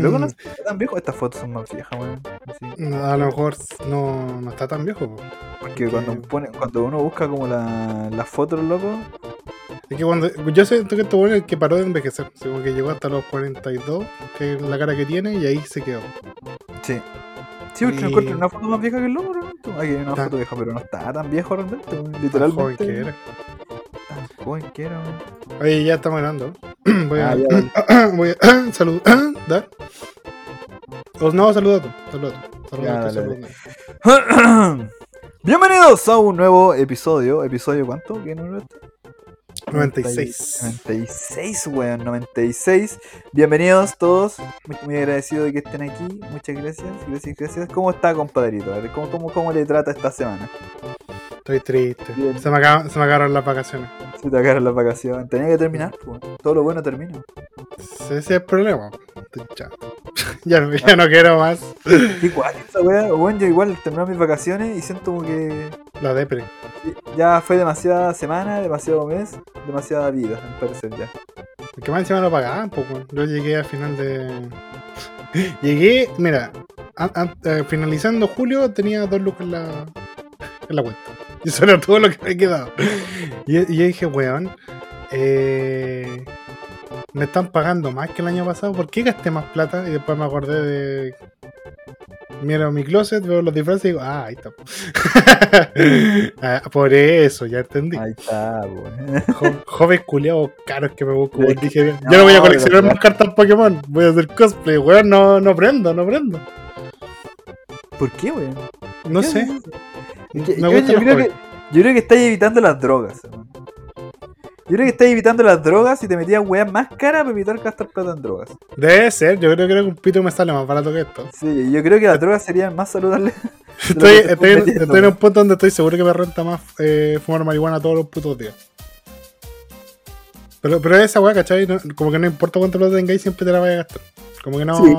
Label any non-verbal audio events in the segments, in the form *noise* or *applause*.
Pero no está tan viejo. Estas fotos son más viejas, weón. Sí. A lo mejor no, no está tan viejo. po. Porque cuando, pone, cuando uno busca como la, las fotos, loco, Es que cuando. Yo siento que este bueno es el que paró de envejecer. como que llegó hasta los 42, que es la cara que tiene, y ahí se quedó. sí. Sí, porque Y- no encuentro una foto más vieja que el loco, realmente. Aquí hay una foto vieja, pero no está tan viejo realmente, weón. Tan Literalmente. joven que era. Tan joven que era, weón. Oye, ya estamos grabando. *clears throat* Voy a. Ah, ya, *clears throat* voy a. *clears throat* saludar. Os no, saluda tú. Saluda tú. Saluda Ya, tú, dale, saluda. Bienvenidos a un nuevo episodio. ¿Episodio cuánto? ¿Qué número es este? 96. 96, weón, 96. Bienvenidos todos. Muy, muy agradecido de que estén aquí. Muchas gracias, gracias, gracias. ¿Cómo está, compadrito? A ver, ¿cómo, cómo, cómo le trata esta semana? Estoy triste. Bien. Se me, acaban, se me acabaron las vacaciones. Te acabaron las vacaciones. Tenía que terminar, pues. Todo lo bueno termina. Ese es el problema. Ya, *laughs* no, ya no quiero más. Igual, esa weá, bueno, yo igual terminé mis vacaciones y siento como que La depre. ya fue demasiada semana, demasiado mes, demasiada vida, al parecer ya. Porque más encima lo pagaban, pues. Yo llegué al final de. *gasps* Llegué, mira, eh, finalizando julio tenía dos lucas en la, en la cuenta. *laughs* Y eso era todo lo que me quedaba. Y, y yo dije, weón, eh, me están pagando más que el año pasado. ¿Por qué gasté más plata? Y después me acordé de. Miro mi closet, veo los disfraces y digo, ah, ahí está. *laughs* Ah, Por eso, ya entendí. Ahí está, weón. Jo- Joven culiados caros que me busco. Weón. Dije, no, yo no voy a coleccionar más cartas Pokémon. Voy a hacer cosplay, weón. No, no prendo, no prendo. ¿Por qué, weón? No ¿Qué sé. es eso? Es que Me yo, creo que, yo creo que estáis evitando las drogas. Yo creo que estáis evitando las drogas y te metías weas más caras para evitar gastar plata en drogas. Debe ser, yo creo que un pito me sale más barato que esto. Sí, yo creo que las drogas serían más saludables. *laughs* Estoy, estoy, en un punto donde estoy seguro que me renta más eh, fumar marihuana todos los putos días. Pero, pero esa weá, ¿cachai? No- como que no importa cuánto lo tengáis, siempre te la vais a gastar. Como que no, Sí.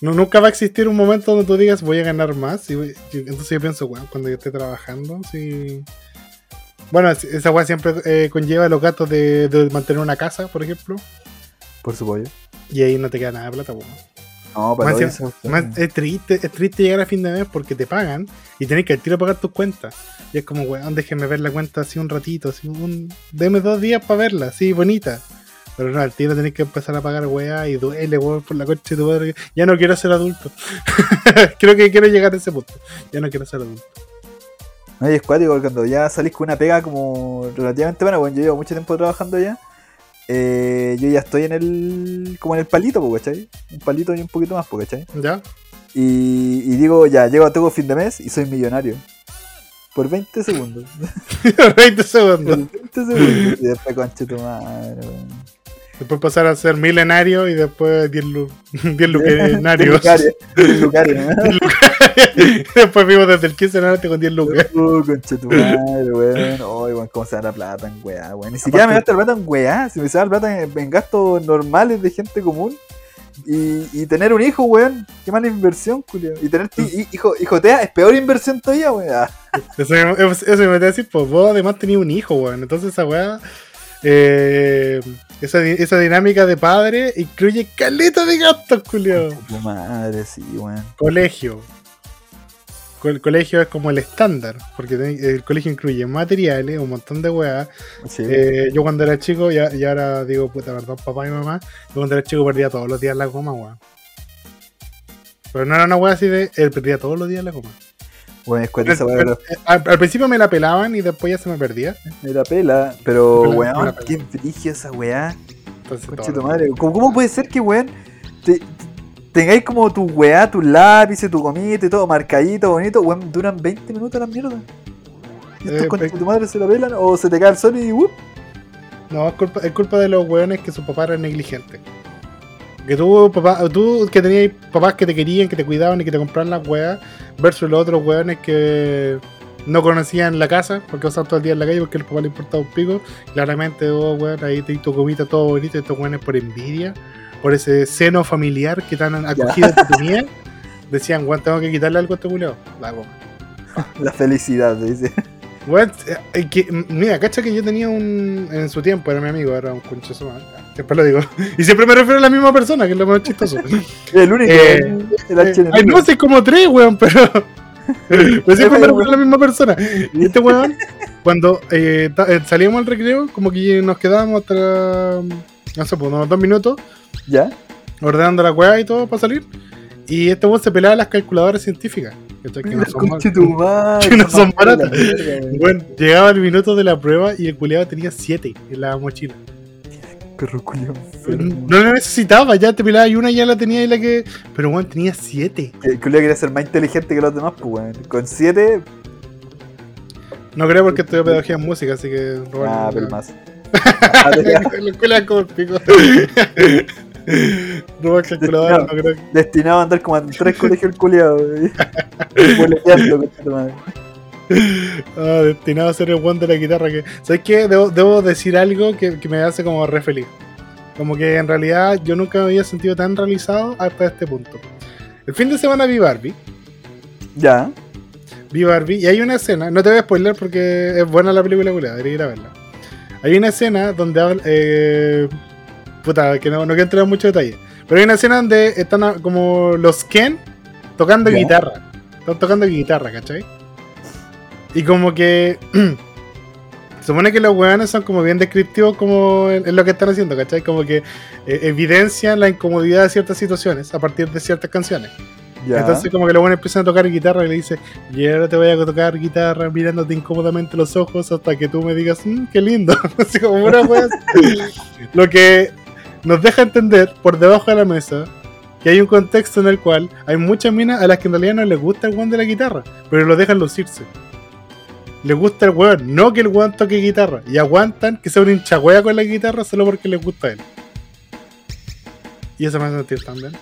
No- Nunca va a existir un momento donde tú digas voy a ganar más. Y voy- entonces yo pienso, cuando yo esté trabajando, si. Bueno, es- esa weá siempre eh, conlleva los gastos de, de mantener una casa, por ejemplo. Por su pollo. Y ahí no te queda nada de plata, weón. No, para Más eso. Más- es, triste, es triste llegar a fin de mes porque te pagan y tenés que al tiro pagar tus cuentas. Y es como, weón, déjeme ver la cuenta así un ratito, así un. Deme dos días para verla, así bonita. Pero no, al tiro tenés que empezar a pagar weá y duele, weón, por la coche de tu madre. Ya no quiero ser adulto. *laughs* Creo que quiero llegar a ese punto. Ya no quiero ser adulto. No, y es cuático cuando ya salís con una pega como relativamente buena, bueno, yo llevo mucho tiempo trabajando ya. eh, yo ya estoy en el. como en el palito, ¿cachai? Un palito y un poquito más, ¿cachai? ¿Ya? Y, y digo, ya, llego a todo fin de mes y soy millonario. Por 20 segundos. *laughs* 20 segundos. Por 20 segundos. Y después, conche tu madre, weón. Después pasar a ser milenario y después 10 lu *laughs* 10 luquenarios. Lucario, Lucario, ¿no? *laughs* *laughs* después vivo desde el 15 en adelante con 10 lucas. Uh, conche tu madre, weón. Ay, weón, cómo se da la plata en weá, weón. Ni siquiera me gasto la plata en weá. Si me se da la plata en, en gastos normales de gente común. Y, y tener un hijo, weón. Qué mala inversión, Julio. Y tener hijo, hijotea es peor inversión todavía, weón. Ah, Eso, eso, eso me voy a decir, pues vos además tenías un hijo, weón. Entonces esa weá. eh, esa, esa dinámica de padre incluye caleta de gastos, Julio. tu madre, sí, weón. Colegio. Co- El colegio es como el estándar, porque el colegio incluye materiales, un montón de weá. Sí. Eh, yo cuando era chico, y, y ahora digo, puta, perdón, papá y mamá, yo cuando era chico perdía todos los días la goma, weón. Pero no era una weá así de, él perdía todos los días la goma. Es Pero- pero al, al principio me la pelaban y después ya se me perdía. me la pela. Pero, Me la- me la weón, qué esa weá. Entonces, tu madre. ¿Cómo, cómo puede ser que, weón, te- tengáis como tu weá, tus lápices, tu comida y todo marcadito, bonito, weón, duran 20 minutos las mierdas? ¿Y estos Eh, de tu madre se la pelan? ¿O se te cae el sol y ¡wup! No, es culpa, es culpa de los weones que su papá era negligente. Que tú, papá, tú que tenías papás que te querían, que te cuidaban y que te compraban las weas, versus los otros weones que no conocían la casa, porque pasaban todo el día en la calle porque el papá le importaba un pico. Claramente, vos, weón, ahí te tu comita todo bonito, y estos weones por envidia, por ese seno familiar que tan acogido que tenía, decían, weón, tengo que quitarle algo a este culiao. La goma. *laughs* La felicidad, dice. Weón, eh, que, mira, cacha que yo tenía un. En su tiempo era mi amigo, era un conchazo Siempre lo digo. *laughs* Y siempre me refiero a la misma persona, que es lo más chistoso. *laughs* El único. Eh, el Eh. Ay, no, sé como tres, weón, pero. Pero *laughs* siempre me refiero a la misma persona. Y este weón, cuando eh, eh, salíamos al recreo, como que nos quedábamos hasta. No sé, pues unos dos minutos, ¿Ya? ordenando la weá y todo para salir. Y este weón se pelaba las calculadoras científicas. no son mal- que no son baratas. Bueno, llegaba el minuto de la prueba y el culiado tenía siete en la mochila. Perro culiao enfermo. No la necesitaba, ya te pelaba y una ya la tenía y la que. Pero weón, tenía siete. El culiao quería ser más inteligente que los demás, pues, weón. Con 7, No creo porque estudió *laughs* pedagogía en música, así que. ah, no- pero más. *laughs* Ah. La escuela es como el pico. *laughs* Calculadora, no creo. que- Destinado a andar como a tres colegios el culiao, weón. *laughs* Ah, destinado a ser el one de la guitarra. Que, ¿Sabes qué? Debo, debo decir algo que, que me hace como re feliz. Como que en realidad yo nunca me había sentido tan realizado hasta este punto. El fin de semana vi Barbie. Ya. Vi Barbie y hay una escena, no te voy a spoiler porque es buena la película, debería ir a verla. Hay una escena donde habla. Eh, puta, que no, no quiero entrar en mucho detalle. Pero hay una escena donde están como los Ken tocando Ya. guitarra. Están tocando guitarra, ¿cachai? Y como que. *clears throat* supone que los weones son como bien descriptivos como en, en lo que están haciendo, ¿cachai? Como que eh, evidencian la incomodidad de ciertas situaciones a partir de ciertas canciones. Ya. Entonces como que los buenos empiezan a tocar guitarra y le dice, y ahora te voy a tocar guitarra mirándote incómodamente los ojos hasta que tú me digas, "Mm, qué lindo. *laughs* Así como una. *laughs* Lo que nos deja entender por debajo de la mesa que hay un contexto en el cual hay muchas minas a las que en realidad no les gusta el weón de la guitarra, pero lo dejan lucirse. Les gusta el weón, no que el weón toque guitarra. Y aguantan que sea un hinchagüea con la guitarra solo porque les gusta a él. Y eso me hace sentir también.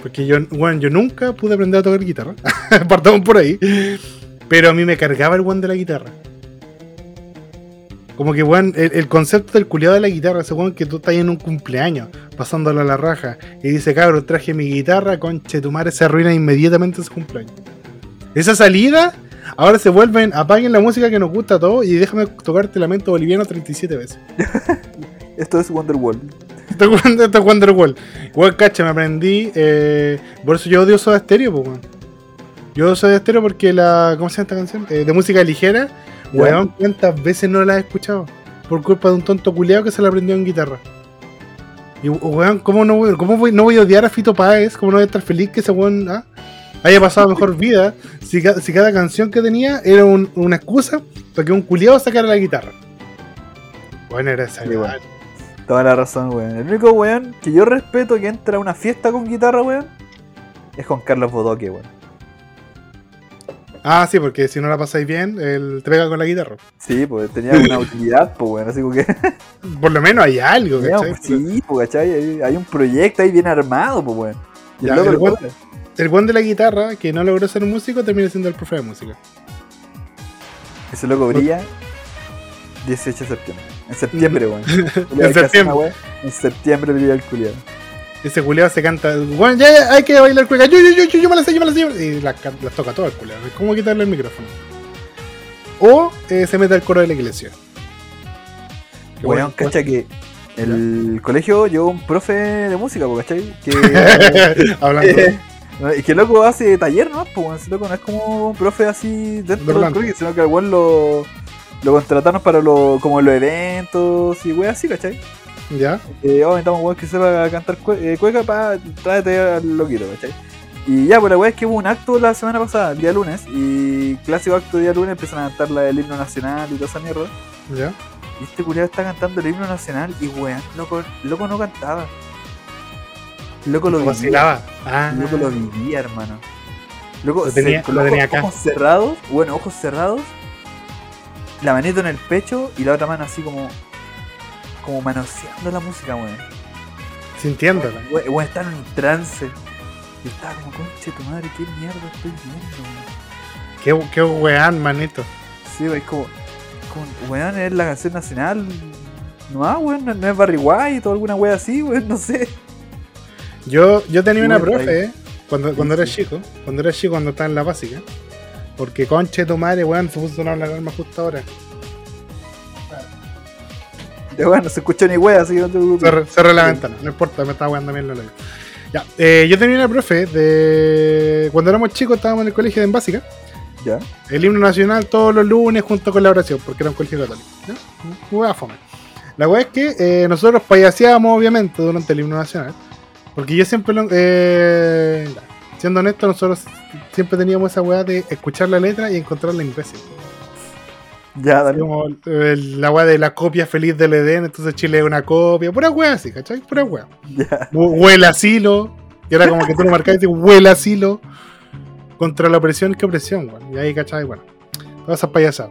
Porque yo, yo nunca pude aprender a tocar guitarra. *laughs* Partamos por ahí. Pero a mí me cargaba el one de la guitarra. Como que, weón, el, el concepto del culiado de la guitarra, ese weón que tú estás en un cumpleaños, pasándolo a la raja, y dice, cabrón, traje mi guitarra, conche tu madre, se arruina inmediatamente ese cumpleaños. Esa salida, ahora se vuelven, apaguen la música que nos gusta a todos y déjame tocarte Lamento Boliviano 37 veces. *laughs* Esto es Wonderwall. Esto es Wonder- esto es Wonderwall. Weón, cacha, me aprendí. eh, por eso yo odio Soda Stereo, pues, weón. Yo odio Soda Stereo porque la. ¿Cómo se llama esta canción? Eh, de música ligera. Weón, ¿cuántas veces no la he escuchado? Por culpa de un tonto culiado que se la aprendió en guitarra. Y weón, ¿cómo no voy, cómo voy, no voy a odiar a Fito Páez? ¿Cómo no voy a estar feliz que ese weón ah, haya pasado mejor vida? Si, ca- si cada canción que tenía era un- una excusa para que un culiado sacara la guitarra. Bueno, era esa. Sí. Toda la razón, weón. El único weón que yo respeto que entra a una fiesta con guitarra, weón, es Juan Carlos Bodoque, weón. Ah, sí, porque si no la pasáis bien, él te pega con la guitarra. Sí, pues tenía una *laughs* utilidad, pues, weón. Así como que. *laughs* Por lo menos hay algo, ¿cachai? sí, pues, ¿cachai? Hay, hay un proyecto ahí bien armado, pues, weón. Y el Ya, loco el lo weón- toca. El buen de la guitarra, que no logró ser músico, termina siendo el profe de música. Ese loco brilla 18 de septiembre. En septiembre, weón. *laughs* En septiembre. En septiembre brilla el culiado. Ese culeado se canta, bueno, ya, ya, hay que bailar cueca, yo, yo, yo, yo, yo me la sé, yo me la sé, yo me la sé", y las toca todo el culeado. Es como quitarle el micrófono. O eh, se mete al coro de la iglesia. Que Weón, bueno, cacha que el colegio llevó un profe de música, ¿cachai? Que. *laughs* Hablando. *laughs* Y que el loco hace taller, ¿no? Pues bueno, ese loco no es como un profe así dentro del colegio, sino que al weón lo, lo contrataron para lo, como los eventos y weas así, ¿cachai? ¿Ya? Eh, oh, necesitamos weón que sepa cantar cue- eh, cueca para tráete al loquito, ¿cachai? Y ya, pues la wea es que hubo un acto la semana pasada, el día lunes, y clásico acto día lunes empiezan a cantar la, el himno nacional y toda esa mierda. ¿Ya? Y este culiado está cantando el himno nacional y weón, loco, loco no cantaba. Loco lo vivía. Vacilaba. Ah, Loco lo vivía, hermano. Loco, Lo tenía- con lo tenía ojos, acá. ojos cerrados, bueno, ojos cerrados, la manito en el pecho y la otra mano así como como manoseando la música, weón. sintiéndola. Weón, weón, estaba en un trance. Y estaba como, conche tu madre, qué mierda estoy viendo, weón. Qué, qué weón, manito. Sí, weón, es como, como, weón, es la canción nacional. No, weón, no, no es Barry White o alguna wea así, weón, no sé. Yo, yo tenía una profe, ¿eh? Cuando, cuando era chico. Cuando era chico, cuando estaba en la básica. Porque conche tu madre, weón, se puso a sonar la alarma justo ahora. Ya bueno, no se escuchó ni wea, así que no te preocupes. Cerré, cerré la ventana, no importa, me estaba weando bien la ley. Ya, eh, yo tenía una profe de. Cuando éramos chicos, estábamos en el colegio de en básica. Ya. El himno nacional todos los lunes junto con la oración, porque era un colegio católico. ¿ya? Fome. La weá es que eh, nosotros payaseábamos, obviamente, durante el himno nacional. Porque yo siempre lo. eh, siendo honesto, nosotros siempre teníamos esa weá de escuchar la letra y encontrarla en imbécil. Ya, dale. Como eh, la weá de la copia feliz del Edén, entonces Chile es una copia. Pura weá así, ¿cachai? Pura weá. Huele asilo. Y era como que tú lo marcabas y dices, huele asilo. Contra la opresión, ¿qué opresión, weón? Y ahí, ¿cachai? Bueno, todas esas payasadas.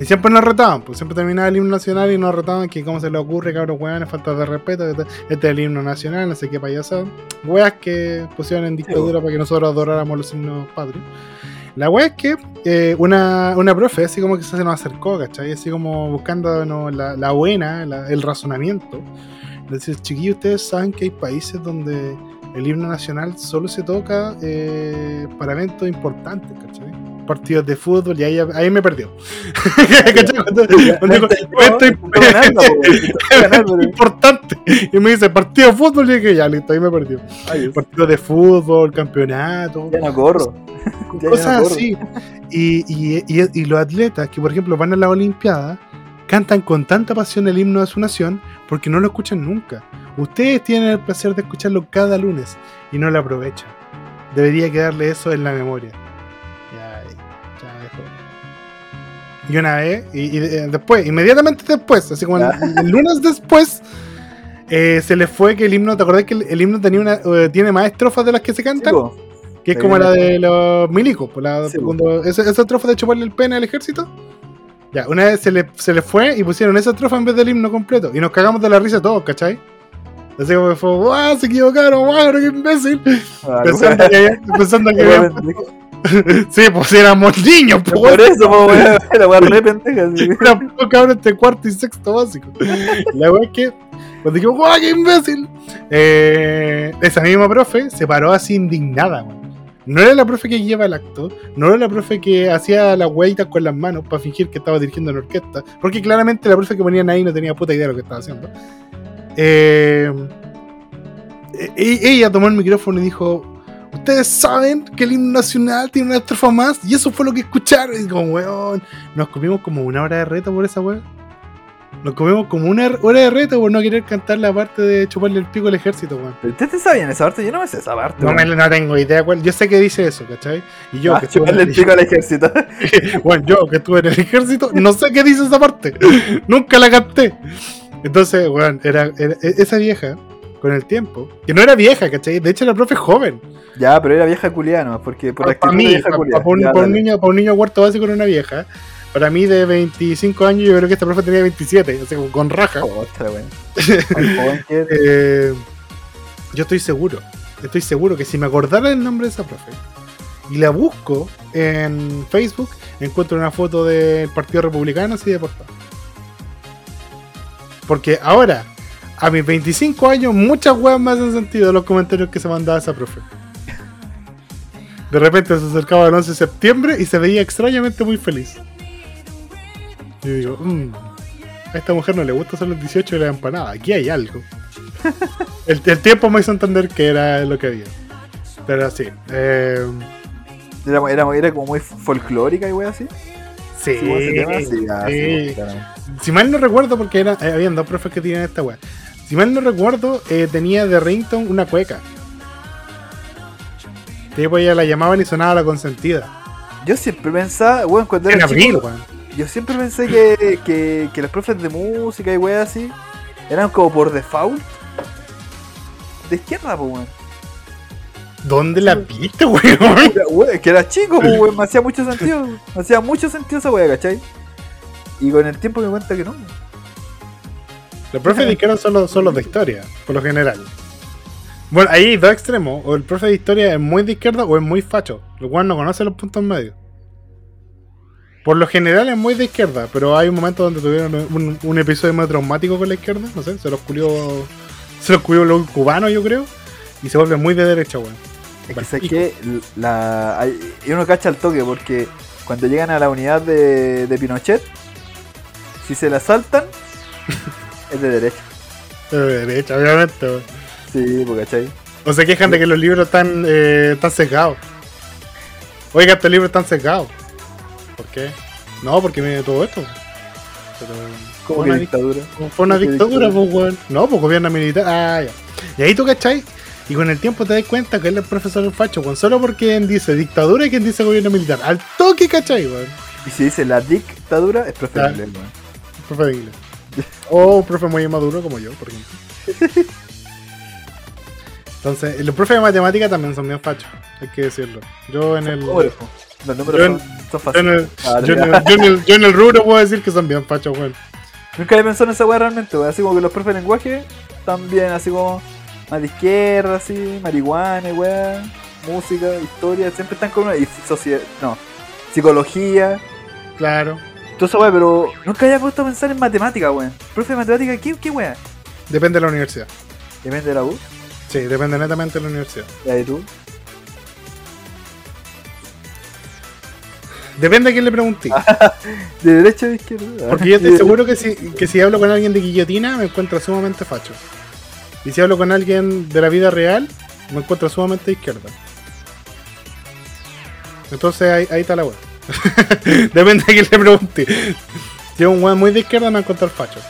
Y siempre nos retaban, pues siempre terminaba el himno nacional y nos retaban que cómo se le ocurre, cabros weones, falta de respeto, este este es el himno nacional, no sé qué payasada. Weas que pusieron en dictadura para que nosotros adoráramos los himnos patrios. La wea es que eh, una, una profe así como que se nos acercó, ¿cachai? Así como buscando ¿no? la, la buena, la- el razonamiento. Decir, chiquillos, ustedes saben que hay países donde el himno nacional solo se toca eh, para eventos importantes, ¿cachai? Partidos de fútbol y ahí, ahí me perdió. *laughs* Importante. Y me dice partido de fútbol y dije, ya listo, ahí me perdió. Ay. Partido de fútbol, campeonato, Ya no corro. *laughs* Cosas así. Y, y, y, y los atletas que, por ejemplo, van a la Olimpiada, cantan con tanta pasión el himno de su nación porque no lo escuchan nunca. Ustedes tienen el placer de escucharlo cada lunes y no lo aprovechan. Debería quedarle eso en la memoria. Y una vez, y, y de- después, inmediatamente después, así como el, el lunes después, eh, se le fue que el himno, ¿te acordás que el, el himno tenía una, eh, tiene más estrofas de las que se cantan? Que es Sí, como la de los milicos, la- Sí, cuando esa, esa estrofa de chuparle el pene al ejército. Ya, una vez se le, se le fue y pusieron esa estrofa en vez del himno completo. Y nos cagamos de la risa todos, ¿cachai? Así como que fue, ¡guau! Se equivocaron, ¡guau! ¡Qué imbécil! Ah, Pensando que, pensando que había-. *laughs* Sí, pues éramos niños, pues. Por eso, weón. *laughs* La weá re pendeja, sí. *laughs* Éramos cabros de cuarto y sexto básico. La wea es que, cuando dijimos, ¡guau! ¡Qué imbécil! Eh, esa misma profe se paró así indignada, weón. No era la profe que lleva el acto, no era la profe que hacía las hueitas con las manos para fingir que estaba dirigiendo la orquesta, porque claramente la profe que ponían ahí no tenía puta idea de lo que estaba haciendo. Eh, e- ella tomó el micrófono y dijo: Ustedes saben que el himno nacional tiene una estrofa más, y eso fue lo que escucharon. Y como, weón, nos comimos como una hora de reto por esa weón. Nos comimos como una hora de reto por no querer cantar la parte de chuparle el pico al ejército, weón. Ustedes te sabían esa parte, yo no me sé esa parte. No, me, no tengo idea cuál. Yo sé que dice eso, ¿cachai? Y yo, Ah, que chuparle el pico al ejército. *laughs* bueno, yo que estuve en el ejército, no sé qué dice esa parte. Nunca la capté. Entonces, weón, era, era- e- esa vieja, con el tiempo, que no era vieja, ¿cachai? De hecho, la profe es joven. Ya, pero era vieja culiana, porque por Para mí, de vieja pa- culiana. pa- un, Ya, pa' un dale. niño, pa' un niño cuarto básico era una vieja. Para mí, de 25 años, yo creo que esta profe tenía 27, así como con raja. Al joven que- Eh, yo estoy seguro, estoy seguro que si me acordara el nombre de esa profe y la busco en Facebook, encuentro una foto del Partido Republicano así de portada. Porque ahora, a mis 25 años, muchas weas me hacen sentido los comentarios que se mandaba esa profe. De repente se acercaba el 11 de septiembre y se veía extrañamente muy feliz. Y digo, "Mm, a esta mujer no le gusta hacer los 18 de la empanada, aquí hay algo. *laughs* El, el tiempo me hizo entender que era lo que había. Pero sí. Eh, Era, era, era como muy folclórica y wey así. sí. Sí, sí, sí, sí. claramente. Si mal no recuerdo, porque era, eh, habían dos profes que tenían esta weá. Si mal no recuerdo, eh, tenía de rington una cueca. Tipo, ella la llamaban y sonaba la consentida. Yo siempre pensaba, weón, cuando En era abril, chico, weón. yo siempre pensé que, que, que los profes de música y wey así eran como por default de izquierda, pues, weón. ¿Dónde la viste, weón? Weón, Que era chico, pues, weón, me hacía mucho sentido. *laughs* Me hacía mucho sentido esa wea, ¿cachai? Y con el tiempo me cuenta que no. Los profes de izquierda son los, son los de historia, por lo general. Bueno, ahí hay dos extremos. O el profe de historia es muy de izquierda o es muy facho. Lo cual no conoce los puntos medios. Por lo general es muy de izquierda, pero hay un momento donde tuvieron un, un episodio muy traumático con la izquierda. No sé, se los culió. Se los culió los cubanos, yo creo. Y se vuelve muy de derecha, weón. Es que que la, hay- y uno cacha al toque porque cuando llegan a la unidad de, de Pinochet, si se la saltan, *laughs* Es de derecha. De derecha, obviamente. weón. Sí, porque ¿cachai? O se quejan de que los libros están, eh, están sesgados. Oiga, estos libros están sesgados. ¿Por qué? No, porque mire todo esto. Pero Como fue una, dic- dictadura. fue una ¿Qué dictadura, dictadura? pues, weón. No, pues gobierno militar. Ah, ya. Y ahí tú, ¿cachai? Y con el tiempo te das cuenta que él es profesor del facho, weón. Solo porque quien dice dictadura y quien dice gobierno militar. Al toque, ¿cachai, weón? Y si dice la dictadura, es preferible, weón. De inglés. *laughs* O un profe muy maduro como yo, por ejemplo. *laughs* Entonces, los profes de matemática también son bien fachos, hay que decirlo. Yo en el. Los números Yo en- son, son Yo en el, Ah, yo en ya. el, yo en el- yo en el rubro puedo decir que son bien fachos, weón. Nunca había pensado en esa weá realmente, weón. Así como que los profes de lenguaje también, así como más de izquierda, así, marihuana, weá, música, historia, siempre están con una. Y sociedad, no, psicología, Claro. Eso weá, pero nunca había puesto a pensar en matemática, weón. Profe de matemática, ¿qué, qué weá? Depende de la universidad. Depende de la U, Sí, depende netamente de la universidad. la de tú. Depende a quién le pregunté. *laughs* De derecha o de izquierda. *laughs* Porque yo estoy *laughs* seguro que si, que si hablo con alguien de guillotina me encuentro sumamente facho. Y si hablo con alguien de la vida real, me encuentro sumamente de izquierda. Entonces ahí, ahí está la web. *laughs* Depende a quién le pregunte. Si es un weón muy de izquierda me va a encontrar facho.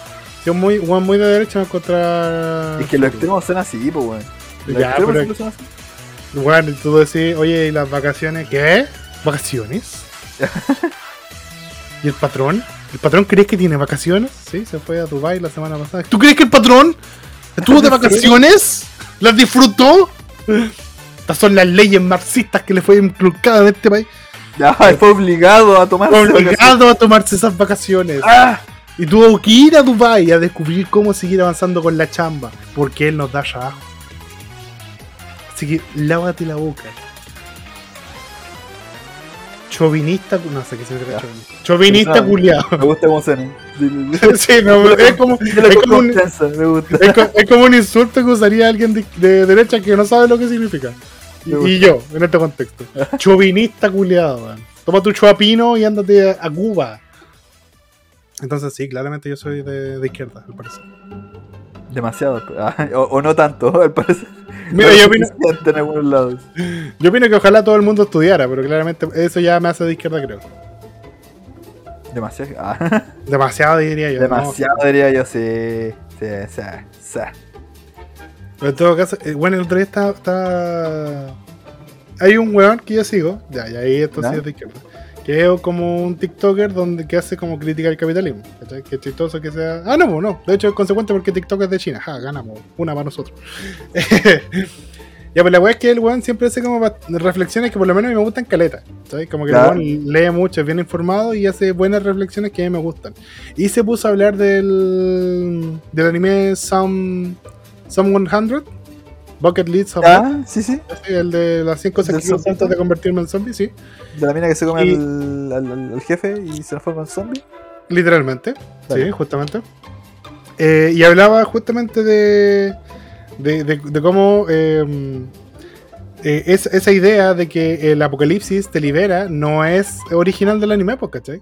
Si es un muy, weón muy de derecha me va a encontrar. Es que los extremos son así, pues, weón. Los Ya, extremos pero- son así. Bueno, y tú decís, oye, ¿y las vacaciones? ¿Qué? ¿Vacaciones? *laughs* ¿Y el patrón? ¿El patrón crees que tiene vacaciones? Sí, se fue a Dubai la semana pasada. ¿Tú crees que el patrón estuvo de *laughs* vacaciones? ¿Las disfrutó? Estas son las leyes marxistas que le fue inculcada en este país. Ya, fue obligado a tomar Obligado a tomarse esas vacaciones. ¡Ah! Y tuvo que ir a Dubai a descubrir cómo seguir avanzando con la chamba. Porque él nos da trabajo. Así que lávate la boca. Chauvinista, no sé qué significa Ya. chauvinista. Chauvinista Pensaba. culiado. Me gusta cómo suena. sí, no, *laughs* es como, es como un, es es como un insulto que usaría alguien de, de derecha que no sabe lo que significa. Y, yo, en este contexto. *laughs* Chauvinista culiado, man. Toma tu chuapino y ándate a, Cuba. Entonces sí, claramente yo soy de, de izquierda, al parecer. Demasiado. *laughs* o, o no tanto, *laughs* al parecer. Mira, No yo opino, suficiente en algunos lados. yo opino que ojalá todo el mundo estudiara, pero claramente eso ya me hace de izquierda, creo. Demasiado. ah, Demasiado diría yo. ¿no? demasiado diría yo, sí. Sí, sí, sí. Pero en todo caso, eh, bueno, el otro día está, está- Hay un weón que yo sigo, ya, y ahí esto ¿Ya? sí es de izquierda, que es como un TikToker donde que hace como crítica al capitalismo. ¿cachai? Que es chistoso que sea. Ah, no, pues no. De hecho, es consecuente porque TikTok es de China. Ja, ganamos. Una para nosotros. *laughs* ya, pues la weá es que el weón siempre hace como reflexiones que por lo menos a mí me gustan caleta. ¿sabes? Como que Claro. el weón lee mucho, es bien informado y hace buenas reflexiones que a mí me gustan. Y se puso a hablar del, del anime Some, Some 100, Bucket List of Death, Ah, sí, sí. el de las 5 cosas ¿Del que hice zombie? antes de convertirme en zombie, sí, De la mina que se come Y- al, al- al- al jefe y se transforma en zombie. literalmente, Dale. sí, justamente. Eh, y hablaba justamente de, de, de- de cómo eh, eh, es- esa idea de que el apocalipsis te libera no es original del anime, pues, ¿cachai?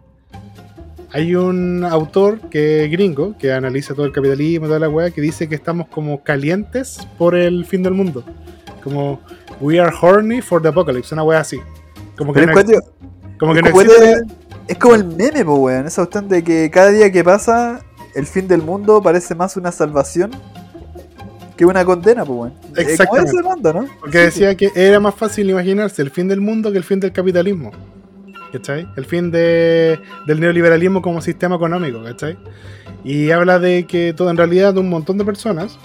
Hay un autor que es gringo que analiza todo el capitalismo y toda la weá que dice que estamos como calientes por el fin del mundo. Como we are horny for the apocalypse, una weá así. Como que no, como que no existe. de- es como el meme, po, weón. Esa cuestión de que cada día que pasa, el fin del mundo parece más una salvación que una condena, po, weón. Es como Exactamente. ese mundo, ¿no? Porque decía que era más fácil imaginarse el fin del mundo que el fin del capitalismo. ¿Cachai? El fin de, del neoliberalismo como sistema económico, ¿cachai? Y habla de que todo, en realidad un montón de personas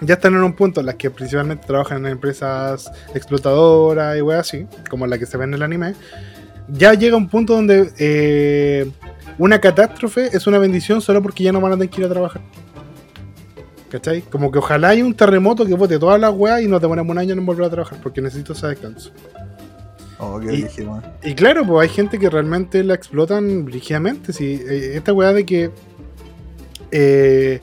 ya están en un punto en las que principalmente trabajan en empresas explotadoras y weas así, como la que se ve en el anime, ya llega un punto donde eh, una catástrofe es una bendición solo porque ya no van a tener que ir a trabajar. ¿Cachai? Como que ojalá haya un terremoto que bote todas las weas y nos demoremos un año en volver a trabajar porque necesito ese descanso. Oh, qué Y- dije, weón. Y claro, pues hay gente que realmente la explotan rígidamente. Si, eh, esta weá de que eh,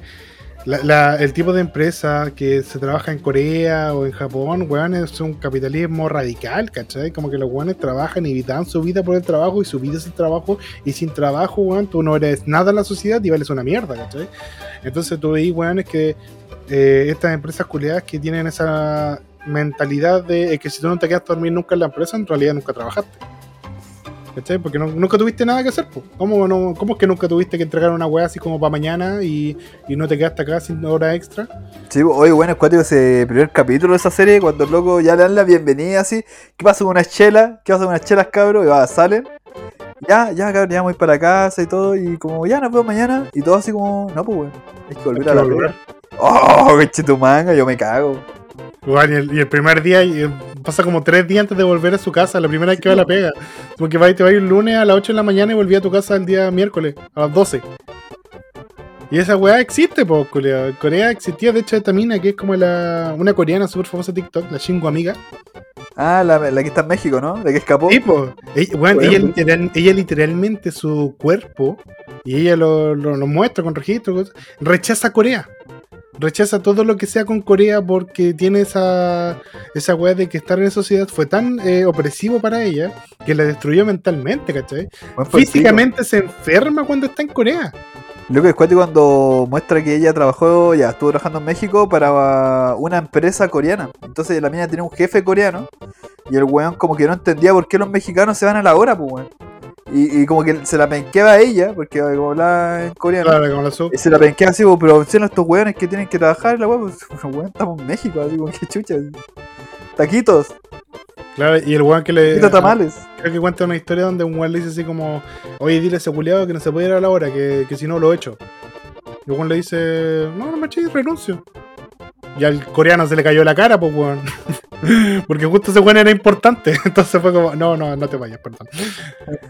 la- la- el tipo de empresa que se trabaja en Corea o en Japón, weón, es un capitalismo radical, ¿cachai? Como que los weones trabajan y dan su vida por el trabajo y su vida es el trabajo y sin trabajo, weón, tú no eres nada en la sociedad y vales una mierda, ¿cachai? Entonces tú veis, weón, es que eh, estas empresas culiadas que tienen esa mentalidad de eh, que si tú no te quedas a dormir nunca en la empresa, en realidad nunca trabajaste. ¿Cachai? Porque no- nunca tuviste nada que hacer. ¿Cómo, no, ¿Cómo es que nunca tuviste que entregar una weá así como para mañana y, y no te quedaste acá sin hora extra? Sí, oye, bueno, es cuático ese primer capítulo de esa serie, cuando el loco ya le dan la bienvenida así. ¿Qué pasa con unas chelas? ¿Qué pasa con unas chelas, cabros? Y va, salen. Ya, ya, cabrón, ya voy para casa y todo. Y como, ya nos vemos mañana. Y todo así como, no, pues, weón. Hay que volver Hay a la volver. Oh, coche tu manga, yo me cago. Weón, y, el, y el primer día y, eh, pasa como tres días antes de volver a su casa, la primera vez que va a la pega. Como que va te va a ir el lunes a las 8 de la mañana y volví a tu casa el día miércoles, a las 12. Y esa weá existe, po. En Corea existía, de hecho, esta mina que es como la, una coreana súper famosa TikTok, la Shingo Amiga. Ah, la, la que está en México, ¿no? La que escapó. Sí, po. Ella, Bueno, ella, literal- ella literalmente su cuerpo, y ella lo, lo- lo muestra con registro, rechaza Corea. Rechaza todo lo que sea con Corea porque tiene esa, esa weá de que estar en esa sociedad fue tan eh, opresivo para ella que la destruyó mentalmente, ¿cachai? Físicamente se enferma cuando está en Corea. Lo que es cuando muestra que ella trabajó, ya estuvo trabajando en México para una empresa coreana. Entonces la mina tiene un jefe coreano y el weón como que no entendía por qué los mexicanos se van a la hora, pues weón. Y, y como que se la penqueaba a ella, porque como hablaba en coreano. Claro, como la sub. Y se la penqueaba así, pues, pero son estos weones que tienen que trabajar, la weón, pues, *laughs* weón, estamos en México, así como que chucha. Taquitos, Claro, y el weón que le. taquitos tamales. Creo que cuenta una historia donde un weón le dice así como: Oye, dile a ese culiado que no se puede ir a la hora, que, que si no lo echo. Y el weón le dice: No, no me eches, renuncio. Y al coreano se le cayó la cara, pues weón. *laughs* *laughs* Porque justo ese weón era importante. *laughs* Entonces fue como: No, no, no te vayas, perdón.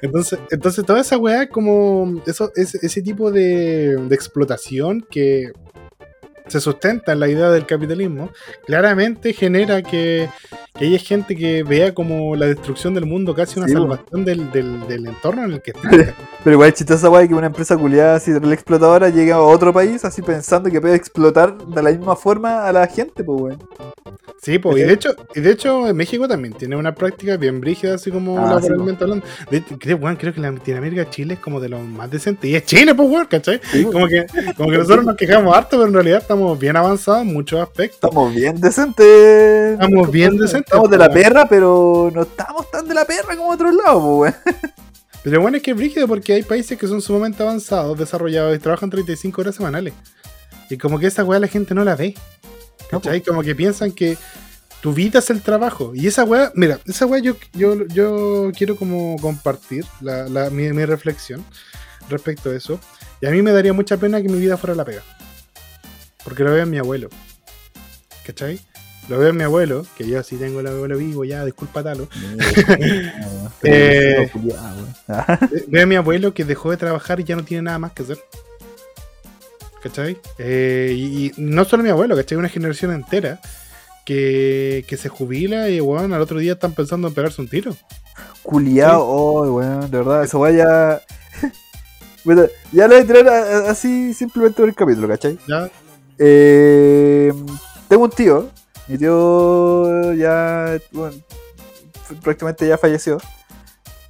Entonces, entonces toda esa weá es como. Eso, ese, ese tipo de, de explotación que se sustenta en la idea del capitalismo, claramente genera que, que haya gente que vea como la destrucción del mundo casi una Sí, salvación del, del, del entorno en el que está. *laughs* Pero igual es chistosa weá que una empresa culiada así la explotadora llega a otro país así pensando que puede explotar de la misma forma a la gente, pues weón. Sí, pues, y de hecho, y de hecho en México también tiene una práctica bien brígida, así como Ah, laboralmente hablando. De, creo, weón, creo que Latinoamérica, Chile es como de los más decentes. Y es Chile, pues, weón, ¿cachai? Sí. Como que, como que nosotros nos quejamos harto, pero en realidad estamos bien avanzados en muchos aspectos. Estamos bien decentes. Estamos bien decentes, Estamos de la perra, pero no estamos tan de la perra como otros lados, pues, weón. Pero bueno, es que es brígido porque hay países que son sumamente avanzados, desarrollados y trabajan 35 horas semanales. Y como que esa weá la gente no la ve. ¿Cachai? Como que piensan que tu vida es el trabajo. Y esa weá, mira, esa weá yo, yo, yo quiero como compartir la, la- mi, mi reflexión respecto a eso. Y a mí me daría mucha pena que mi vida fuera la pega. Porque lo veo en mi abuelo. ¿Cachai? Lo veo en mi abuelo, que yo sí tengo el abuelo vivo ya, disculpa Talo. *laughs* Eh, Eh, Ve a mi abuelo que dejó de trabajar y ya no tiene nada más que hacer. ¿Cachai? Eh, y, y no solo mi abuelo, ¿cachai? Una generación entera que, que se jubila y, weón, al otro día están pensando en pegarse un tiro. Culiao, oh, weón, de verdad, esa weá ya. *laughs* Bueno, ya lo voy a tirar así simplemente por el capítulo, ¿cachai? ¿Ya? Eh, tengo un tío, mi tío ya, bueno, prácticamente ya falleció.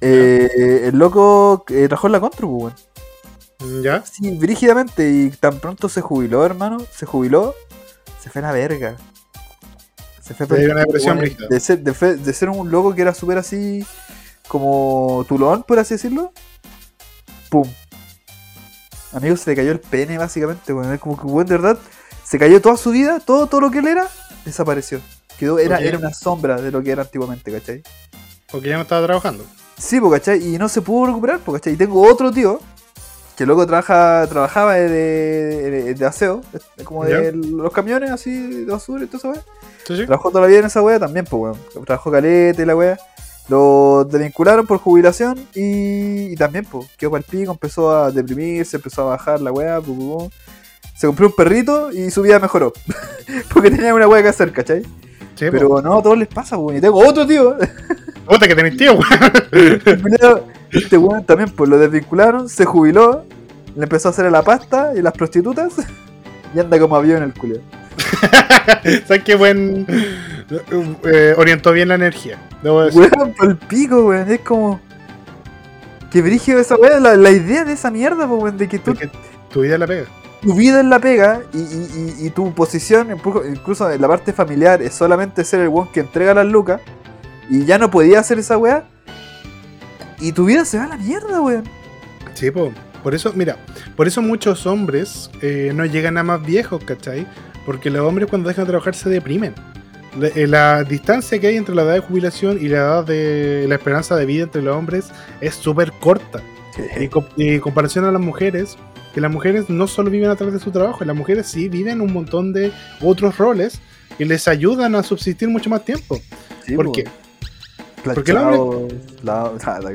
Eh, el loco eh, trabajó en la Contru, pues, weón. ¿Ya? Sí, brígidamente, y tan pronto se jubiló, hermano, se jubiló, se fue a la verga. Se fue dio una depresión de ser, de, fe- de ser un loco que era súper así, como tulón, por así decirlo. ¡Pum! Amigo, se le cayó el pene, básicamente. Es como que, weón, de verdad, se cayó toda su vida, todo, todo lo que él era, desapareció. Quedó, era, era una sombra de lo que era antiguamente, ¿cachai? Porque ya no estaba trabajando. Sí, po, ¿cachai? Y no se pudo recuperar, po, ¿cachai? Y tengo otro tío que luego trabaja, trabajaba de, de, de aseo, de- como de los camiones así de basura y todo eso. Sí, sí. Trabajó toda la vida en esa wea también, pues weón. Trabajó caleta y la wea. Lo desvincularon por jubilación y, y también, pues, quedó para el pico, empezó a deprimirse, empezó a bajar la wea, pu, pu, pu. se compró un perrito y su vida mejoró. *laughs* Porque tenía una wea que hacer, ¿cachai? Sí, po. Pero no, a todos les pasa, weón. Y tengo otro tío, Puta que tenés tío, weón. Este weón también, pues lo desvincularon, se jubiló, le empezó a hacer a la pasta y las prostitutas. y anda como avión el culio. *laughs* ¿Sabes qué buen. eh, orientó bien la energía. Debo decir. Weón, por el pico, weón. Es como. Que brígido esa weón. La, la idea de esa mierda, po, weón. De que tú, tu vida la pega. tu vida es la pega y, y- y- y tu posición, incluso- incluso en la parte familiar, es solamente ser el weón que entrega las lucas. Y ya no podía hacer esa weá. Y tu vida se va a la mierda, weón. Sí, po. Por eso, mira, por eso muchos hombres eh, no llegan a más viejos, ¿cachai? Porque los hombres cuando dejan de trabajar se deprimen. La, eh, la distancia que hay entre la edad de jubilación y la edad de la esperanza de vida entre los hombres es súper corta. Y, co- y en comparación a las mujeres, que las mujeres no solo viven a través de su trabajo, las mujeres sí viven un montón de otros roles que les ayudan a subsistir mucho más tiempo. Sí, ¿Por po, qué? weón. Porque el hombre- lavados- ah, la-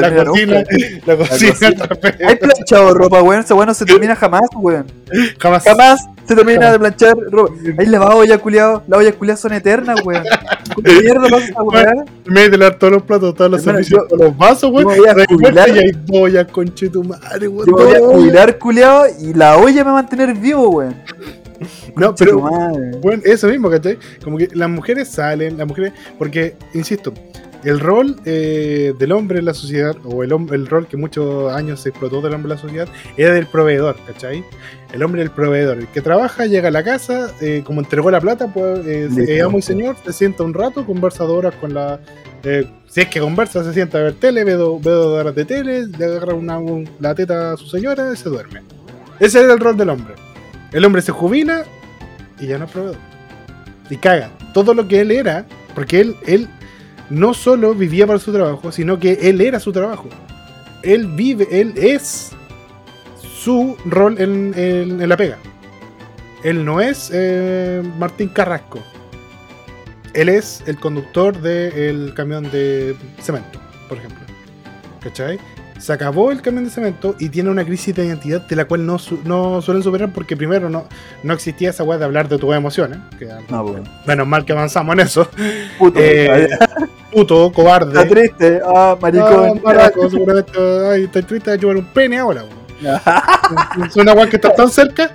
la cocina, la cocina, Hay planchado ropa, weón. Esa weón no se termina jamás, weón. jamás. Jamás se termina de planchar ropa. Hay lavado ya culiado. Las ollas culiadas son eternas, weón. ¿Qué *laughs* mierda pasa esa weá? En vez de lavar todos los platos, todos los Hermano, servicios, todos los vasos, güey. yo me voy a de vuelta jubilar. y hay boya, conche tu madre, güey. Yo me voy a jubilar, culiado, y la olla me va a mantener vivo, weón. *laughs* No, pero. Bueno, eso mismo, ¿cachai? Como que las mujeres salen, las mujeres. Porque, insisto, el rol eh, del hombre en la sociedad, o el, el rol que muchos años se explotó del hombre en la sociedad, era del proveedor, ¿cachai? El hombre el proveedor, el que trabaja, llega a la casa, eh, como entregó la plata, pues, eh, eh, amo y señor, se sienta un rato, conversa dos horas con la. eh, si es que conversa, se sienta a ver tele, ve, do- ve dos horas de tele, le agarra una, un- la teta a su señora y se duerme. Ese era el rol del hombre. El hombre se jubila y ya no es proveedor. Y caga. Todo lo que él era, porque él, él no solo vivía para su trabajo, sino que él era su trabajo. Él vive, él es su rol en, en- la pega. Él no es eh, Martín Carrasco. Él es el conductor del camión de cemento, por ejemplo. ¿Cachai? Se acabó el camión de cemento y tiene una crisis de identidad de la cual no, su- no suelen superar porque primero no, no existía esa weá de hablar de tus emociones. Que, No, weón. menos mal que avanzamos en eso. Puto. Eh, puto, cobarde. Está triste. Ah, maricón. Ah, maraco, seguramente. Ay, estoy triste de chupar un pene ahora. Es una weá que está tan cerca.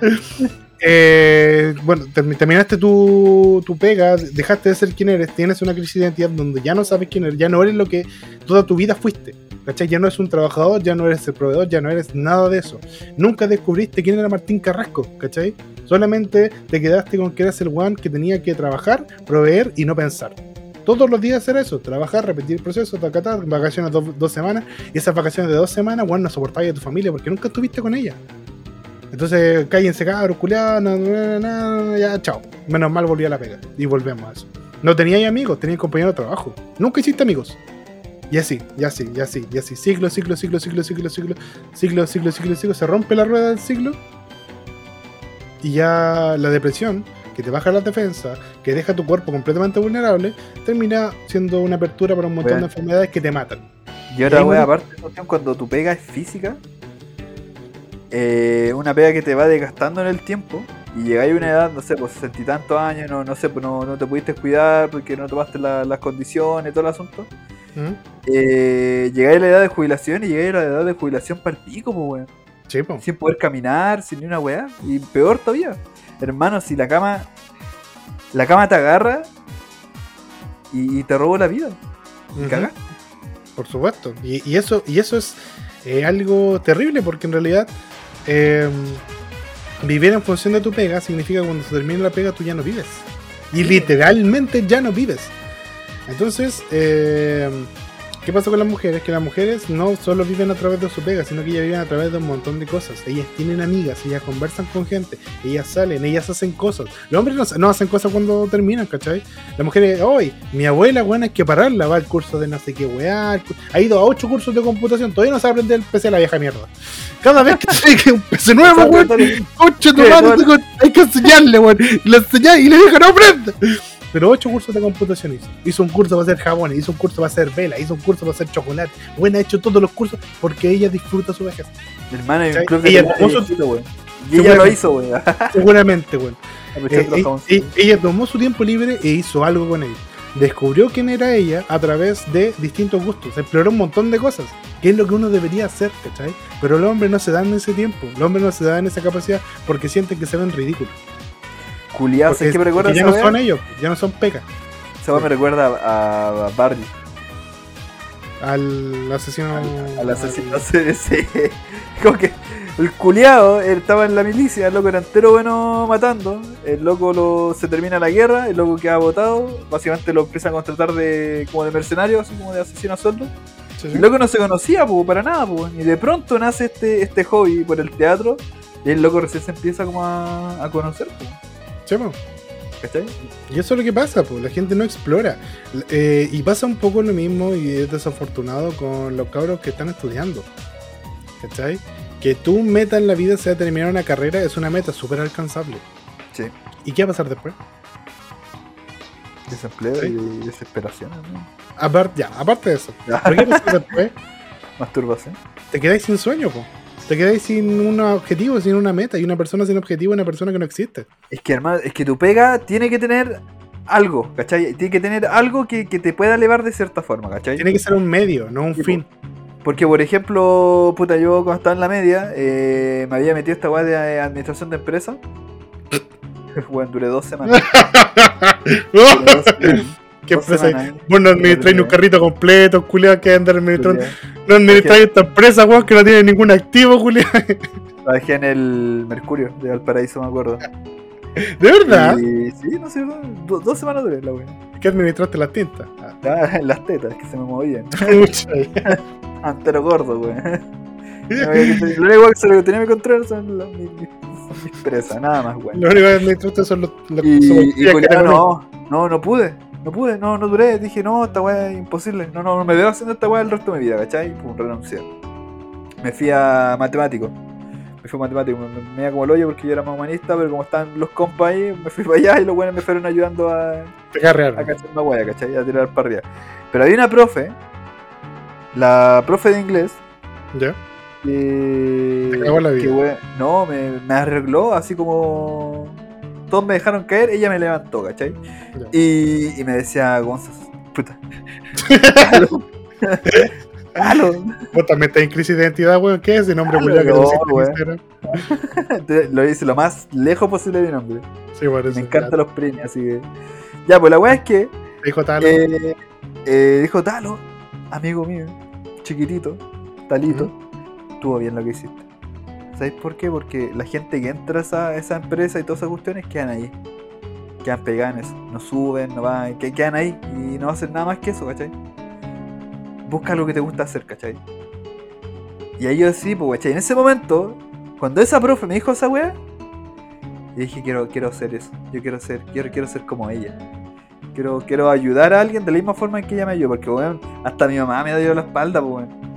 Eh, bueno, termi- terminaste tu, tu pega, dejaste de ser quien eres, tienes una crisis de identidad donde ya no sabes quién eres, ya no eres lo que toda tu vida fuiste. ¿Cachai? Ya no eres un trabajador, ya no eres el proveedor, ya no eres nada de eso. Nunca descubriste quién era Martín Carrasco, ¿cachai? Solamente te quedaste con que eras el one que tenía que trabajar, proveer y no pensar. Todos los días hacer eso, trabajar, repetir el proceso, vacaciones dos, dos semanas, y esas vacaciones de dos semanas, bueno, no soportabas a tu familia porque nunca estuviste con ella. Entonces, cállense cabros, culiados, na, na, na, ya, chao. Menos mal volví a la pega. Y volvemos a eso. No teníais amigos, teníais compañeros de trabajo. Nunca hiciste amigos. Y así, y así, y así, y así. Ciclo, ciclo, ciclo, ciclo, ciclo, ciclo, ciclo, ciclo, ciclo, ciclo. Se rompe la rueda del ciclo. Y ya la depresión, que te baja la defensa, que deja tu cuerpo completamente vulnerable, termina siendo una apertura para un montón Bueno. de enfermedades que te matan. Y weón, weón. aparte, cuando tu pega es física, eh, una pega que te va desgastando en el tiempo, y llegáis a una edad, no sé, pues sesenta y tantos años, no, no sé, pues no, no te pudiste cuidar porque no tomaste la- las condiciones, todo el asunto. ¿Mm? Eh, llegáis a la edad de jubilación y llegáis a la edad de jubilación para el pico, pues, weón. Sí, po. Sin poder caminar, sin ni una weá. Y peor todavía. Hermano, si la cama. La cama te agarra y, y te robo la vida. Y cagaste. Por supuesto. Y, y eso, y eso es eh, algo terrible porque en realidad eh, vivir en función de tu pega significa que cuando se termine la pega tú ya no vives. Y literalmente ya no vives. Entonces, eh, ¿qué pasa con las mujeres? Que las mujeres no solo viven a través de su pega, sino que ellas viven a través de un montón de cosas. Ellas tienen amigas, ellas conversan con gente, ellas salen, ellas hacen cosas. Los hombres no, no hacen cosas cuando terminan, ¿cachai? Las mujeres, hoy, mi abuela, weón, hay que pararla, va al curso de no sé qué weá, ha ido a ocho cursos de computación, todavía no sabe aprender el PC la vieja mierda. Cada vez que *laughs* que un PC nuevo, weón, Ocho tu ¿Qué, madre, hay que enseñarle, weón. Y le y le dije, no aprenda. Pero ocho cursos de computación hizo. Hizo un curso para hacer jabones, hizo un curso para hacer vela, hizo un curso para hacer chocolate. Bueno, ha hecho todos los cursos porque ella disfruta su vejez. Mi un ¿Cachai? club de Ella tomó su- viejito. Y ella lo hizo, weón. *laughs* Seguramente, Eh, jaboncitos. eh, ella tomó su tiempo libre e hizo algo con él. Descubrió quién era ella a través de distintos gustos. Exploró un montón de cosas. que es lo que uno debería hacer, ¿cachai? Pero los hombres no se dan ese tiempo, los hombres no se dan esa capacidad porque sienten que se ven ridículos. Culiado, ¿sabes qué me recuerda ya no son ellos, ya no son pecas. Esa me recuerda a, a Barney, Al asesino. al asesino. *laughs* Sí, sí. Como que el culiado estaba en la milicia, el loco era entero bueno matando, el loco lo, se termina la guerra, el loco queda votado, básicamente lo empiezan a contratar de como de mercenario, así como de asesino a sueldo. Sí, Y sí. el loco no se conocía, po, para nada, po. Y de pronto nace este, este hobby por el teatro. Y el loco recién se empieza como a, a conocer, po. Sí, po. ¿Cachai? Y eso es lo que pasa, pues la gente no explora. Eh, y pasa un poco lo mismo y es desafortunado con los cabros que están estudiando. ¿Cachai? Que tu meta en la vida sea terminar una carrera es una meta súper alcanzable. Sí. ¿Y qué va a pasar después? Desempleo Sí. y desesperación, ¿no? Aparte, ya, aparte de eso. ¿Pero qué pasa después? *laughs* Masturbación. Te quedáis sin sueño, po. Te quedáis sin un objetivo, sin una meta. Y una persona sin objetivo es una persona que no existe. Es que, hermano, es que tu pega tiene que tener algo, ¿cachai? Tiene que tener algo que, que te pueda elevar de cierta forma, ¿cachai? Tiene que ser un medio, no un Sí, fin. Porque, por ejemplo, puta, yo cuando estaba en la media, eh, me había metido esta weá de eh, administración de empresa. bueno, *laughs* duré dos semanas. *laughs* Duré dos semanas. ¿Qué empresa? semanas, Vos no administráis un carrito completo, culiado, que andar administrando. No administráis esta empresa, weón, que no tiene ningún activo, culiado. *laughs* Trabajé en el Mercurio de Valparaíso, me acuerdo. ¿De verdad? Y sí, no sé, do- dos semanas duré la wea. ¿Qué administraste las tintas? Ah, Ah, *laughs* en las tetas, que se me movían. *laughs* Antero gordo, wey. Lo único que se lo que tenía mi control son las- mis, presas, nada más, wey. Lo único que administraste son los. los Y, y que te no, no, no pude. No pude, no, no duré. Dije, no, esta weá es imposible. No, no, no me veo haciendo esta weá el resto de mi vida, ¿cachai? Pum, renuncié. Me fui a matemático. Me fui a matemático. Me, me, me iba como el hoyo porque yo era más humanista, pero como estaban los compas ahí, me fui para allá y los buenos me fueron ayudando a, a cachar una weá, ¿cachai? A tirar para arriba. Pero había una profe, la profe de inglés, ¿Ya? que. Te la vida. que, no, me, me arregló así como. Todos me dejaron caer, ella me levantó, ¿cachai? Y, y me decía, Gonzalo, puta. *laughs* Aló. Vos también estás en crisis de identidad, weón. ¿Qué es ese nombre, que no, en weón. Lo hice lo más lejos posible de mi nombre. Sí, eso. Me encantan los premios, así que. Ya, pues la weá es que. Dijo tal. eh, eh, dijo Talo, amigo mío, chiquitito, Talito, estuvo bien lo que hiciste. ¿Sabéis por qué? Porque la gente que entra a esa, esa empresa y todas esas cuestiones quedan ahí. Quedan eso. No suben, no van, que quedan ahí y no hacen nada más que eso, ¿cachai? Busca lo que te gusta hacer, ¿cachai? Y ahí yo sí, pues, ¿cachai? En ese momento, cuando esa profe me dijo esa weá, dije, quiero, quiero hacer eso. Yo quiero ser, quiero, quiero ser como ella. Quiero, quiero ayudar a alguien de la misma forma en que ella me ayudó. Porque, weón, hasta mi mamá me ha dado la espalda, pues, weón.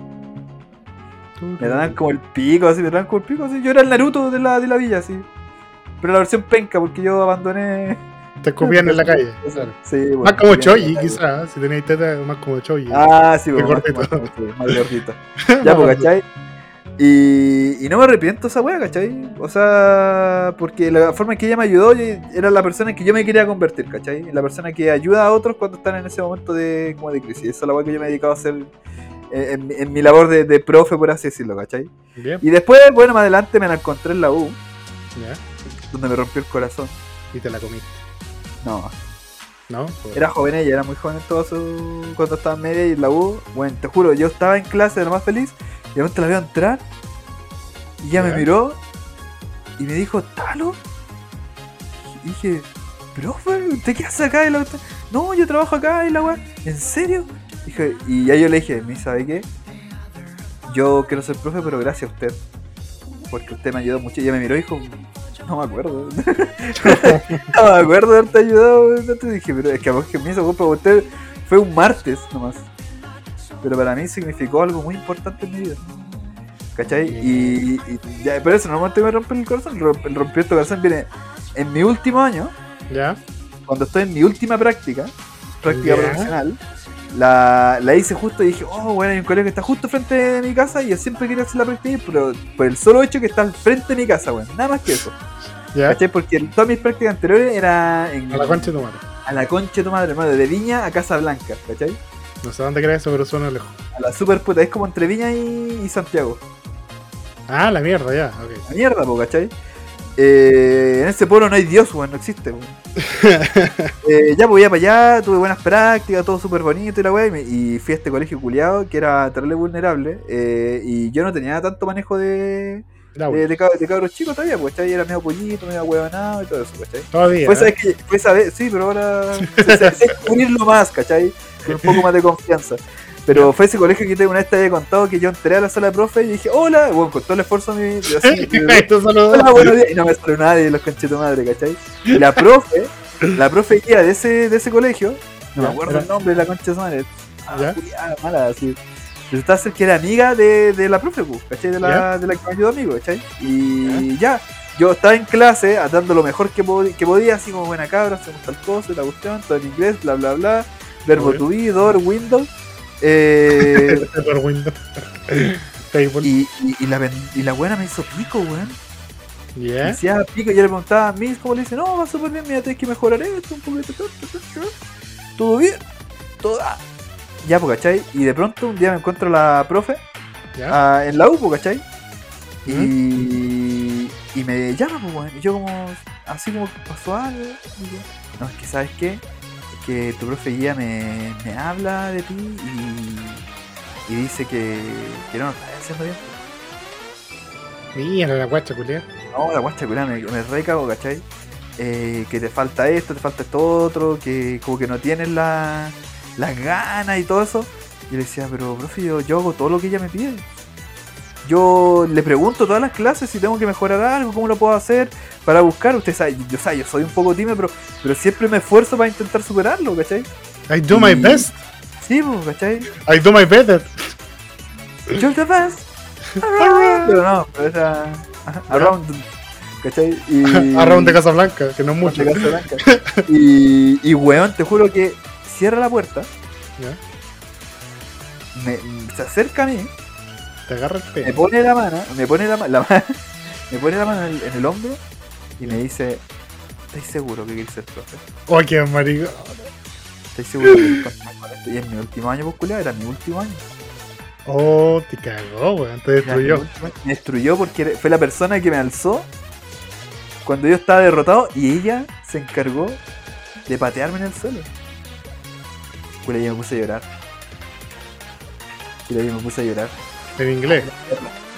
Me dan como el pico, así, me dan como el pico, así. Yo era el Naruto de la, de la villa, así. Pero la versión penca, porque yo abandoné. Te escupían en la calle. *laughs* claro. Sí, bueno, Más como Choji, quizás. Si tenéis teta, más como Choji. Ah, sí, bueno, más, gordito. más- sí, *laughs* más gordito. Ya, pues, ¿cachai? Y, y no me arrepiento de esa wea, ¿cachai? O sea, porque la forma en que ella me ayudó era la persona en que yo me quería convertir, ¿cachai? La persona que ayuda a otros cuando están en ese momento de, como de crisis. Esa es la wea que yo me he dedicado a hacer en, en mi labor de, de profe, por así decirlo, ¿cachai? Bien. Y después, bueno, más adelante me la encontré en la U, Ya. donde me rompió el corazón. Y te la comiste. No, ¿No? era joven ella, era muy joven en todo su... cuando estaba en media y en la U. Bueno, te juro, yo estaba en clase, era lo más feliz, y de repente la veo entrar, y ella Ya. me miró, y me dijo, ¿Talo? Y dije, profe, ¿usted qué hace acá? Y la no, yo trabajo acá, y la weá, ¿en serio? Dije, y ya yo le dije, ¿me sabe qué? Yo quiero ser profe, pero gracias a usted. Porque usted me ayudó mucho. Y ella me miró y dijo, no me acuerdo. *laughs* no me acuerdo de haberte ayudado. Entonces dije, pero es que a vos que me hizo culpa usted fue un martes nomás. Pero para mí significó algo muy importante en mi vida. ¿Cachai? Y, y ya, pero eso normalmente me rompe el corazón. El romp- el romper tu corazón viene en mi último año, ¿Ya? cuando estoy en mi última práctica, práctica profesional. La, la hice justo y dije, oh, bueno, hay un colegio que está justo frente de mi casa y yo siempre quería hacer la práctica, pero por el solo hecho que está al frente de mi casa, weón. Nada más que eso. ¿Ya? ¿Cachai? Porque todas mis prácticas anteriores era en, A la concha de tu madre. a la concha de tu madre, hermano, de Viña a Casa Blanca, ¿cachai? No sé dónde crees eso, pero suena lejos. a la super puta. Es como entre Viña y, y Santiago. Ah, la mierda, ya, ok. La mierda, po, ¿cachai? Eh, en ese pueblo no hay Dios, weón, no existe, weón. *laughs* Eh, ya, pues ya para allá, tuve buenas prácticas, todo súper bonito y la weá, y, fui a este colegio culiado que era terrible vulnerable, eh, y yo no tenía tanto manejo de, de, de, cab- de cabros chicos todavía, pues, ¿cachai? Era medio pollito, medio huevonado y todo eso, ¿cachai? Todavía. Fue esa ¿eh? vez que, fue esa vez, sí, pero ahora *laughs* sé, sé- sé cubrirlo más, ¿cachai? Con un poco más de confianza. Pero fue ese colegio que te una vez te había contado que yo entré a la sala de profe y dije, hola, bueno, con todo el esfuerzo mi, de así, *laughs* solo- Hola, buenos días. Y no me salió nadie, los conchetos madre, ¿cachai? Y la profe, la profe guía de ese, de ese colegio, no me acuerdo el nombre de la concha de madre, ah, culiada, mala, así. Resulta ser que era amiga de, de la profe, pues, ¿cachai? De la, de la que me ayudó amigo, ¿cachai? Y ya. yo estaba en clase, dando lo mejor que, pod- que podía, así como buena cabra, hacemos tal cosa, la cuestión, todo en inglés, bla, bla, bla. Verbo to be, door, window. Eh, y, y, y la, ven- y la buena me hizo pico, weón. Yeah. decía pico y yo le preguntaba a Miss cómo le dice, no, va súper bien, mira, tienes que mejorar esto, un poquito, todo bien, todo ah. Ya, pues, ¿cachai? Y de pronto un día me encuentro a la profe ah, en la U, pues, ¿cachai? Y, y me llama, pues, weón. Y yo como, así como pasó algo. no, es que, ¿sabes qué? Que tu profe guía me, me habla de ti y, y dice que, que no lo estás haciendo bien. Mira la guacha, culia. No, la guacha culada me, me recago, ¿cachai? Eh, que te falta esto, te falta esto otro, que como que no tienes la, las ganas y todo eso. Y le decía, pero profe, yo, yo hago todo lo que ella me pide. Yo le pregunto todas las clases si tengo que mejorar algo, cómo lo puedo hacer para buscar. Usted sabe, yo, sabe, yo soy un poco tímido, pero, pero siempre me esfuerzo para intentar superarlo, ¿cachai? I do my best. Sí, pues, ¿cachai? I do my better. You're the best. *laughs* Around. Pero no, pero era around, ¿cachai? Y, *laughs* Around de Casablanca, que no es mucho. de Casa Blanca. *laughs* Y, y weón, te juro que cierra la puerta, me, se acerca a mí, Te agarra el me pelo. pone la mano, me pone la, la *laughs* me pone la mano en el, en el hombro y me dice, ¿estáis seguro que quieres ser profe? Oh, qué marico. ¿Estáis seguro que con esto? Y es mi último año popular, era mi último año. Oh, te cagó, weón. Te destruyó. último. Me destruyó porque fue la persona que me alzó cuando yo estaba derrotado y ella se encargó de patearme en el suelo. Culo, yo me puse a llorar. Culo, yo me puse a llorar. En inglés.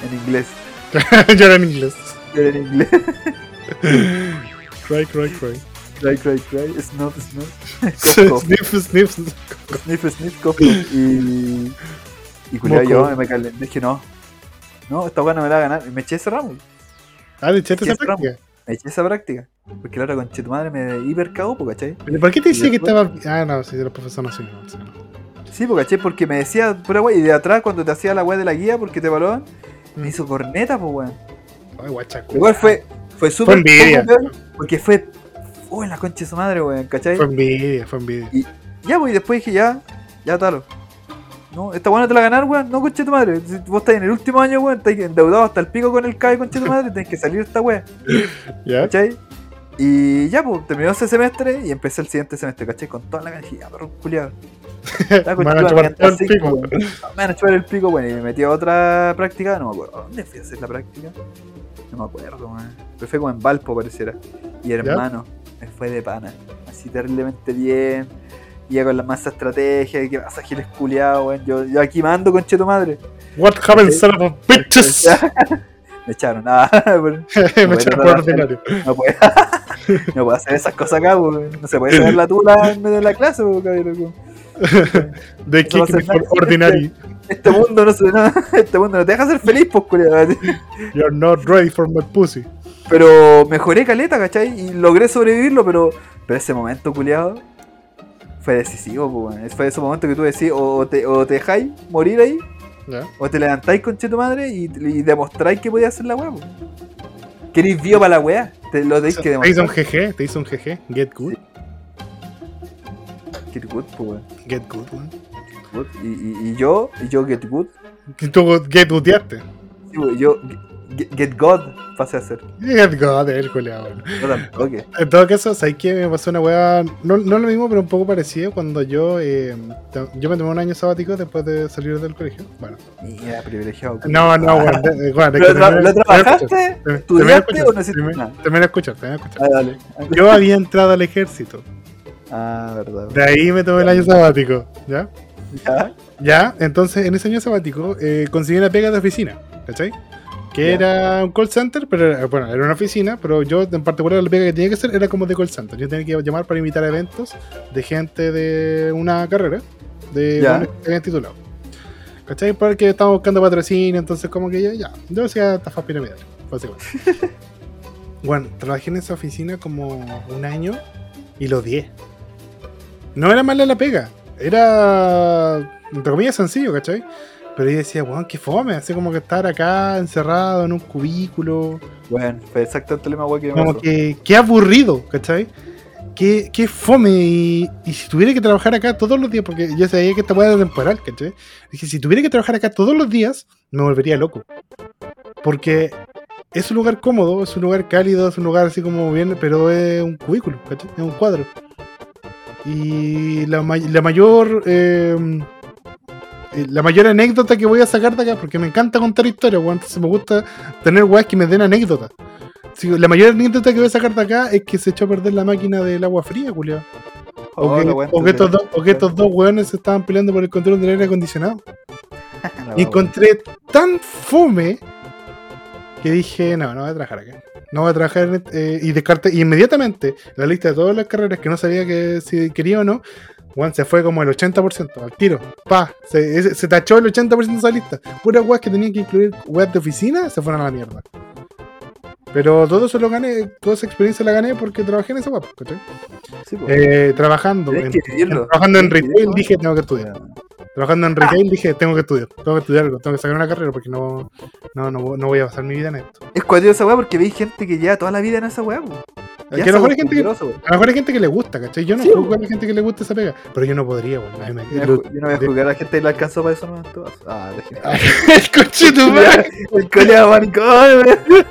En inglés. *laughs* Yo era en inglés. Yo era en inglés. Cry, cry, cry. Cry, cry, cry. Cough, cough. sniff, sniff. Sniff, sniff, cough. Y. Y culiao, Moco. yo me. Dije, no. No, esta weá no me la va a ganar. Me eché ese ramo. Ah, chate Sí, esa es práctica. Me eché esa práctica. Porque la hora con tu madre me hiper cagó, po, ¿cachai? Pero ¿Por qué te Y que estaba.? Ah, no, si los profesores no sí, no, sí, no. Sí, po, ¿cachai? Porque me decía pura weá. Y de atrás, cuando te hacía la weá de la guía, porque te evaluaban, me hizo corneta, pues weón. Ay, guachaco. Igual fue, fue súper. Fue envidia. Porque fue. Uy, la concha de su madre, weón, ¿cachai? Fue envidia, fue envidia. Ya, pues, y después dije, ya, ya, talo. No, esta weá no te la ganar, weón, no, concha de tu madre. Si vos estás en el último año, weón, estás endeudado hasta el pico con el CAE, concha de tu madre, tenés que salir de esta weá, *laughs* ¿Ya? ¿cachai? Y ya, pues, terminó ese semestre y empecé el siguiente semestre, ¿cachai? Con toda la canjilla, perro culiado. Me van a chupar el pico. Me van a chupar el pico, bueno, y me metí a otra práctica, no me acuerdo. ¿Dónde fui a hacer la práctica? No me acuerdo, man. Pero fue como en Valpo, pareciera. Y hermano, me fue de pana. Así terriblemente bien. Iba con la masa estrategia, que vas giles culiado, weón. Yo, yo aquí mando, conche tu madre. What happened, son of a bitches? *laughs* me echaron, *laughs* nada. *laughs* Me echaron por ordinario. No puedo, no puedo hacer esas cosas acá, weón. No se puede saber la tula en medio de la clase, weón. *laughs* De kick ordinary. Este mundo no se, no, *laughs* este mundo no te deja ser feliz, pues, culiado. *laughs* You're not ready for my pussy. Pero mejoré caleta, ¿cachai? Y logré sobrevivirlo, pero, pero ese momento, culiado, fue decisivo, pues. Fue ese momento que tú decís, o te, o te dejáis morir ahí, ¿Ya? o te levantáis con tu madre y, y demostráis que podías hacer la weá, pues. Queréis vivo para la weá, te lo tenéis que Te hizo un demostrar. GG, te hizo un GG. Get good. Get good, pues, weón. Get good, weón. Y, y, y yo, y yo get good, Y tú get goodeaste. sí, weón, yo Get, Get God pasé a hacer. Get God, el culeado. Tampoco. En todo caso, ¿sabes qué? Me pasó una weá, no, no lo mismo, pero un poco parecido cuando yo, eh, yo me tomé un año sabático después de salir del colegio. Bueno, Mira, privilegiado. no, no, weón. *laughs* es ¿Lo, tra- lo trabajaste? ¿Estudiaste o no hiciste nada? Escuchar, termina de escuchar. Ah, dale. Yo había entrado al ejército. Ah, verdad. De ahí me tomé el año sabático, ¿ya? ¿Ya? Ya, entonces en ese año sabático eh, conseguí una pega de oficina, ¿cachai? Que era un call center, pero era- bueno, era una oficina, pero yo en particular la pega que tenía que hacer era como de call center. Yo tenía que llamar para invitar a eventos de gente de una carrera, de habían titulado. ¿Cachai? Porque estaba buscando patrocinio, entonces como que ya, ya. Yo hacía estafas piramidales, básicamente. *laughs* bueno, trabajé en esa oficina como un año y lo odié. No era mala la pega, era, entre comillas, sencillo, ¿cachai? Pero yo decía, weón, qué fome, así como que estar acá encerrado en un cubículo, Bueno, fue exactamente el mismo weá que me como que, qué aburrido, ¿cachai? Qué, qué fome, y, y si tuviera que trabajar acá todos los días, porque yo sabía que esta weá era temporal, ¿cachai? Dije, si tuviera que trabajar acá todos los días, me volvería loco. Porque es un lugar cómodo, es un lugar cálido, es un lugar así como bien, pero es un cubículo, ¿cachai? Es un cuadro. Y la, la mayor. eh, eh, la mayor anécdota que voy a sacar de acá, porque me encanta contar historias, weón, entonces me gusta tener weas que me den anécdotas. Sí, la mayor anécdota que voy a sacar de acá es que se echó a perder la máquina del agua fría, culiao. O, Oh, que, o que estos dos, o que estos dos weones se estaban peleando por el control del aire acondicionado. *laughs* Y encontré tan fome que dije, no, no voy a trabajar acá. No voy a trabajar en eh, y descarté inmediatamente la lista de todas las carreras que no sabía que si quería o no. Juan se fue como el 80% al tiro. Pa, se, se tachó el 80% de esa lista. Puras weas que tenían que incluir web de oficina se fueron a la mierda. Pero todo eso lo gané, toda esa experiencia la gané porque trabajé en esa web, ¿cachai? Sí, po. Eh, trabajando, en, trabajando en retail dije tengo que estudiar. Trabajando en retail dije, tengo que estudiar, tengo que estudiar algo, tengo que sacar una carrera porque no, no, no, no voy a pasar mi vida en esto. Es cuadrillo esa weá porque veis gente que lleva toda la vida en esa weá. *laughs* Que a lo mejor hay gente que, a weón. lo mejor hay gente que le gusta, ¿cachai? Yo no Sí, juzgo bo. a la gente que le gusta esa pega, pero yo no podría, weón. Me- Yo no voy a- yo no voy a jugar a la gente que le alcanzó para eso, no. Ah, déjeme. *laughs* El coche tu *laughs* madre. El coleado maricón, weón.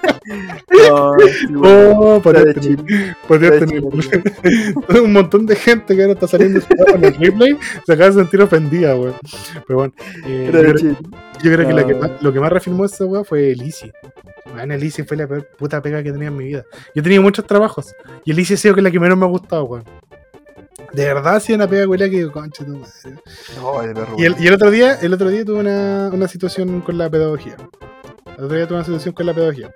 No, sí, weón. Oh, podría tener, podría tener un montón de gente que ahora está saliendo en el replay se acaba de sentir ofendida, weón. Pero bueno, eh, yo creo- que, la que No. más- lo que más reafirmó esa weá fue Elise. Bueno, Elise fue la peor puta pega que tenía en mi vida. Yo he tenido muchos trabajos. Y Elise ha sido que la que menos me ha gustado, weón. De verdad ha sido una pega culia que digo, concha tu madre. No, de perro. Y el, y el otro día, el otro día tuve una, una situación con la pedagogía. El otro día tuve una situación con la pedagogía.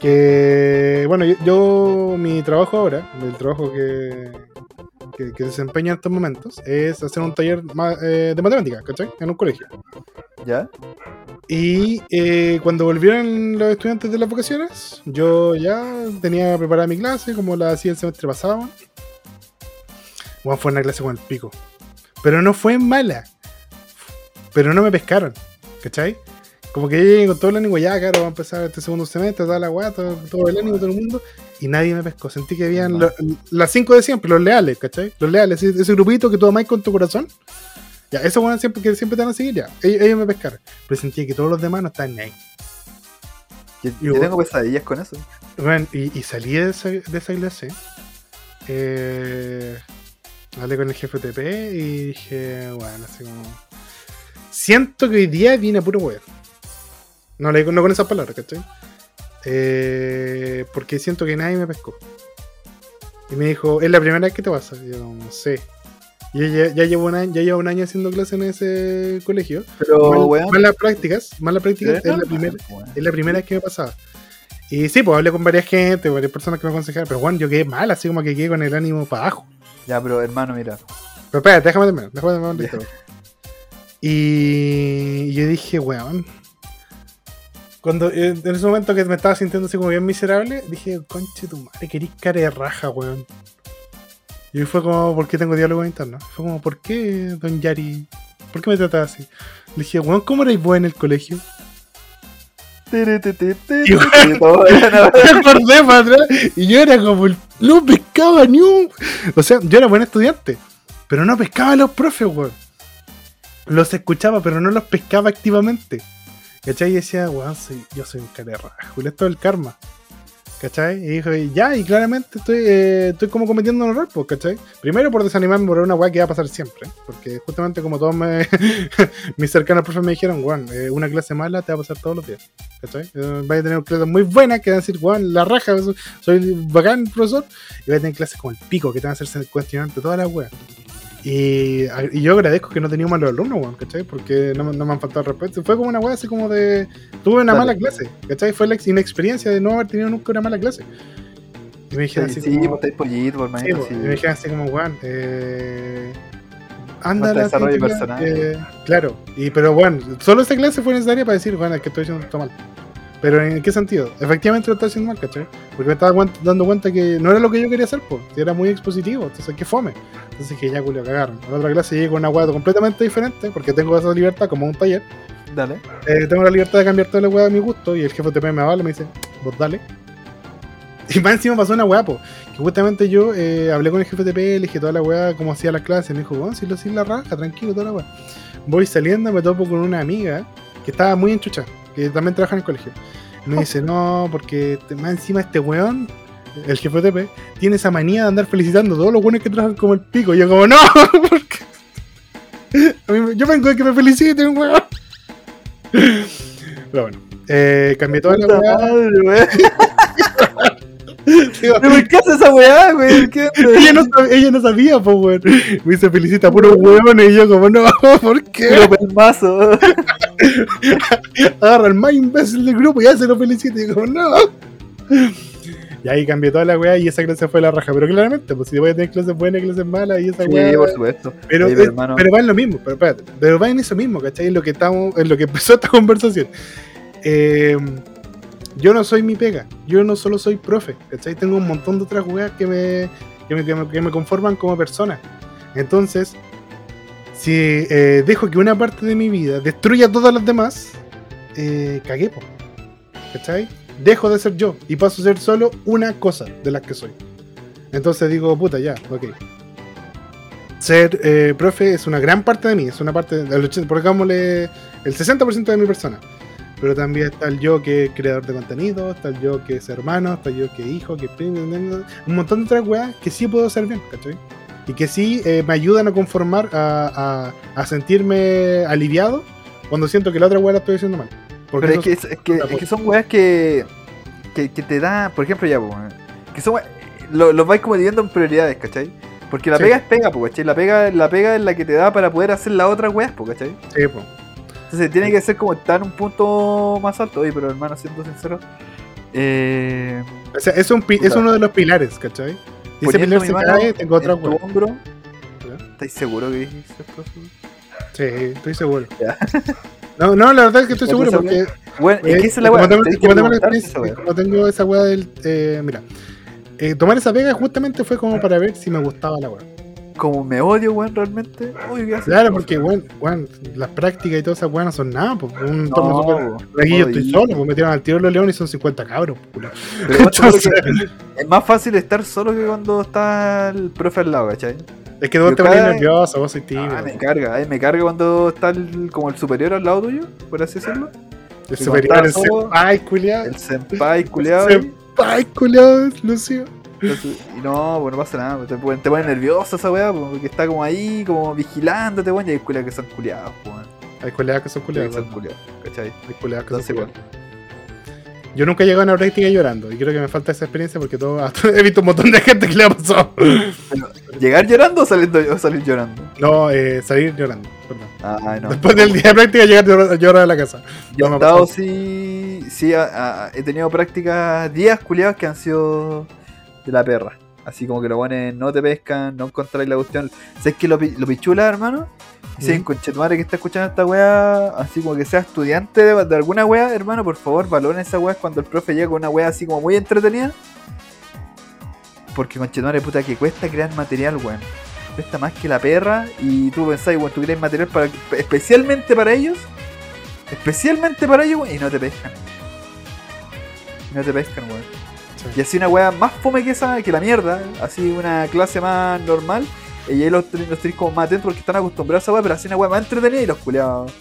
Que bueno, yo, yo- mi trabajo ahora, el trabajo que, que, que desempeño en estos momentos, es hacer un taller eh, de matemáticas, ¿cachai? En un colegio. ¿Ya? Y eh, cuando volvieron los estudiantes de las vacaciones, yo ya tenía preparada mi clase, como la hacía el semestre pasado. Weón, fue una clase con el pico. Pero no fue mala. Pero no me pescaron. ¿Cachai? Como que yo llegué con todo el ánimo, ya, claro, va a empezar este segundo semestre, toda la todo, todo el ánimo, todo el mundo. Y nadie me pescó. Sentí que habían lo- las cinco de siempre, los leales, ¿cachai? Los leales, ese, ese grupito que tú amáis con tu corazón. Ya, esos siempre, que siempre te van a seguir, ya. Ellos, ellos me pescaron. Pero sentí que todos los demás no estaban ni ahí. Yo, tengo pesadillas con eso. Bueno, y, y salí de esa, de esa clase. Eh, hablé con el jefe TP y dije, bueno, así como. Siento que hoy día vine a puro weón. No le digo no con esas palabras, ¿cachai? Eh, porque siento que nadie me pescó. Y me dijo, es la primera vez que te pasa. Y yo, no sé. Y yo ya, ya llevo un año, ya llevo un año haciendo clases en ese colegio. Pero, Mal- malas prácticas, malas prácticas, es la primera. Es la primera vez que me pasaba. Y sí, pues hablé con varias gente, varias personas que me aconsejaron, pero bueno, yo quedé mal, así como que quedé con el ánimo para abajo. Ya, pero hermano, mira. Pero espérate, déjame terminar, déjame terminar historia. Y yo dije, weón. Cuando eh, en ese momento que me estaba sintiendo así como bien miserable, dije, conche tu madre, querís cara de raja, weón. Y fue como, ¿por qué tengo diálogo interno? Fue como, ¿por qué, don Yari? ¿Por qué me tratas así? Le dije, weón, ¿cómo erais vos en el colegio? Me acordé para atrás y yo era como el, no pescaba ni un o sea yo era buen estudiante pero no pescaba a los profes weón los escuchaba pero no los pescaba activamente ¿Cachai? Y decía, weón, soy, yo soy un Julio, esto es el karma. ¿Cachai? Y dijo, ya, y claramente estoy, eh, estoy como cometiendo un error, pues, ¿cachai? Primero por desanimarme por una weá que va a pasar siempre. Porque justamente como todos me, *laughs* mis cercanos profes me dijeron, weón, eh, una clase mala te va a pasar todos los días. ¿Cachai? Eh, a tener clases muy buenas que van a decir, weón, la raja, soy bacán, profesor. Y vais a tener clases como el pico que te van a hacerse cuestionante todas las weas. Y, y, yo agradezco que no tenía malos alumnos, weón, ¿cachai? Porque no, no, me han faltado respeto. Fue como una weá así como de. Tuve una mala clase, ¿cachai? Fue la inexperiencia de no haber tenido nunca una mala clase. Y me dijeron sí, así sí, como. pues pollito, por sí, sí. Y me dijeron así como, weón, eh. Anda desarrollo crítica, personal. eh, claro, y, pero bueno, solo esta clase fue necesaria para decir, bueno, es que estoy haciendo esto mal. Pero ¿en qué sentido? Efectivamente lo estaba haciendo mal, ¿cachai? Porque me estaba dando cuenta que no era lo que yo quería hacer, pues. Era muy expositivo, entonces qué fome. Entonces que ya, culio, cagaron. En la otra clase llegué con una hueá completamente diferente, porque tengo esa libertad como un taller. Dale. Eh, tengo la libertad de cambiar toda la weá a mi gusto y el jefe TP me avala y me dice, vos dale. *laughs* Y más encima pasó una weá, po, que justamente yo eh, hablé con el jefe TP, le dije toda la weá, cómo hacía la clase, me dijo, bueno, si lo hacía la raja, tranquilo, toda la weá. Voy saliendo, me topo con una amiga que estaba muy enchuchada, que también trabaja en el colegio. Me dice, no, porque más encima este weón, el jefe TP, tiene esa manía de andar felicitando a todos los buenos que trabajan como el pico. Y yo como, no, *laughs* porque... Mí yo vengo de que me feliciten, weón. Pero bueno, eh, cambié toda la weá. *laughs* Digo, Pero, ¿por ¿Qué hace esa weá, güey? Ella, no ella no sabía, pues, weón. Me dice felicita a puros weones. Y yo, como, no, *laughs* ¿por qué? Puro pelmazo. *laughs* Agarra el más imbécil del grupo y ya se lo felicita. Y como, no. *laughs* Y ahí cambié toda la weá y esa clase fue la raja. Pero claramente, pues si voy a tener clases buenas y clases malas y esa Sí, weá. por supuesto. Pero, Sí, es- pero, va en lo mismo, pero espérate, pero va en eso mismo, ¿cachai? En lo que estamos, en lo que empezó esta *laughs* conversación. Eh, yo no soy mi pega, yo no solo soy profe, ¿cachai? Tengo un montón de otras weas que me, que me, que me, que me conforman como persona. Entonces, si eh, dejo que una parte de mi vida destruya todas las demás, eh, cagué, po, ¿cachai? Dejo de ser yo y paso a ser solo una cosa de las que soy. Entonces digo, puta, ya, ok ser eh, profe es una gran parte de mí, es una parte del 80, pongámosle el 60% de mi persona. Pero también está el yo que es creador de contenido, está el yo que es hermano, está el yo que es hijo, que es un montón de otras weas que sí puedo hacer bien, ¿cachai? Y que sí eh, me ayudan a conformar, a, a- a sentirme aliviado cuando siento que la otra wea la estoy haciendo mal. Porque Pero es que, es, es que, es que son weas que, que, que te da, por ejemplo, ya, weón, que son weas- lo, los vais como dividiendo en prioridades, ¿cachai? Porque la Sí. pega es pega, po, ¿cachai? La pega, la pega es la que te da para poder hacer las otras weas, po, ¿cachai? sí, po. Entonces tiene que ser como estar en un punto más alto. Oye, pero hermano, siendo sincero, eh, O sea, es, un es uno de los pilares, ¿cachai? Si ese pilar se cae, tengo otra tu hombro. ¿estáis seguro que dijiste esto? Sí, estoy seguro. Ya. *laughs* No, no, la verdad es que estoy ¿Ya seguro porque Bueno, es Eh, que esa es la como wea. tengo- como tengo la como tengo esa weá del. eh, mira, eh, tomar esa pega justamente fue como para ver si me gustaba la weá. Como me odio, weón, realmente. Claro, porque, weón, weón, las prácticas y todas esas weas no son nada, pues. Un No, po, Aquí yo estoy solo, pues metieron al tiro los leones y son 50 cabros, pues, culo. Pero Entonces- es más fácil estar solo que cuando está el profe al lado, ¿cachai? Es que vos te pones nervioso, vos sois tímido. Ah, me carga, ay, me carga cuando está el, como el superior al lado tuyo, por así decirlo. el superior, el senpai, culiado. El senpai culeado. Senpai, culiado, Lucio. Y no, pues no pasa nada, te pone, te nervioso esa weá, pues, porque está como ahí, como vigilándote, weón, y hay culiados que son culiados, pues, weón. Hay culiados que son son weón. culiados, ¿cachai? Hay que son Entonces, culiados. Yo nunca he llegado a una práctica llorando y creo que me falta esa experiencia porque todo, *laughs* he visto un montón de gente que le ha pasado. ¿Llegar llorando o salir, o salir llorando? No, eh, salir llorando, perdón. Ay, no. Después del día de práctica llegar llor- llorar a la casa. Yo no he estado, sí, sí, a- a- he tenido prácticas, días culiados que han sido de la perra. Así como que los buenos no te pescan, no encontráis la cuestión. ¿Sabes que lo, lo pichula, hermano? Mm. un conchetumare que está escuchando esta weá, así como que sea estudiante de, de alguna weá, hermano, por favor, valoren esa weá cuando el profe llega con una weá así como muy entretenida. Porque conchetumare, puta, que cuesta crear material, weón. Cuesta más que la perra y tú pensás, weón, tú creas material para, especialmente para ellos. Especialmente para ellos, weón, y no te pescan. Y no te pescan, weón. Sí. Y así una weá más fome que esa, que la mierda, así una clase más normal, y ahí los, los tenéis como más atentos porque están acostumbrados a esa weá, pero así una weá más entretenida y los culeados.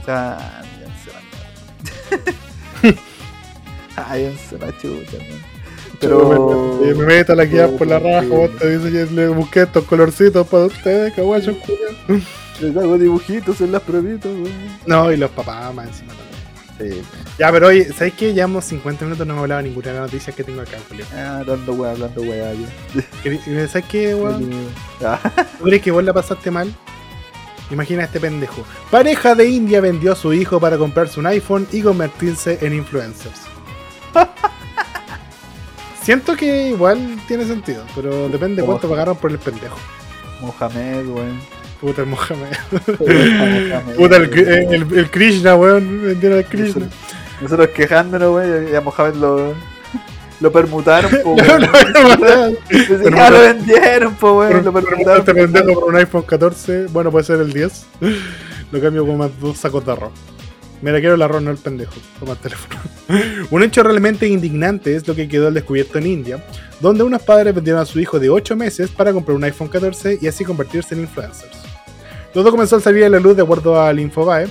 O sea, ya se la. Ay, *laughs* chucha, man. Pero. me, me meto la guía por la raja, vos te dice que le busqué estos colorcitos para ustedes, caballos, culiao. *laughs* Les hago dibujitos en las pruebitas, weón. No, y los papás más encima también. Sí. Ya, pero oye, ¿sabes qué? Llevamos 50 minutos, no hemos hablado de ninguna de las noticias que tengo acá, Julio. Ah, hablando weá, hablando weá, ya. ¿Sabes qué, weón? *laughs* ¿Tú crees que vos la pasaste mal? Imagina a este pendejo. Pareja de India vendió a su hijo para comprarse un iPhone y convertirse en influencers. *laughs* Siento que igual tiene sentido, pero depende cuánto pagaron por el pendejo. Mohamed, weón. Puta el Mohamed. Puta el, weón. el, el Krishna, weón. Vendieron al Krishna. Nosotros quejándonos, weón, y a Mohamed lo, lo permutaron, po, *laughs* weón. Dice, Ya lo vendieron, po, weón, lo permutaron. este pendejo por un iPhone 14, bueno, puede ser el 10. Lo cambio con más dos sacos de arroz. Mira, quiero el arroz, no el pendejo. Toma el teléfono. *laughs* un hecho realmente indignante es lo que quedó al descubierto en India, donde unos padres vendieron a su hijo de 8 meses para comprar un iPhone 14 y así convertirse en influencers. Todo comenzó a salir a la luz de acuerdo al Infobae,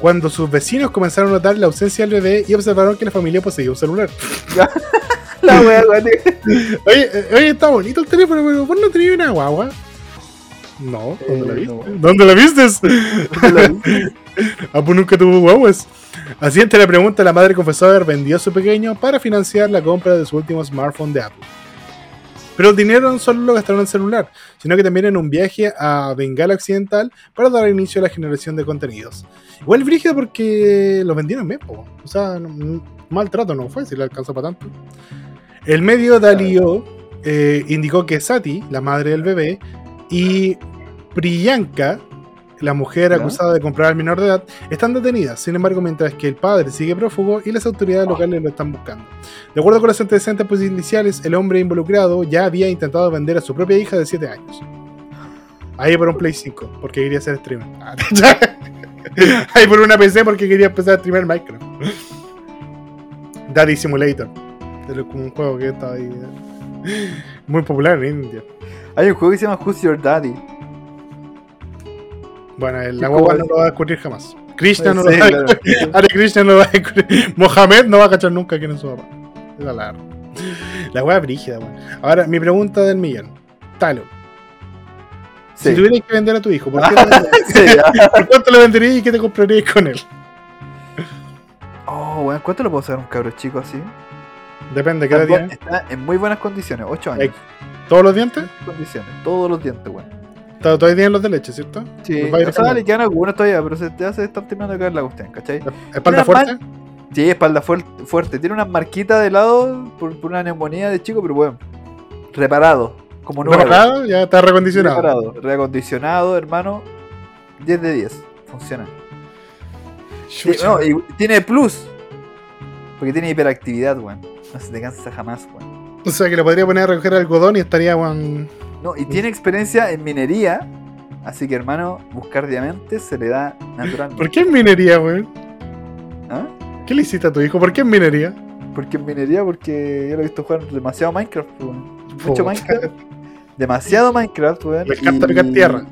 cuando sus vecinos comenzaron a notar la ausencia del bebé y observaron que la familia poseía un celular. *laughs* La weón. *laughs* Oye, eh, oye, está bonito el teléfono, pero vos no tenías una guagua. No, ¿dónde la Eh, viste? no. ¿Dónde la vistes? *laughs* Ah, pues nunca tuvo guaguas. Así ante la pregunta, la madre confesó haber vendido a su pequeño para financiar la compra de su último smartphone de Apple. Pero el dinero no solo lo gastaron en el celular, sino que también en un viaje a Bengala Occidental para dar inicio a la generación de contenidos. Igual brígido porque lo vendieron bien, po. o sea, maltrato no fue, si le alcanzó para tanto. El medio Dalio eh, indicó que Sati, la madre del bebé, y Priyanka, la mujer acusada de comprar al menor de edad, están detenidas. Sin embargo, mientras que el padre sigue prófugo y las autoridades locales lo están buscando. De acuerdo con los antecedentes policiales, el hombre involucrado ya había intentado vender a su propia hija de 7 años. Ahí por un Play 5, porque quería ser streamer. *laughs* Ahí por una PC porque quería empezar a streamer Minecraft. Daddy Simulator. Es como un juego que está ahí. eh, Muy popular en India. Hay un juego que se llama Who's Your Daddy. Bueno, el- la guagua no lo va a descubrir jamás. Krishna no Sí, lo va a claro. descubrir. *laughs* Hare Krishna no lo va a descubrir. Mohamed no va a cachar nunca quién es su papá. Es la larga. La wea brígida, weón. Ahora, mi pregunta del millón. Talo, Sí. si tuvieras que vender a tu hijo, ¿por, qué *laughs* *laughs* cuánto lo venderías y qué te comprarías con él? Oh, weón, ¿cuánto lo puedo sacar un cabro chico así? Depende, ¿qué edad Está, tiene? está en muy buenas condiciones, 8 años. ¿Todos los dientes? condiciones, todos los dientes, weón. Todavía todavía tienen los de leche, ¿cierto? Sí, o sea, cambiando. le quedan algunos todavía, pero se te hace estar terminando de caer la cuestión, ¿cachai? ¿Espalda fuerte? Sí, espalda fuer- fuerte. Tiene unas marquitas de lado por, por una neumonía de chico, pero bueno, reparado. Como nuevo. ¿Reparado? Ya está recondicionado. Reparado, reacondicionado, hermano. 10 de 10. Funciona. Sí, no, y tiene plus. Porque tiene hiperactividad, weón. No se te cansa jamás, weón. O sea que le podría poner a recoger algodón y estaría, weón. No, y tiene experiencia en minería. Así que, hermano, buscar diamantes se le da naturalmente. ¿Por qué en minería, weón? ¿Ah? ¿Qué le hiciste a tu hijo? ¿Por qué en minería? Porque en minería, porque yo lo he visto jugar demasiado Minecraft, weón. Mucho. Minecraft. Demasiado Minecraft, weón. Le encanta picar tierra.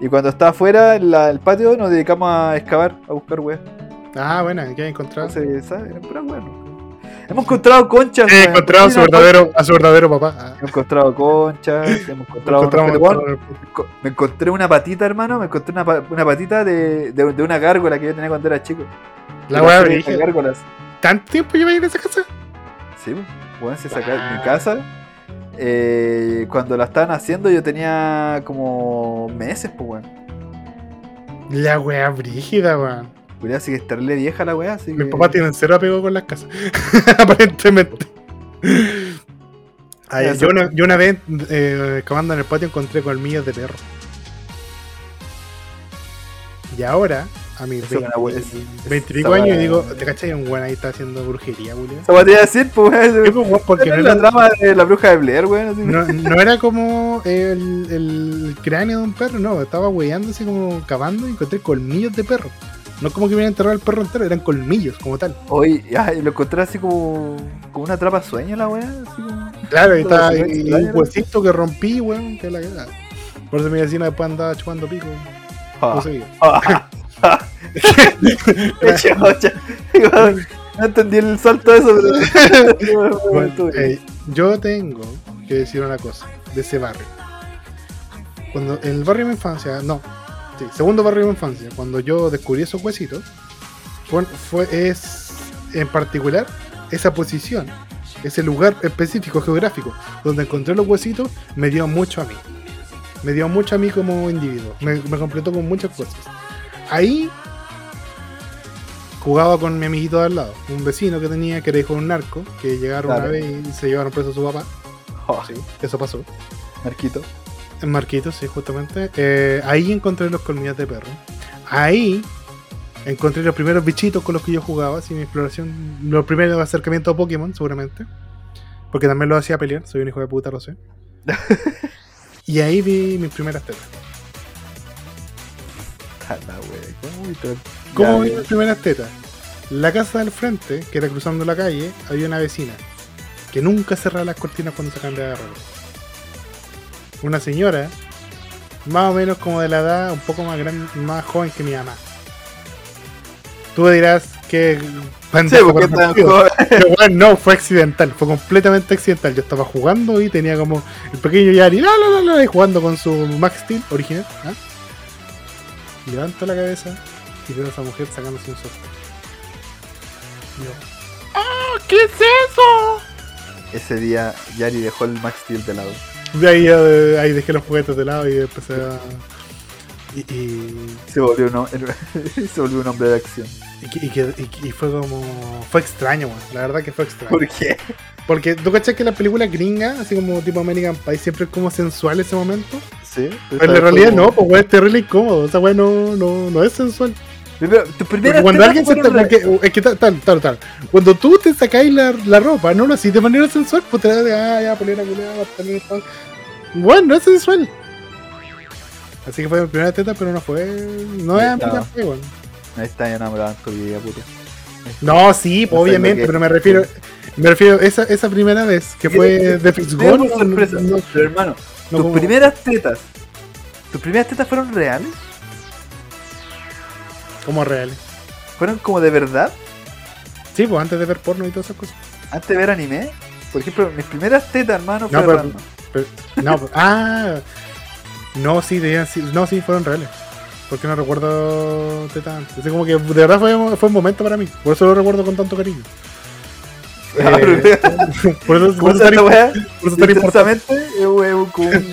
Y cuando está afuera, en la- el patio, nos dedicamos a excavar, a buscar weón. Ah, bueno, ¿qué encontrado? Entonces, ¿sabes? Eran puras weas, ¿no? Hemos encontrado conchas, He encontrado a su verdadero, a su verdadero papá. Hemos encontrado conchas, hemos encontrado. todo- me enco- me encontré una patita, hermano. Me encontré una, pa- una patita de, de, de una gárgola que yo tenía cuando era chico. La weá gárgolas. ¿Tanto tiempo lleva en esa casa? Sí, weón, se saca Ah. de mi casa. Eh, cuando la estaban haciendo, yo tenía como meses, pues, weón. La weá brígida, weón. Cuidado, así que estarle vieja la weá. Así Mis que... papás tienen cero apego con las casas. *laughs* Aparentemente. Ay, yo, una, yo una vez, eh, excavando en el patio, encontré colmillos de perro. Y ahora, a mis Eso es una we- es- 25 esa años, weá- digo, ¿te cachai? Un weón ahí está haciendo brujería, weón. Eso te iba a decir, pues, weón. Pues, Porque no Era la trama de la bruja de Blair, weón. no, no era como el, el cráneo de un perro, no, estaba weyando así como cavando y encontré colmillos de perro. No como que hubiera enterrado el perro entero, eran colmillos como tal. Hoy, lo encontré así como, como una trapa sueño la weá. Como... Claro, y, está, y un huesito que rompí, weón, que la cagada. Por eso mi vecina después andaba chupando pico. Ah. No sé. *laughs* Ah. *laughs* Chucha. no entendí el salto de eso, pero. *laughs* Bueno, yo tengo que decir una cosa de ese barrio. Cuando en el barrio de mi infancia, no, sí, segundo barrio de mi infancia, cuando yo descubrí esos huesitos, fue, fue es en particular esa posición, ese lugar específico geográfico donde encontré los huesitos, me dio mucho a mí. Me dio mucho a mí como individuo. Me, me completó con muchas cosas. Ahí jugaba con mi amiguito de al lado, un vecino que tenía que era hijo de un narco, que llegaron Claro. una vez y se llevaron preso a su papá. Oh, Sí, eso pasó. Marquito. En Marquitos, sí, justamente. Eh, ahí encontré los colmillos de perro. Ahí encontré los primeros bichitos con los que yo jugaba, así mi exploración, los primeros acercamientos a Pokémon, seguramente. Porque también lo hacía pelear, soy un hijo de puta, lo sé. *laughs* y ahí vi mis primeras tetas. ¿Cómo viste el- ¿Cómo Ya, vi mis primeras tetas? La casa del frente, que era cruzando la calle, había una vecina que nunca cerraba las cortinas cuando se cambiaba de ropa. Una señora, más o menos como de la edad, un poco más grande, más joven que mi mamá. Tú dirás que Sí, porque tan. Pero bueno, no, fue accidental, fue completamente accidental. Yo estaba jugando y tenía como el pequeño Yari, la la la la, y jugando con su Max Steel original. ¿ah? Levanto la cabeza y veo a esa mujer sacándose un software. Yo, ¡Ah! ¿Qué es eso? Ese día Yari dejó el Max Steel de lado. De ahí, eh, ahí dejé los juguetes de lado y empecé a. Y, y, Se volvió un, *laughs* se volvió un hombre de acción. y, que- y que- y- y fue como. Fue extraño, weón. La verdad que fue extraño. ¿Por qué? Porque tú cachas que la película gringa, así como tipo American Pie, siempre es como sensual ese momento. Sí. Pero en realidad no, pues weón, es terrible incómodo. O sea, weón, no, no, no es sensual. Tu primera cuando alguien se te. porque- es que tal, tal, tal, tal. Cuando tú te sacáis la, la ropa, no lo así de manera sensual, pues te da de, ah, ya, polera, polera. Bueno, no es sensual. Así que fue mi primera teta, pero no fue. No es. Pie, weón. Ahí está enamorado en tu vida, puto. No, sí, pues, No sé obviamente, que- pero me refiero. Me refiero a esa, esa primera vez que fue de una sorpresa. no- Pero hermano, no tus como- primeras tetas. ¿Tus primeras tetas fueron reales? Como reales. ¿Fueron como de verdad? Sí, pues antes de ver porno y todas esas cosas. Antes de ver anime. Por ejemplo, mis primeras tetas, hermano, No, fueron. pero- Pero- no, *laughs* ah, no, sí, sí, no, sí, fueron reales. Porque no recuerdo teta antes. Así como que de verdad fue, fue un momento para mí. Por eso lo recuerdo con tanto cariño. Eh, *laughs* por eso, por ¿Cómo eso esta weá? Intensamente, es como un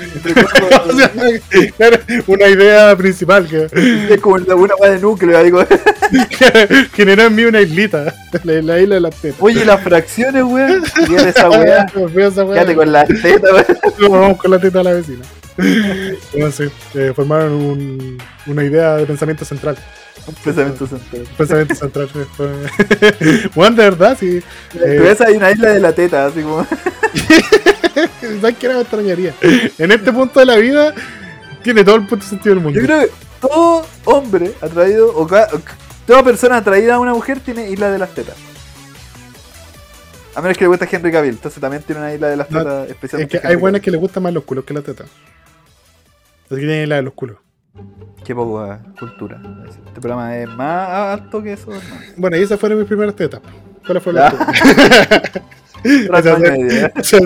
*laughs* una idea principal que, es como una weá de núcleo, digo. *laughs* generó en mí una islita. La, la isla de las tetas. Oye, las fracciones, weón. Fíjate esa weá. A. Quédate con las tetas, weón. Vamos con la teta de la vecina. *laughs* Entonces, eh, formaron un- una idea de pensamiento central. Un pensamiento central. Pensamiento central. Bueno, de verdad, sí. *laughs* Eh, ahí una isla de la teta, así como. *laughs* ¿Sabes qué era? Me extrañaría. En este punto de la vida, tiene todo el punto sentido del mundo. Yo creo que todo hombre atraído, o, ca- o toda persona atraída a una mujer tiene isla de las tetas. A menos que le guste Henry Cavill, entonces también tiene una isla de las No, tetas Es especialmente. que hay buenas que les gustan más los culos que la teta. Así que tienen la de los culos. Qué poca cultura. Este programa es más alto que eso, hermano. Bueno, y esas fueron mis primeras tetas. ¿Cuáles fueron las Ya. tuyas? Ese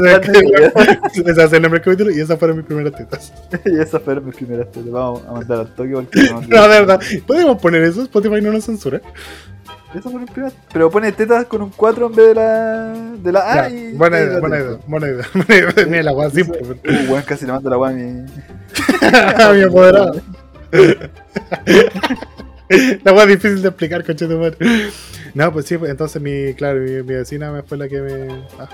es el nombre del capítulo y esas fueron mis primeras tetas. *laughs* y esas fueron mis primeras tetas. Vamos a mandar al toque porque no. *laughs* No, de verdad. ¿Podemos poner eso? Spotify no nos censura. Pero pone tetas con un 4 en vez de la. de la A Ya, y. buena idea, buena idea, *laughs* buena idea. Mira la weá simple. Uh, weón, casi le mando la weá a mi. *laughs* Mi apoderado. *laughs* La weá difícil de explicar, coche madre. No, pues sí, pues, entonces mi, claro, mi, mi vecina me fue la que me. ah.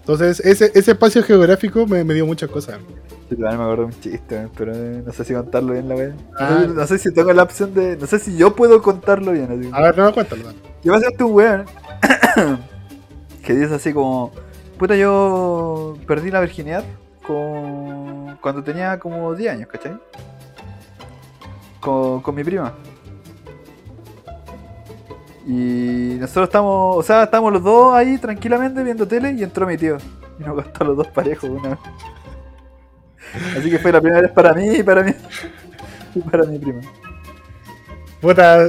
Entonces, ese, ese espacio geográfico me, me dio muchas cosas. Me acuerdo un chiste, pero eh, no sé si contarlo bien la wea. No, Ah. sé, no sé si tengo la opción de. No sé si yo puedo contarlo bien. Así. A ver, no, cuéntalo. Yo me hace un weón *coughs* que dice así como: Puta, yo perdí la virginidad con... cuando tenía como 10 años, ¿cachai? Con, con mi prima. Y nosotros estamos, o sea, estamos los dos ahí tranquilamente viendo tele y entró mi tío. Y nos gastó los dos parejos una vez. Así que fue la primera vez para mí y para mí. Y para mi prima. Puta,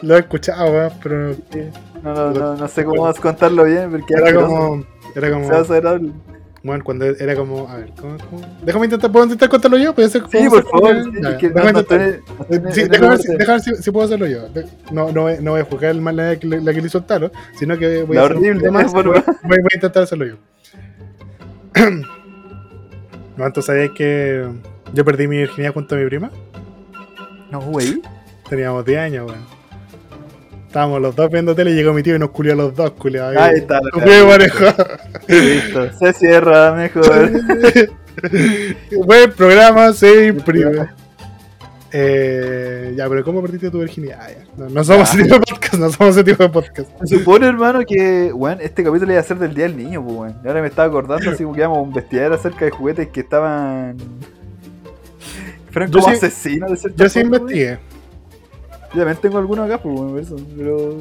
lo he escuchado, weón, pero. No, no, no, no sé cómo contarlo bien, porque Era como. Era como. Se. Bueno, cuando era como. A ver, ¿cómo, cómo? Déjame intentar, ¿puedo intentar contarlo yo? ¿Puede ser Sí, por favor. Sí, que déjame no, intentar. no Sí, ver, si, norte. déjame ver si, si puedo hacerlo yo. No, no, voy- no voy a juzgar el mal la que, la que le hizo el talo, sino que voy La a hacer un horrible, voy a intentar hacerlo yo. *clears throat* no, entonces sabías que yo perdí mi virginidad junto a mi prima. No, güey. Teníamos 10 años, weón. Estábamos los dos viendo tele y llegó mi tío y nos culió a los dos, culiado. Ahí está. Primo pareja. Listo. Se cierra mejor. *laughs* Buen programa, sí, primo. Eh, ya, pero ¿cómo perdiste tu virginidad? Ah, ya. No, no somos ese tipo de podcast, no somos ese tipo de podcast. *laughs* Se supone, hermano, que, weón, este capítulo iba a ser del Día del Niño, pues. Y ahora me estaba acordando, así que íbamos a un vestidero acerca de juguetes que estaban. Fueron Yo como sí- asesinos de cierta Yo sí investigué. Yo también tengo algunos acá, pues, por eso. Pero.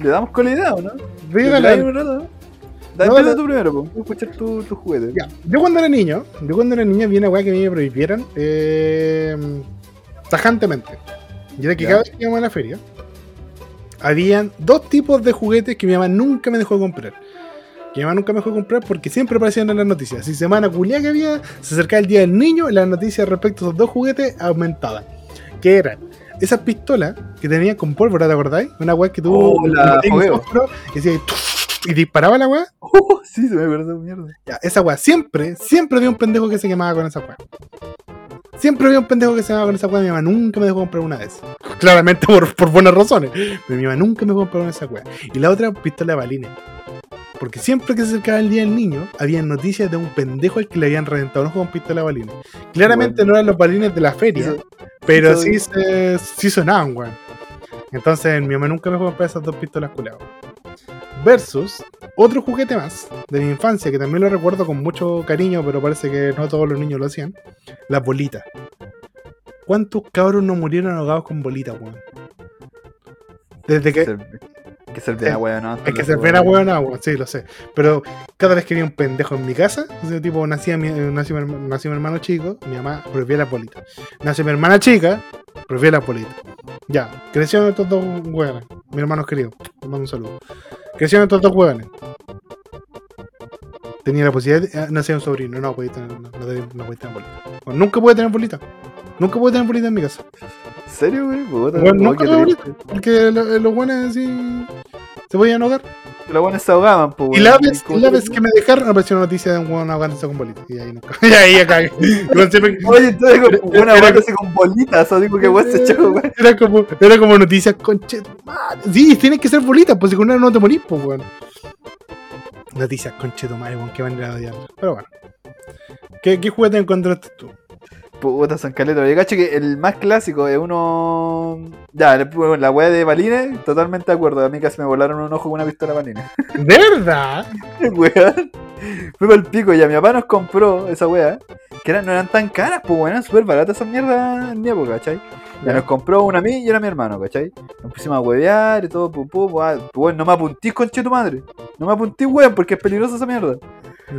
¿Le damos con la idea o no? Dígale. ¿Le un rato, no? Dale, No, tú primero, pues. Quiero escuchar tu- tus juguetes. Ya, Yo cuando era niño, yo cuando era niño vi una weá que a mí me prohibieran eh, tajantemente. Y era que Ya. cada vez que íbamos a la feria, habían dos tipos de juguetes que mi mamá nunca me dejó comprar. Que mi mamá nunca me dejó comprar porque siempre aparecían en las noticias. Si semana culia que había, se acercaba el día del niño y las noticias respecto a esos dos juguetes aumentaban. Que eran esas pistolas que tenían con pólvora, ¿te acordáis? Una weá que tú Oh, la y, hacía y disparaba la weá. *laughs* Oh, sí, se me acuerdo, mierda. Ya, esa weá, siempre, siempre había un pendejo que se quemaba con esa weá. Siempre había un pendejo que se quemaba con esa weá. Mi mamá nunca me dejó comprar una de esas. *laughs* Claramente por, por buenas razones. Pero mi mamá nunca me dejó comprar una de esas weá. Y la otra, pistola de balines. Porque siempre que se acercaba el día del niño, había noticias de un pendejo al que le habían reventado un ojo con pistola de balines. Claramente Bueno. no eran los balines de la feria, Eso- pero eso- sí, se, sí sonaban, weón. Entonces mi mamá nunca me comprar esas dos pistolas culadas. Versus otro juguete más de mi infancia, que también lo recuerdo con mucho cariño, pero parece que no todos los niños lo hacían. Las bolitas. ¿Cuántos cabros no murieron ahogados con bolitas, weón? Desde que, que ser bien Sí. weón, ¿no? es que se ven a weón, weón, sí, lo sé. Pero cada vez que había un pendejo en mi casa, ese tipo nacía mi, nació, mi, herma- nació mi hermano chico, mi mamá prohibía las bolitas. Nació mi hermana chica, prohibía las bolitas. Ya, crecieron estos dos hueones, mi hermano querido, le mando un saludo. Crecieron estos dos hueones. Tenía la posibilidad de. ah, un sobrino, no podía tener, no, no, no podía tener bolita. Bueno, nunca pude tener bolita. Nunca pude tener bolita en mi casa. ¿En serio, güey? Puta, Bueno, nunca qué tuve triste. Porque lo- los buenos así. se podían ahogar. Los buenos se ahogaban, pues, Y la vez, ¿Cómo y la vez que me dejaron apareció una noticia de un hueón ahogándose con bolitas. Y ahí nunca. *laughs* Y ahí siempre- Oye, entonces era- bota así con bolitas, así como que weón se echó, güey. Era como, era como noticias conche. Sí, tienen que ser bolitas, pues si con una no te morís, pues weón. Noticias conche tu madre, weón, que van a odiar. Pero bueno. ¿Qué, qué juguete encontraste tú? Puta, San Caleta. Yo cacho que el más clásico es uno. Ya, la- weá de balines, totalmente de acuerdo. A mí casi me volaron un ojo con una pistola balines. ¿De *laughs* verdad? weón. Fue para el pico, ya mi papá nos compró esa weá, que eran, no eran tan caras, pues weón, eran súper baratas esas mierdas en mi época, ¿cachai? Ya nos compró una a mí y era a mi hermano, ¿cachai? Nos pusimos a huevear y todo, pum, pum, weón, no me apuntís, conche tu madre. No me apuntís, weón, porque es peligrosa esa mierda.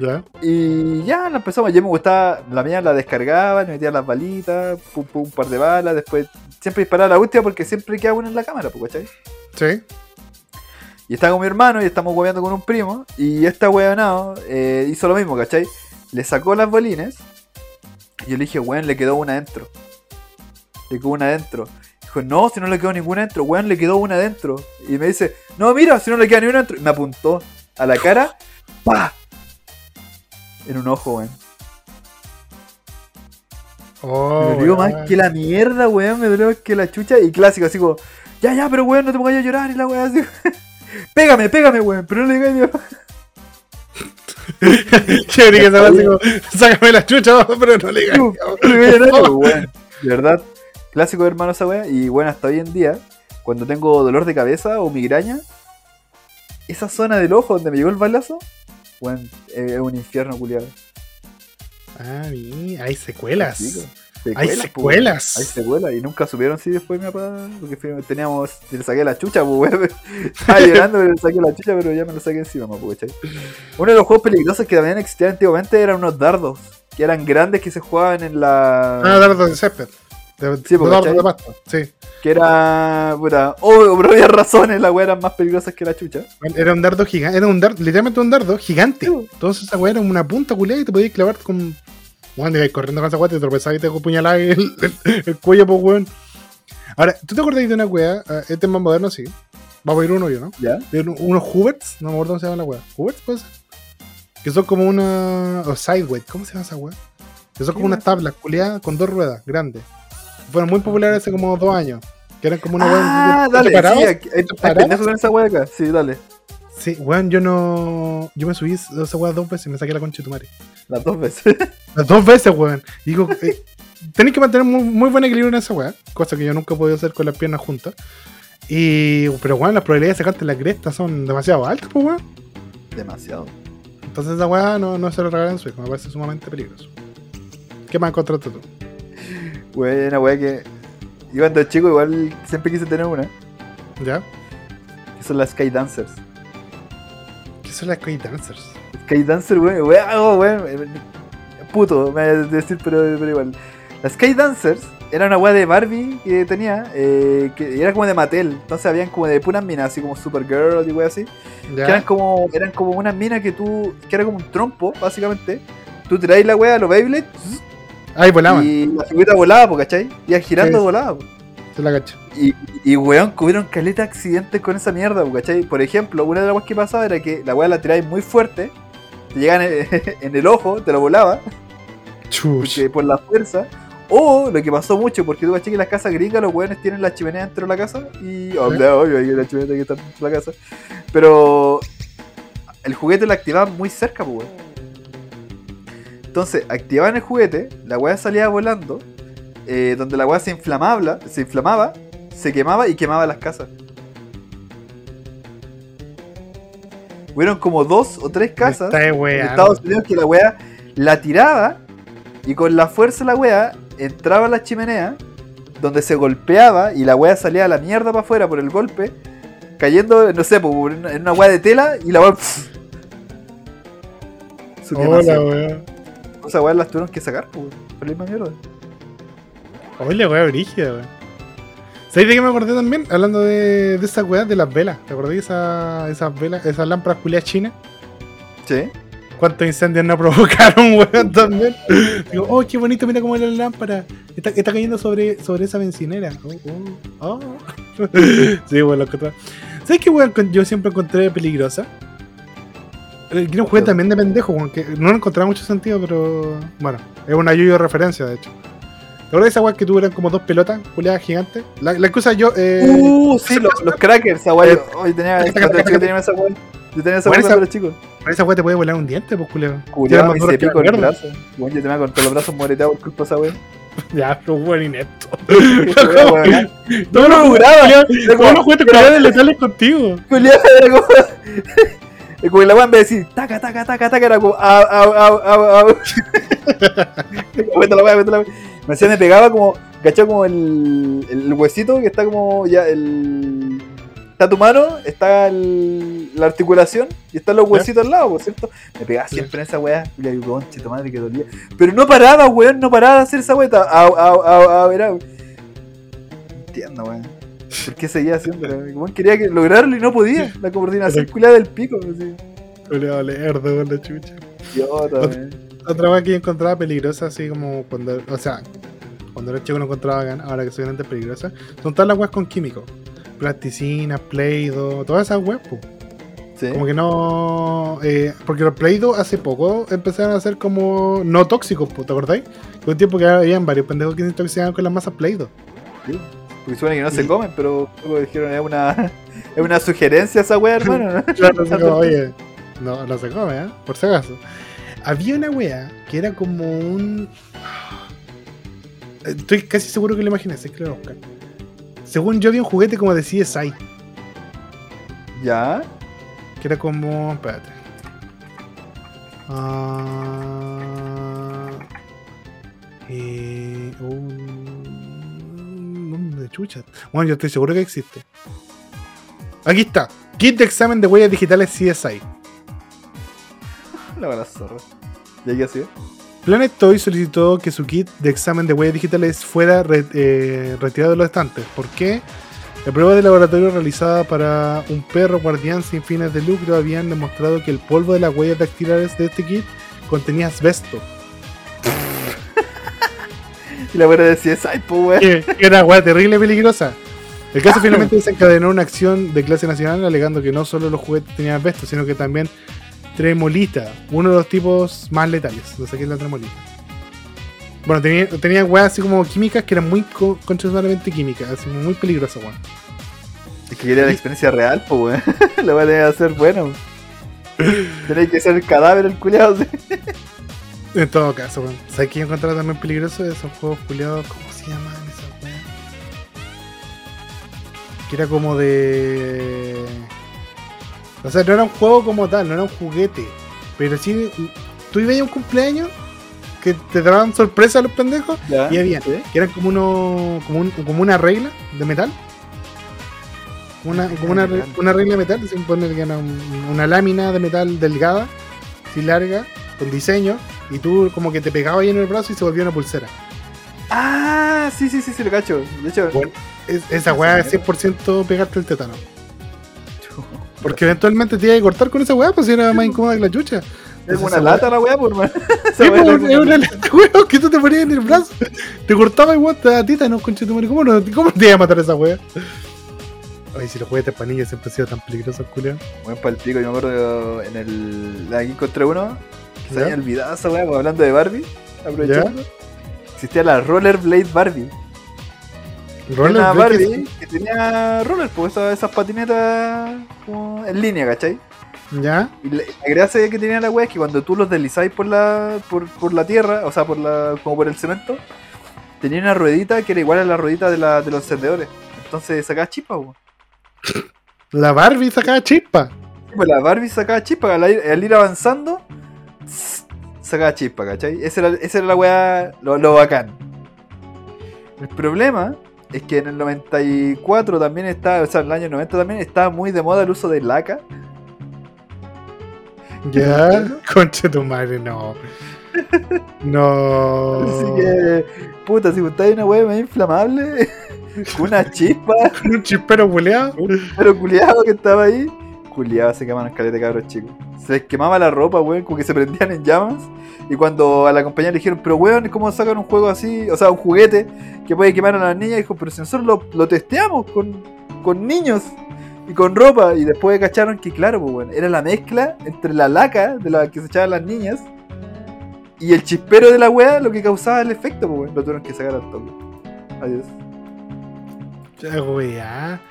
Ya. Y ya nos empezamos, ya me gustaba, la mía la descargaba, le metía las balitas, pum, pum, un par de balas, después siempre disparaba la última porque siempre queda una en la cámara, pues, ¿cachai? Sí. Y estaba con mi hermano y estamos hueveando con un primo. Y esta hueonado eh, hizo lo mismo, ¿cachai? Le sacó las bolines. Y yo le dije, weón, le quedó una adentro. Le quedó una adentro. Dijo, no, si no le quedó ninguna adentro, weón, le quedó una adentro. Y me dice, no, mira, si no le queda ni una adentro. Y me apuntó a la cara, ¡pa! En un ojo, weón. Oh, me dolió weón. más que la mierda, weón. Me dolió más que la chucha. Y clásico, así como, ya, ya, pero weón, no te pongas a llorar. Y la weón así, *laughs* pégame, pégame, weón. Pero no le digas a mi papá. *laughs* Chévere que esa weá así como, sácame la chucha, *laughs* pero no le digas. No, no le digas nada, weón. De verdad, clásico hermano esa weá. Y bueno, hasta hoy en día, cuando tengo dolor de cabeza o migraña, esa zona del ojo donde me llegó el balazo, weón, es un infierno culiado. Ah, mira, hay secuelas. Hay secuelas, weón. secuelas. Hay secuelas y nunca supieron si después mi papá, porque teníamos, le saqué la chucha, pues weón. *laughs* Estaba llorando, le saqué la chucha, pero ya me lo saqué encima, pues, ¿cachai? Uno de los juegos peligrosos que también existían antiguamente eran unos dardos, que eran grandes que se jugaban en la. Ah, dardos de césped. De, Sí, de. Que era. Puta. Oh, por obvias razones, las weas eran más peligrosas que la chucha. Era un dardo gigante. Era un dardo, literalmente un dardo gigante. Sí. Entonces esa weá era una punta culiada y te podías clavar con. Weón, ibas corriendo con esa weá, te tropezabas y te puñalabas el, el, el cuello, pues weón. Ahora, ¿tú te acordás de una weá? Ah, Este es más moderno, sí. Vamos a ir uno yo, ¿no? ¿Ya? De uno- unos Huberts, no me acuerdo cómo se llama la weá. ¿Huberts puede ser? Que son como una. O Sideway, ¿cómo se llama esa weá? Que son como ¿Qué unas tablas culiadas con dos ruedas grandes. Fueron muy populares hace como dos años. Que eran como una. Ah, ¿te dale. Sí, con esa wea acá. Sí, dale. Sí, weón, yo no. Yo me subí esa weá dos veces y me saqué la concha de tu madre. Las dos veces. *laughs* Las dos veces, weón. Y digo, eh, tenéis que mantener muy, muy buen equilibrio en esa weá, cosa que yo nunca he podido hacer con las piernas juntas. Y, pero weón, las probabilidades de sacarte la cresta son demasiado altas, pues weón. Demasiado. Entonces esa weá no, no se lo regalen a su hijo, me parece sumamente peligroso. ¿Qué más encontraste tú? Buena wea que. Yo cuando chico igual siempre quise tener una. ¿Ya? Que son las Sky Dancers. ¿Qué son las Sky Dancers? Sky Dancer, weón. Weón, oh, weón. Puto, me voy a decir, pero, pero igual. Las Sky Dancers era una weá de Barbie que tenía, eh, que era como de Mattel. Entonces habían como de puras minas, así como Supergirl y weá así. Que eran como, eran como unas minas que tú, que era como un trompo, básicamente. Tú tiráis la weá a los Beyblade Ahí volaban, y la figurita volaba, po, ¿cachai? Iba girando Sí. volaba, po. se la cacho. Y, y weón, hubieron caleta de accidentes con esa mierda, po, ¿cachai? Por ejemplo, una de las weas que pasaba era que la weá la tiráis muy fuerte, te llegan en, *laughs* en el ojo, te lo volaba, Chuch. porque por la fuerza. O lo que pasó mucho, porque tú cachai que en las casas gringas los weones tienen la chimenea dentro de la casa. Y obvio, obvio, hay una chimenea que está dentro de la casa. Pero el juguete lo activaban muy cerca, pues weón. Entonces, activaban el juguete, la weá salía volando, eh, donde la weá se inflamaba, se inflamaba, se quemaba y quemaba las casas. Hubieron como dos o tres casas weá. Estados Unidos que la weá la tiraba y con la fuerza de la weá entraba a la chimenea donde se golpeaba y la weá salía a la mierda para afuera por el golpe, cayendo, no sé, en una weá de tela y la weá. Hola, quemación. Esa weá las tuvieron que sacar, pues, por la misma mierda. Hola, weá, brígida, weá. ¿Sabes de qué me acordé también? Hablando de, de esas weas de las velas. ¿Te acordás de esa- esas velas, esas lámparas culiadas chinas? Sí. ¿Cuántos incendios no *laughs* provocaron, weón, también? Digo, oh, qué bonito, mira cómo es la lámpara. Está, está cayendo sobre, sobre esa bencinera. Oh, oh, oh. *laughs* sí, weón, lo encontré. ¿Sabes qué, weón, yo siempre encontré peligrosa? Eh, Quiero un juguete también de pendejo, weón, que no lo encontraba mucho sentido, pero bueno, es una lluvia de referencia, de hecho. ¿Te acuerdas de esa weá que tuvieron como dos pelotas, culiadas gigantes? La, la que usa yo, eh. uh, sí, los, los crackers, esa weá. Eh, yo- Hoy tenía, chico taca. tenía esa weá. Yo tenía esa weá cuando era chico. Para esa weá te puede volar un diente, pues, culiado. Más y duro se pico el mierda. brazo. Bueno, yo tenía con todos los brazos moreteados por culpa de esa weá. *laughs* Ya, pero weón inepto. *laughs* No, lo juraba. ¿Cómo no juguetes culiados letales contigo? Julián era como. La weá en vez de decir taca, taca, taca, taca, era como au, au, au, au, au. *laughs* La weá, la. Me hacía, me pegaba como, ¿cachai? Como el, el huesito que está como ya el. Está tu mano, está el- la articulación y están los huesitos al lado, por cierto. Me pegaba siempre en esa weá. Y le digo, conche, tu madre que dolía. Pero no paraba, weón, no paraba de hacer esa weá. Au, au, au, au, era. No entiendo, weón. ¿Por qué seguía haciendo? Weón quería que- lograrlo y no podía. La coordinación culiada del pico. Así. Culiado lerdo con la chucha. Idiota, Ot- weón. Otra weá que yo encontraba peligrosa, así como cuando. O sea, cuando era chico no encontraba bacán, ahora que soy grande peligrosa. Son todas las weas con químicos. Plasticina, Play-Doh, todas esas weas, pues. Sí. Como que no. eh, porque los Play-Doh hace poco empezaron a ser como no tóxicos, pues, ¿te acordáis? Fue un tiempo que habían varios pendejos que se intoxicaban con las masas Play-Doh. sí. Porque suena que no Y- se comen, pero luego dijeron es una, *laughs* es una sugerencia esa weá, hermano. *laughs* Claro, como, oye, no, no se come, ¿eh? Por si acaso. Había una wea que era como un. Estoy casi seguro que lo imaginé, así que lo buscar. Según yo, vi un juguete como de CSI, Ya. que era como. Espérate. Ah. eh, un. ¿Dónde de chucha? Bueno, yo estoy seguro que existe. Aquí está. Kit de examen de huellas digitales CSI. *laughs* La buena zorra. ¿Y aquí así? Planet Toy solicitó que su kit de examen de huellas digitales fuera re- eh, retirado de los estantes. ¿Por qué? La prueba de laboratorio realizada para un perro guardián sin fines de lucro habían demostrado que el polvo de las huellas dactilares de este kit contenía asbesto. *laughs* Y la buena decía, ay, pues, weón. era weá terrible y peligrosa. El caso finalmente desencadenó una acción de clase nacional alegando que no solo los juguetes tenían asbesto, sino que también tremolita, uno de los tipos más letales. No sé qué es la tremolita. Bueno, tenía, tenía weas así como químicas que eran muy co constitucionalmente químicas, así como muy peligrosas, weón. Es que quería la experiencia real, pues, weón. *laughs* La que ser buena, weón. Tenía que ser el cadáver el culiado, sí. *laughs* En todo caso, weón. ¿Sabes qué encontraba también peligroso? Esos juegos culiados, ¿cómo se llaman esas weas? Que era como de. O sea, no era un juego como tal, no era un juguete. Pero sí, tú ibas a un cumpleaños que te daban sorpresa a los pendejos Ya, y había, sí. que eran como uno, como, un- como una regla de metal. Una, como una, re- una regla de metal, se supone que era un- una lámina de metal delgada, así larga, con diseño, y tú como que te pegabas ahí en el brazo y se volvía una pulsera. Ah, sí, sí, sí, sí, lo cacho. De hecho, Bueno, Es- esa weá es 100% pegarte el tétano. Porque eventualmente te iba a cortar con esa weá, pues si era más incómoda que la chucha. es una lata la weá, por man. *laughs* Sí, Esa weá pues, es como- una lata, *laughs* weón, que tú te ponías en el brazo, te cortaba igual, te daba tétano, concha de tu madre. ¿Cómo, no, ¿Cómo te iba a matar esa weá? Ay, si los juguetes para niños siempre han sido tan peligrosos, culiao. Buen pal pico, yo me acuerdo en el. Aquí encontré uno se había olvidado esa weá, hablando de Barbie, aprovechando. Existía la Rollerblade Barbie. Roller una Barbie que tenía roller, pues esas, esas patinetas como en línea, ¿cachai? ¿Ya? Y la, la gracia que tenía la weá es que cuando tú los deslizáis por la, por, por la tierra, o sea, por la, como por el cemento, tenía una ruedita que era igual a la ruedita de, la, de los encendedores. Entonces sacaba chispa, weón. La Barbie sacaba chispa. Pues la Barbie sacaba chispa, al ir, al ir avanzando, sacaba chispa, ¿cachai? Esa era, esa era la weá, lo, lo bacán. El problema es que en el 94 también está, o sea, en el año 90 también estaba muy de moda el uso de laca. Ya, concha tu madre, no. No. Así que, puta, si gustáis una weá más inflamable, *laughs* una chispa, *laughs* Un chispero culeado. pero culiado que estaba ahí, culiado se quemaban caleta cabros chicos. Se les quemaba la ropa, weón, como que se prendían en llamas. Y cuando a la compañía le dijeron, pero weón, ¿cómo sacan un juego así? O sea, un juguete que puede quemar a las niñas. Dijo, pero si nosotros lo, lo testeamos con, con niños y con ropa. Y después cacharon que, claro, pues, weón, era la mezcla entre la laca de la que se echaban las niñas y el chispero de la weá lo que causaba el efecto, pues, weón. Lo tuvieron que sacar al toque. Adiós. Ya, weá.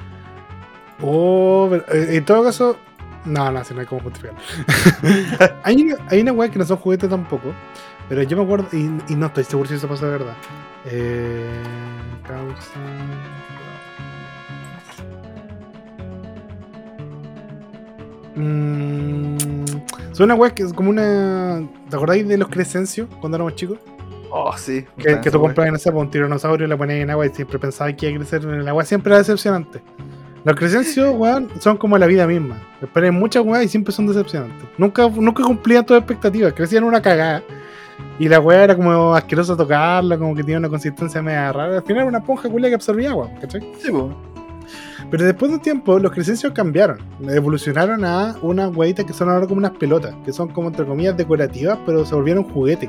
Oh, pero, eh, en todo caso. No, no, si no hay como justificarlo. *laughs* hay, una, hay una weá que no son juguetes tampoco. Pero yo me acuerdo. Y, y no estoy seguro si eso pasa de verdad. Eh, causa. Mm, son una weá que es como una. ¿Te acordáis de los Crescencios cuando éramos chicos? Oh, sí. Que, que tú comprabas en esa un tiranosaurio, le ponías en agua y siempre pensabas que iba a crecer en el agua. Siempre era decepcionante. Los crecencios, weón, son como la vida misma. Esperé muchas weas y siempre son decepcionantes. Nunca, nunca cumplían tus expectativas. Crecían una cagada. Y la wea era como asqueroso tocarla, como que tenía una consistencia media rara. Al final era una esponja culia que absorbía agua, ¿cachai? Sí, pues. Pero después de un tiempo, los crecencios cambiaron. Evolucionaron a unas huevitas que son ahora como unas pelotas, que son como entre comillas decorativas, pero se volvieron juguete.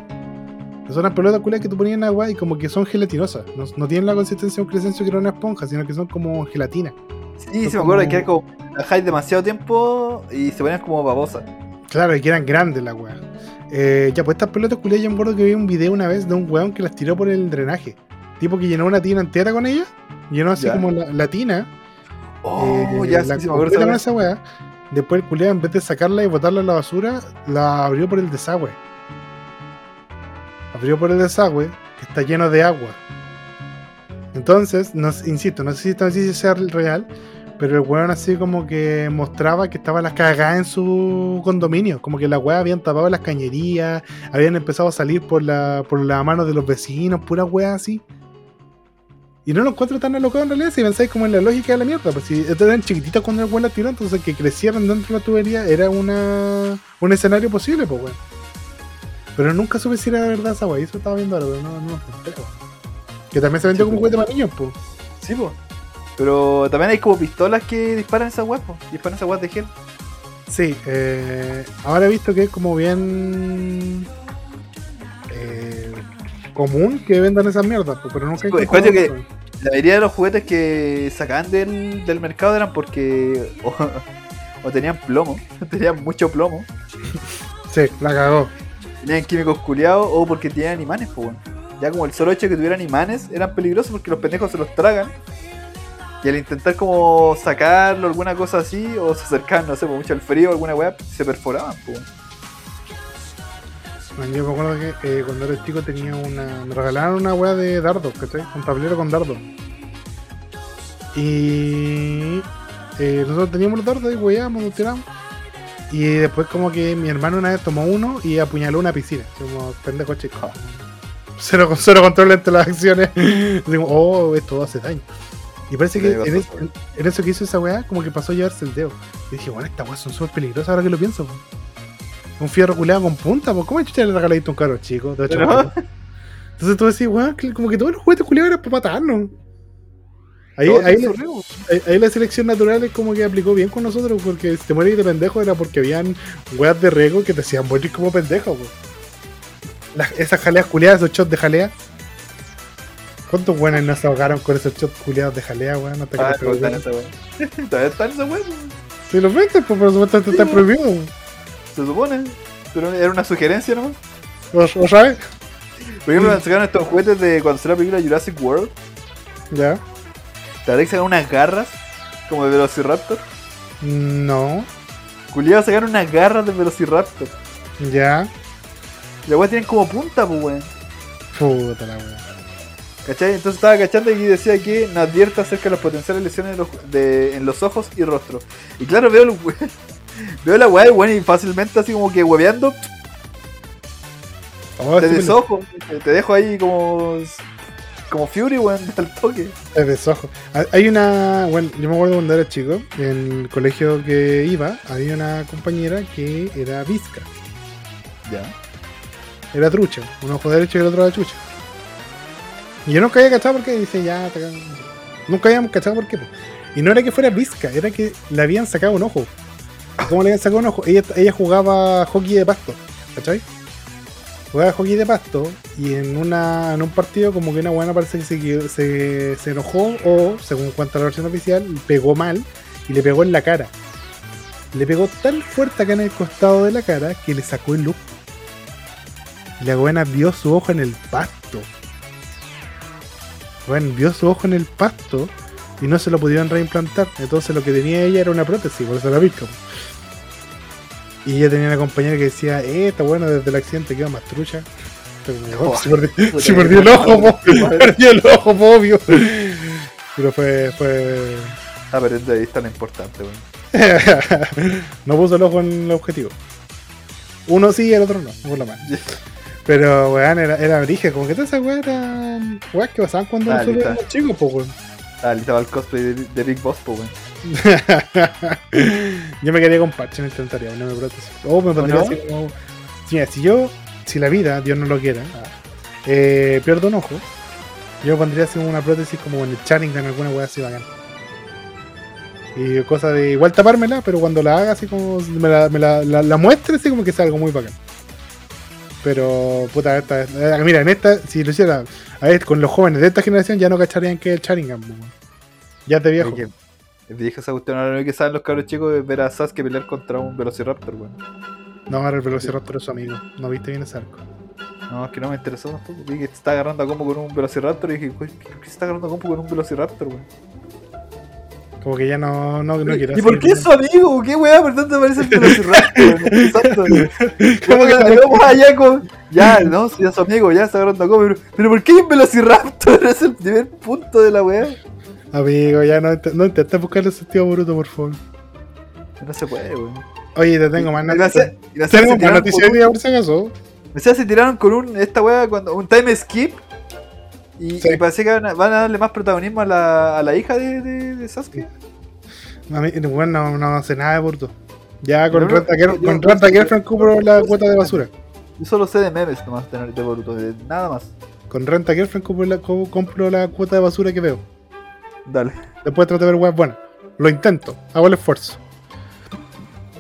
Son unas pelotas culias que tú ponías en agua y como que son gelatinosas. No, no tienen la consistencia de un crecencio que era una esponja, sino que son como gelatina. Sí, sí, me acuerdo como- que era como. Dejáis demasiado tiempo y se ponían como babosas. Claro, y que eran grandes las weas. Eh, ya, pues estas pelotas culias, yo me acuerdo que vi un video una vez de un weón que las tiró por el drenaje. Tipo que llenó una tina entera con ellas. Llenó así Ya. como la, la tina. Oh, eh, ya la sí, sí, me esa wea. Después el culiado, en vez de sacarla y botarla a la basura, la abrió por el desagüe. Abrió por el desagüe, que está lleno de agua. Entonces, no, insisto, no sé si noticia sea real, pero el weón así como que mostraba que estaban las cagadas en su condominio. Como que las weas habían tapado las cañerías, habían empezado a salir por la, por la mano de los vecinos, pura wea así. Y no lo encuentro tan alocado en realidad si pensáis como en la lógica de la mierda. Pues si eran chiquititos cuando el weón las tiró, entonces que crecieran dentro de la tubería era una, un escenario posible, pues weón. Pero nunca supe si era verdad esa weá. Eso estaba viendo ahora, pero no, no lo weón. Que también se vendió Sí, como juguete para niños, pues. Sí, po. Pero también hay como pistolas que disparan esas weas, po. Disparan esas weas de gel. Sí, eh, ahora he visto que es como bien eh, común que vendan esas mierdas, pues, pero nunca pues, encontrado cuento uno. La mayoría de los juguetes que sacaban del, del mercado eran porque o, *laughs* o tenían plomo, *laughs* tenían mucho plomo, Sí, la cagó. tenían químicos culiados o porque tenían imanes, pues bueno. Ya como el solo hecho de que tuvieran imanes eran peligrosos porque los pendejos se los tragan. Y al intentar como sacarlo, alguna cosa así, o se acercaban, no sé, por mucho al frío, alguna weá, se perforaban, pues. Yo me acuerdo que eh, cuando era chico tenía una. Me regalaron una weá de dardos, ¿cachai? Un tablero con dardos. Y. eh, nosotros teníamos los dardos y weábamos, nos tiramos. Y después, como que mi hermano una vez tomó uno y apuñaló una piscina. Como pendejo chico. Cero, *laughs* cero control entre las acciones. *laughs* Digo, oh, esto hace daño. Y parece que en, es- en- eso que hizo esa weá, como que pasó a llevarse el dedo. Y dije, bueno, estas weas son súper peligrosas ahora que lo pienso. po. Un fierro culeado con punta, pues ¿cómo chucha le regalaste un caro chico? De ocho años? Entonces tú decís, weón, como que todos los juguetes culeados eran para matarnos. Ahí, ahí, la- ahí- ahí la selección natural es como que aplicó bien con nosotros, porque si te mueres de pendejo era porque habían weas de riesgo que te hacían morir como pendejo. Las- esas jaleas culeadas, esos shots de jalea. ¿Cuántos buenos no se ahogaron con esos shots culeados de jalea, weón? Hasta que Ah, pegó están esa weá. Todavía están weá, pues. Si los venden, pues por supuesto está prohibido. se supone. Pero era una sugerencia nomás. ¿O, o sabes? Por ejemplo, cuando sacaron estos juguetes de cuando salió la película Jurassic World, Ya. te que sacaron unas garras como de Velociraptor. No. Culiados sacaron unas garras de Velociraptor. Ya. Y las weas tienen como punta, pues weón. Puta la wea. ¿Cachai? Entonces estaba cachando y decía que nos advierta acerca de las potenciales lesiones de los- de- en los ojos y rostro. Y claro, veo, el we- *laughs* veo la weá bueno, y fácilmente así como que hueveando, Oh, te sí desojo, te, te dejo ahí como. como Fury, weón, *laughs* al toque. te desojo. Hay una. Bueno, yo me acuerdo cuando era chico, en el colegio que iba, había una compañera que era visca. Ya. Era trucha. Un ojo derecho y el otro era chucha. Y yo nunca había cachado por qué. Dice, ya, te. Nunca habíamos cachado por qué. Y no era que fuera visca, era que le habían sacado un ojo. ¿Y ¿Cómo le habían sacado un ojo? Ella, ella jugaba hockey de pasto, ¿cachai? Jugaba hockey de pasto y en una en un partido como que una buena parece que se, se, se enojó o, según cuenta la versión oficial, pegó mal y le pegó en la cara. Le pegó tan fuerte acá en el costado de la cara que le sacó el ojo. Y la buena vio su ojo en el pasto. Bueno, vio su ojo en el pasto y no se lo pudieron reimplantar. Entonces lo que tenía ella era una prótesis, por eso la pica. Y ella tenía una compañera que decía, eh, está bueno, desde el accidente quedó más trucha. Oh, si perdió, el ojo, po, *laughs* perdió el ojo, po, obvio. Pero fue, fue... Ah, pero de ahí lo importante, weón. *laughs* no puso el ojo en el objetivo. Uno sí y el otro no, por la mano. *laughs* Pero, weón, era, era origen, como que todas esas weas eran weas que pasaban cuando Ah, nosotros éramos chicos, pues, weón. Ah, le estaba el cosplay de, de Big Boss, pues, weón. *laughs* yo me quería con parche, no intentaría una prótesis. O me pondría no? así como. Mira, si yo, si la vida, Dios no lo quiera, eh, pierdo un ojo, yo me pondría así una prótesis como en el Channing, en alguna wea así bacán. Y cosa de igual tapármela, pero cuando la haga así como me la, me la, la, la muestre así como que sea algo muy bacán. Pero, puta, esta, eh, mira, en esta, si lo hiciera a ver, con los jóvenes de esta generación, ya no cacharían que es el Sharingan, ya de viejo. Oye, vieja esa cuestión, ahora lo que saben los cabros chicos es ver a Sasuke pelear contra un Velociraptor, weón. No, ahora el Velociraptor es su amigo. No viste bien ese arco. No, es que no me interesó tampoco. Vi que se está agarrando a combo con un Velociraptor y dije, "Güey, ¿por qué se está agarrando a combo con un Velociraptor, weón? Como que ya no, no, no quiero ¿Y por qué es su amigo? ¿Qué weá? ¿Por dónde aparece el? *laughs* Exacto. ¿Cómo que luego allá con. Ya, no, si es su amigo, ya está agarrando a. Pero, pero ¿por qué hay un Velociraptor? *laughs* Es el primer punto de la weá. Amigo, ya no, no intentes buscarle sentido bruto, por favor. No se puede, weón. Oye, te tengo más noticias. se- se Tenemos más noticias por si acaso. O sea, se tiraron con un, esta weá, cuando, un time skip. Y, Sí. y parece que van a, van a darle más protagonismo a la, a la hija de, de, de Sasuke. A mí, bueno, no, no hace nada de bruto. Ya contrata a Girlfriend Cooper la cuota de basura. Yo solo sé de memes nomás de, de Boruto, de nada más. Con Renta Girlfriend compro la, co- compro la cuota de basura que veo. Dale. Después trato de ver weas buenas. Lo intento, hago el esfuerzo.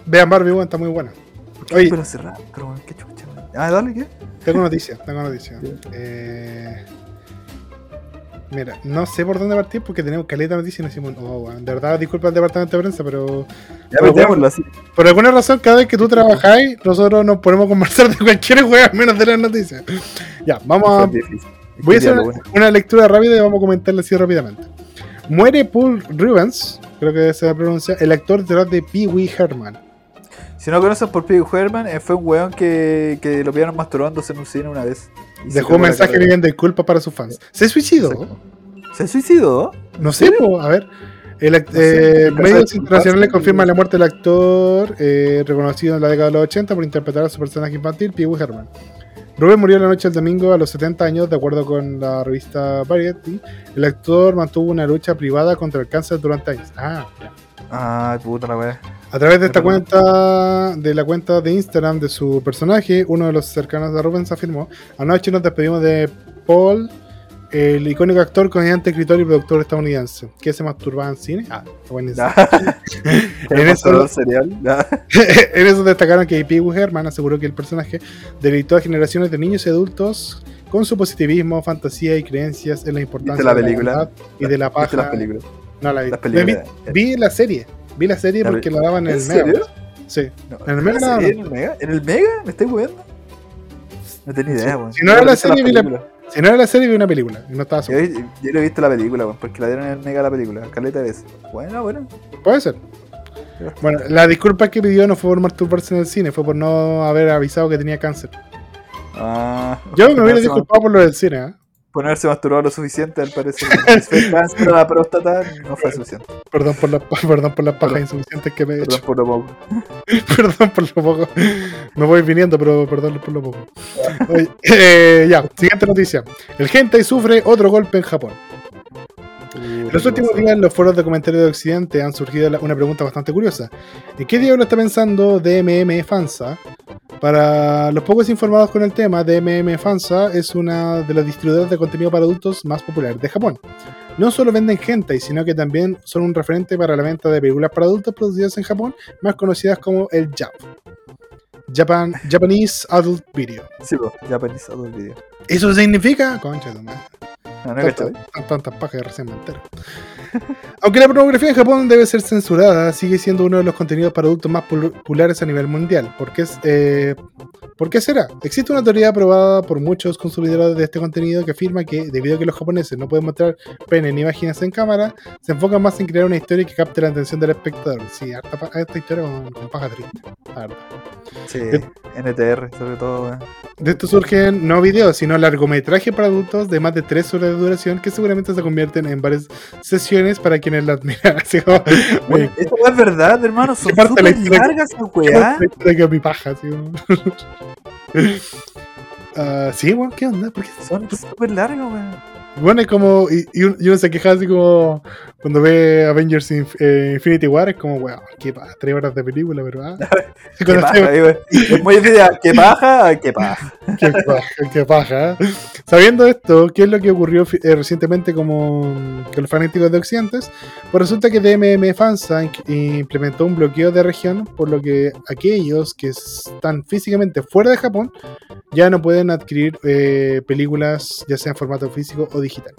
Vean Barbie, weón, está muy buena. Oye, pero cerrar, pero qué chucha. Ah, dale, ¿qué? tengo noticias, tengo noticias. Sí. Eh, mira, no sé por dónde partir porque tenemos caleta de noticias y nos decimos, oh, de verdad, disculpa al departamento de prensa, pero Ya Pero metémoslo así. por alguna razón, cada vez que tú trabajáis, nosotros nos ponemos a conversar de cualquier wea menos de las noticias. Ya, vamos a. Voy a hacer una lectura rápida y vamos a comentarla así rápidamente. Muere Paul Rubens, creo que se pronuncia, el actor detrás de Pee Wee Herman. Si no conoces por Pig Herman, eh, fue un weón que, que lo pillaron masturbándose en un cine una vez. Dejó un mensaje pidiendo disculpas para sus fans. ¿Se suicidó? Exacto. ¿Se suicidó? No sé, po, a ver. El act- No sé, eh, medios internacionales confirman la muerte del actor eh, reconocido en la década de los 80 por interpretar a su personaje infantil, Pee Wee Herman. Rubén murió la noche del domingo a los 70 años, de acuerdo con la revista Variety. El actor mantuvo una lucha privada contra el cáncer durante años. Ah, ya. Ay, puta la weá. A través de esta cuenta, de la cuenta de Instagram de su personaje, uno de los cercanos a Rubens afirmó: Anoche nos despedimos de Paul, el icónico actor, comediante, escritor y productor estadounidense. que se masturbaba en cine? Ah, buenísimo. *laughs* en *laughs* En eso- en destacaron que Wee Herman aseguró que el personaje deleitó a generaciones de niños y adultos con su positivismo, fantasía y creencias en la importancia la de la película? y de la ¿Viste paja. las películas? No la vi. Las películas. Vi, vi la serie. Vi la serie porque la daban en ¿En el Mega. serio? Sí. No, ¿En el Mega ¿en el Mega? ¿En el Mega? ¿Me estáis jugando? No tenía idea, weón. si no era la serie, vi la-. Si no era la serie, vi una película. Y no estaba Yo, solo. yo he visto la película, weón, porque la dieron en el Mega la película. Caleta de veces. Bueno, bueno. Puede ser. Bueno, la disculpa que pidió no fue por masturbarse en el cine, fue por no haber avisado que tenía cáncer. Ah, Yo me *laughs* hubiera disculpado por lo del cine, ¿eh? Ponerse masturbado lo suficiente, al parecer. *laughs* Cáncer la próstata, no fue suficiente. Perdón por, la, perdón por las pajas insuficientes que me he Perdón hecho. por lo poco. *laughs* Perdón por lo poco. Me voy viniendo, pero perdón por lo poco. Oye, *laughs* eh, ya, siguiente noticia. El hentai sufre otro golpe en Japón. En los últimos días en los foros de comentarios de Occidente han surgido una pregunta bastante curiosa. ¿En qué diablo está pensando DMM Fansa? Para los pocos informados con el tema, DMM Fansa es una de las distribuidoras de contenido para adultos más populares de Japón. No solo venden hentai, sino que también son un referente para la venta de películas para adultos producidas en Japón, más conocidas como el JAP. Japan, Japanese Adult Video. Sí, ya penizado el video. ¿Eso significa? Concha de madre. No, no. Tantas tantas pajas que recién me entero. Aunque la pornografía en Japón debe ser censurada, sigue siendo uno de los contenidos para adultos más populares a nivel mundial. ¿Por qué, eh, ¿Por qué será? Existe una teoría aprobada por muchos consumidores de este contenido que afirma que, debido a que los japoneses no pueden mostrar pene ni imágenes en cámara, se enfocan más en crear una historia que capte la atención del espectador. Sí, harta, harta historia con, con paja triste. verdad. Sí, NTR, sobre todo, weón. De esto surgen no videos, sino largometrajes para adultos de más de 3 horas de duración que seguramente se convierten en varias sesiones para quienes las miran. *laughs* Así como, Bueno, esto no es verdad, hermano. Son la súper largas weá. que mi paja, así como. *laughs* Ah, sí, bueno, ¿qué onda? ¿Por qué? Son súper largas, weón. Bueno, es como. Y, y uno se queja así como. Cuando ve Avengers Inf- eh, Infinity War, es como, weón, qué paja, 3 horas de película, pero. Ah. Qué paja. Es muy difícil. ¿Qué paja? ¿Qué paja? Qué paja, qué paja. Sabiendo esto, ¿qué es lo que ocurrió eh, recientemente como con los fanáticos de Occidentes? Pues resulta que DMM Fansa in- implementó un bloqueo de región, por lo que aquellos que están físicamente fuera de Japón ya no pueden adquirir eh, películas, ya sea en formato físico o digital.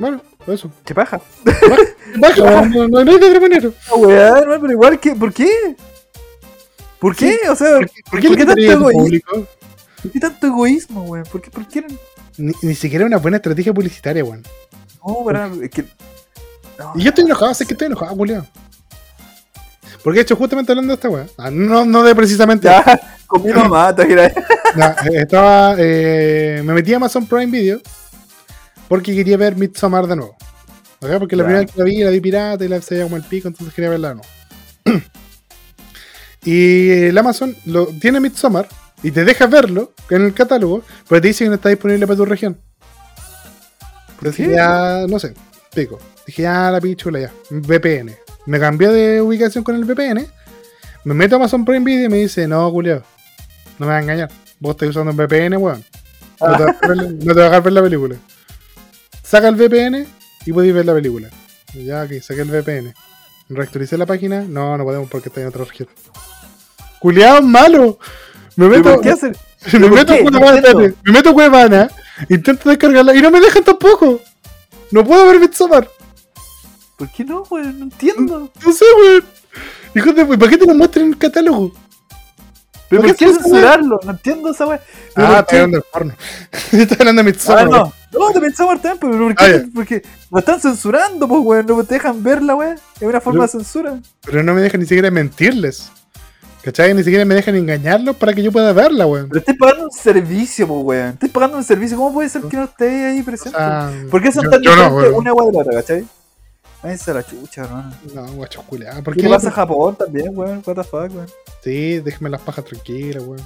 Bueno, eso. ¿Qué paja? Baja, no, no, no hay de otra manera. No, weá, hermano, pero igual, ¿qué? ¿por qué? ¿Por qué? O sea, ¿Por qué, por qué ¿Por qué tanto egoísmo? ¿por qué tanto egoísmo, weón? ¿Por qué? ¿Por qué? Ni, ni siquiera una buena estrategia publicitaria, weón. No, weón, es que. No, Y yo estoy enojado, sé que estoy enojado, Julio. Porque de hecho, justamente hablando de esta weá. ah, no, no de precisamente. Ya, con mi mamá, te? No, *laughs* eh, estaba. eh, me metí a Amazon Prime Video. Porque quería ver Midsommar de nuevo. ¿Ok? Porque la primera vez que la vi, la vi pirata y la veía como el pico, entonces quería verla de nuevo. *clears throat* y el Amazon lo, tiene Midsommar y te deja verlo en el catálogo, pero te dice que no está disponible para tu región. Entonces qué? ya, no sé, pico. Dije, ya la pichula ya. VPN. Me cambié de ubicación con el VPN. Me meto a Amazon Prime Video y me dice, no, Julio, no me vas a engañar. Vos estás usando un VPN, weón. No te vas a *laughs* ver- no te vas a dejar ver la película. Saca el VPN y podéis ver la película. Ya, aquí, saqué el VPN. Reactualicé la página. No, no podemos porque está en otra región. Culeado malo. Me ¿Pero meto, ¿Por qué hacer? *laughs* me ¿Por meto, qué? Cuevana, me meto Cuevana, intento descargarla y no me dejan tampoco. No puedo ver Midsommar. ¿Por qué no, weón? No entiendo. No sé, weón. Hijo de ¿para qué te lo muestran en el catálogo? ¿Pero ¿Por qué censurarlo? No entiendo esa weá. ¿Pero Ah, estoy hablando del porno. *laughs* estoy hablando de Ah, Midsommar. no. No, te pensaba también, pero ¿por qué? Ah. Porque lo están censurando, pues, weón. No te dejan ver la weá. Es una forma Pero- de censura. Pero no me dejan ni siquiera mentirles. ¿Cachai? Ni siquiera me dejan engañarlos para que yo pueda verla, weón. Pero estoy pagando un servicio, pues, weón. Estoy pagando un servicio. ¿Cómo puede ser que no esté ahí O presente? sea, ¿Por qué son yo- tan yo no, diferentes weón. una weá de la otra, cachai? Váyanse a la chucha, hermano. No, guacho culeado. ¿Por ¿Qué pasa a Japón también, weón? What the fuck, weón. Sí, déjeme las pajas tranquilas, weón.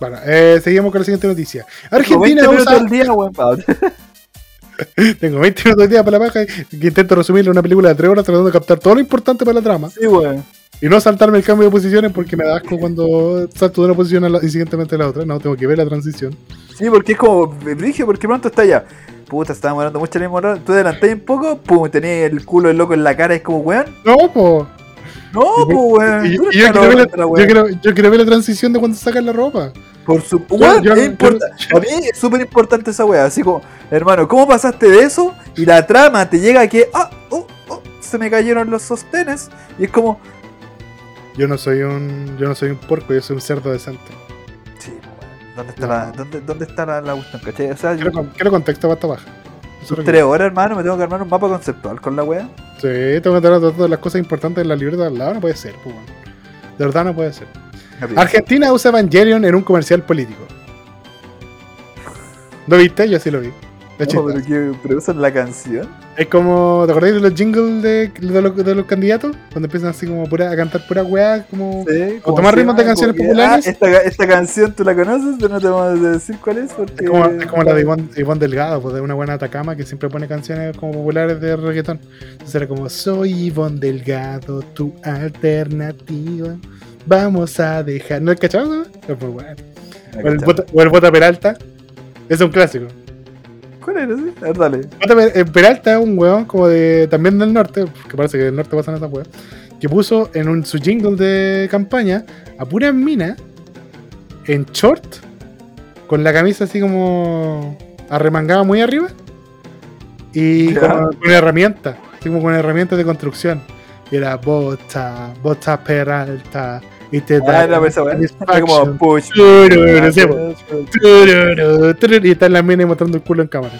Bueno, eh, seguimos con la siguiente noticia. Argentina 20 minutos usa... al día, weón. *laughs* Tengo 20 minutos de día para la paja que intento resumirle una película de 3 horas tratando de captar todo lo importante para la trama Sí, weón. y no saltarme el cambio de posiciones porque me da asco cuando salto de una posición a la, y siguientemente a la otra. No, tengo que ver la transición. Sí, porque es como brigio, porque pronto está ya. Puta, estaba demorando mucho la misma Tú adelantáis un poco, pum, tenés el culo del loco en la cara, es como, weón. No, po. No, pues, weón. Y- y yo, quiero ver la, la yo, quiero, yo quiero ver la transición de cuando sacan la ropa. Por su. Weón, yo- es importa- A mí es súper importante esa weá. Así como, hermano, ¿cómo pasaste de eso? Y la trama te llega a que, ah, oh, oh, se me cayeron los sostenes. Y es como, Yo no soy un yo no soy un porco, yo soy un cerdo decente. ¿Dónde está No. la, dónde, dónde está la, la cuestión, cachai? O sea, Quiero, yo, quiero contexto para esta baja. Tres horas, hermano, me tengo que armar un mapa conceptual con la weá. Sí, tengo que tener todas las cosas importantes de la libreta al lado. No puede ser, pues. De verdad no puede ser. Argentina usa Evangelion en un comercial político. ¿Lo viste? Yo sí lo vi. No, pero, que, pero usan la canción. Es como, ¿te acordáis de los jingles de, de, los, de los candidatos? Cuando empiezan así como pura, a cantar pura weá, como... Sí, como tomar ritmos de llama, canciones que, populares. ah, esta, esta canción tú la conoces, pero no te vamos a decir cuál es porque. Es como, es como la de Ivonne, Ivonne Delgado, pues de una buena Atacama que siempre pone canciones como populares de reggaetón. Entonces era como, soy Ivonne Delgado, tu alternativa. Vamos a dejar. ¿No es cachado? no? Es muy bueno. O el, Bota, o el Bota Peralta. Es un clásico. ¿Cuál era ese? A ver, dale. Bota Per- eh, Peralta es un weón como de también del norte, que parece que del norte pasan esas weas, que puso en un, su jingle de campaña a puras minas en short, con la camisa así como arremangada muy arriba y con herramientas, así como con herramientas de construcción. Y era bota, bota Peralta. Y te da Ah, weá. Era satisfaction. como push. No y están las minas mostrando el culo en cámara.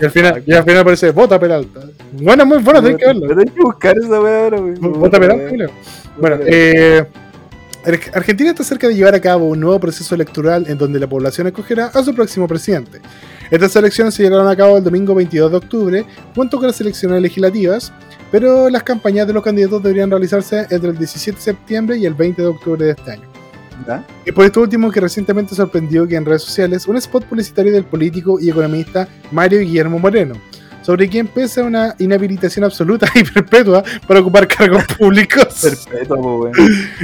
Y al final, y al final aparece Bota Peralta. Bueno, muy bueno, tenés que verlo. Hay que buscar esa weá ahora. Bota Peralta. Bueno, eh, Ar- Argentina está cerca de llevar a cabo un nuevo proceso electoral en donde la población escogerá a su próximo presidente. Estas elecciones se llevarán a cabo el domingo 22 de octubre, junto con las elecciones legislativas, pero las campañas de los candidatos deberían realizarse entre el 17 de septiembre y el 20 de octubre de este año. Y por esto último que recientemente sorprendió que en redes sociales un spot publicitario del político y economista Mario Guillermo Moreno, sobre quien pesa una inhabilitación absoluta *laughs* y perpetua para ocupar cargos *laughs* públicos. Perpetuo.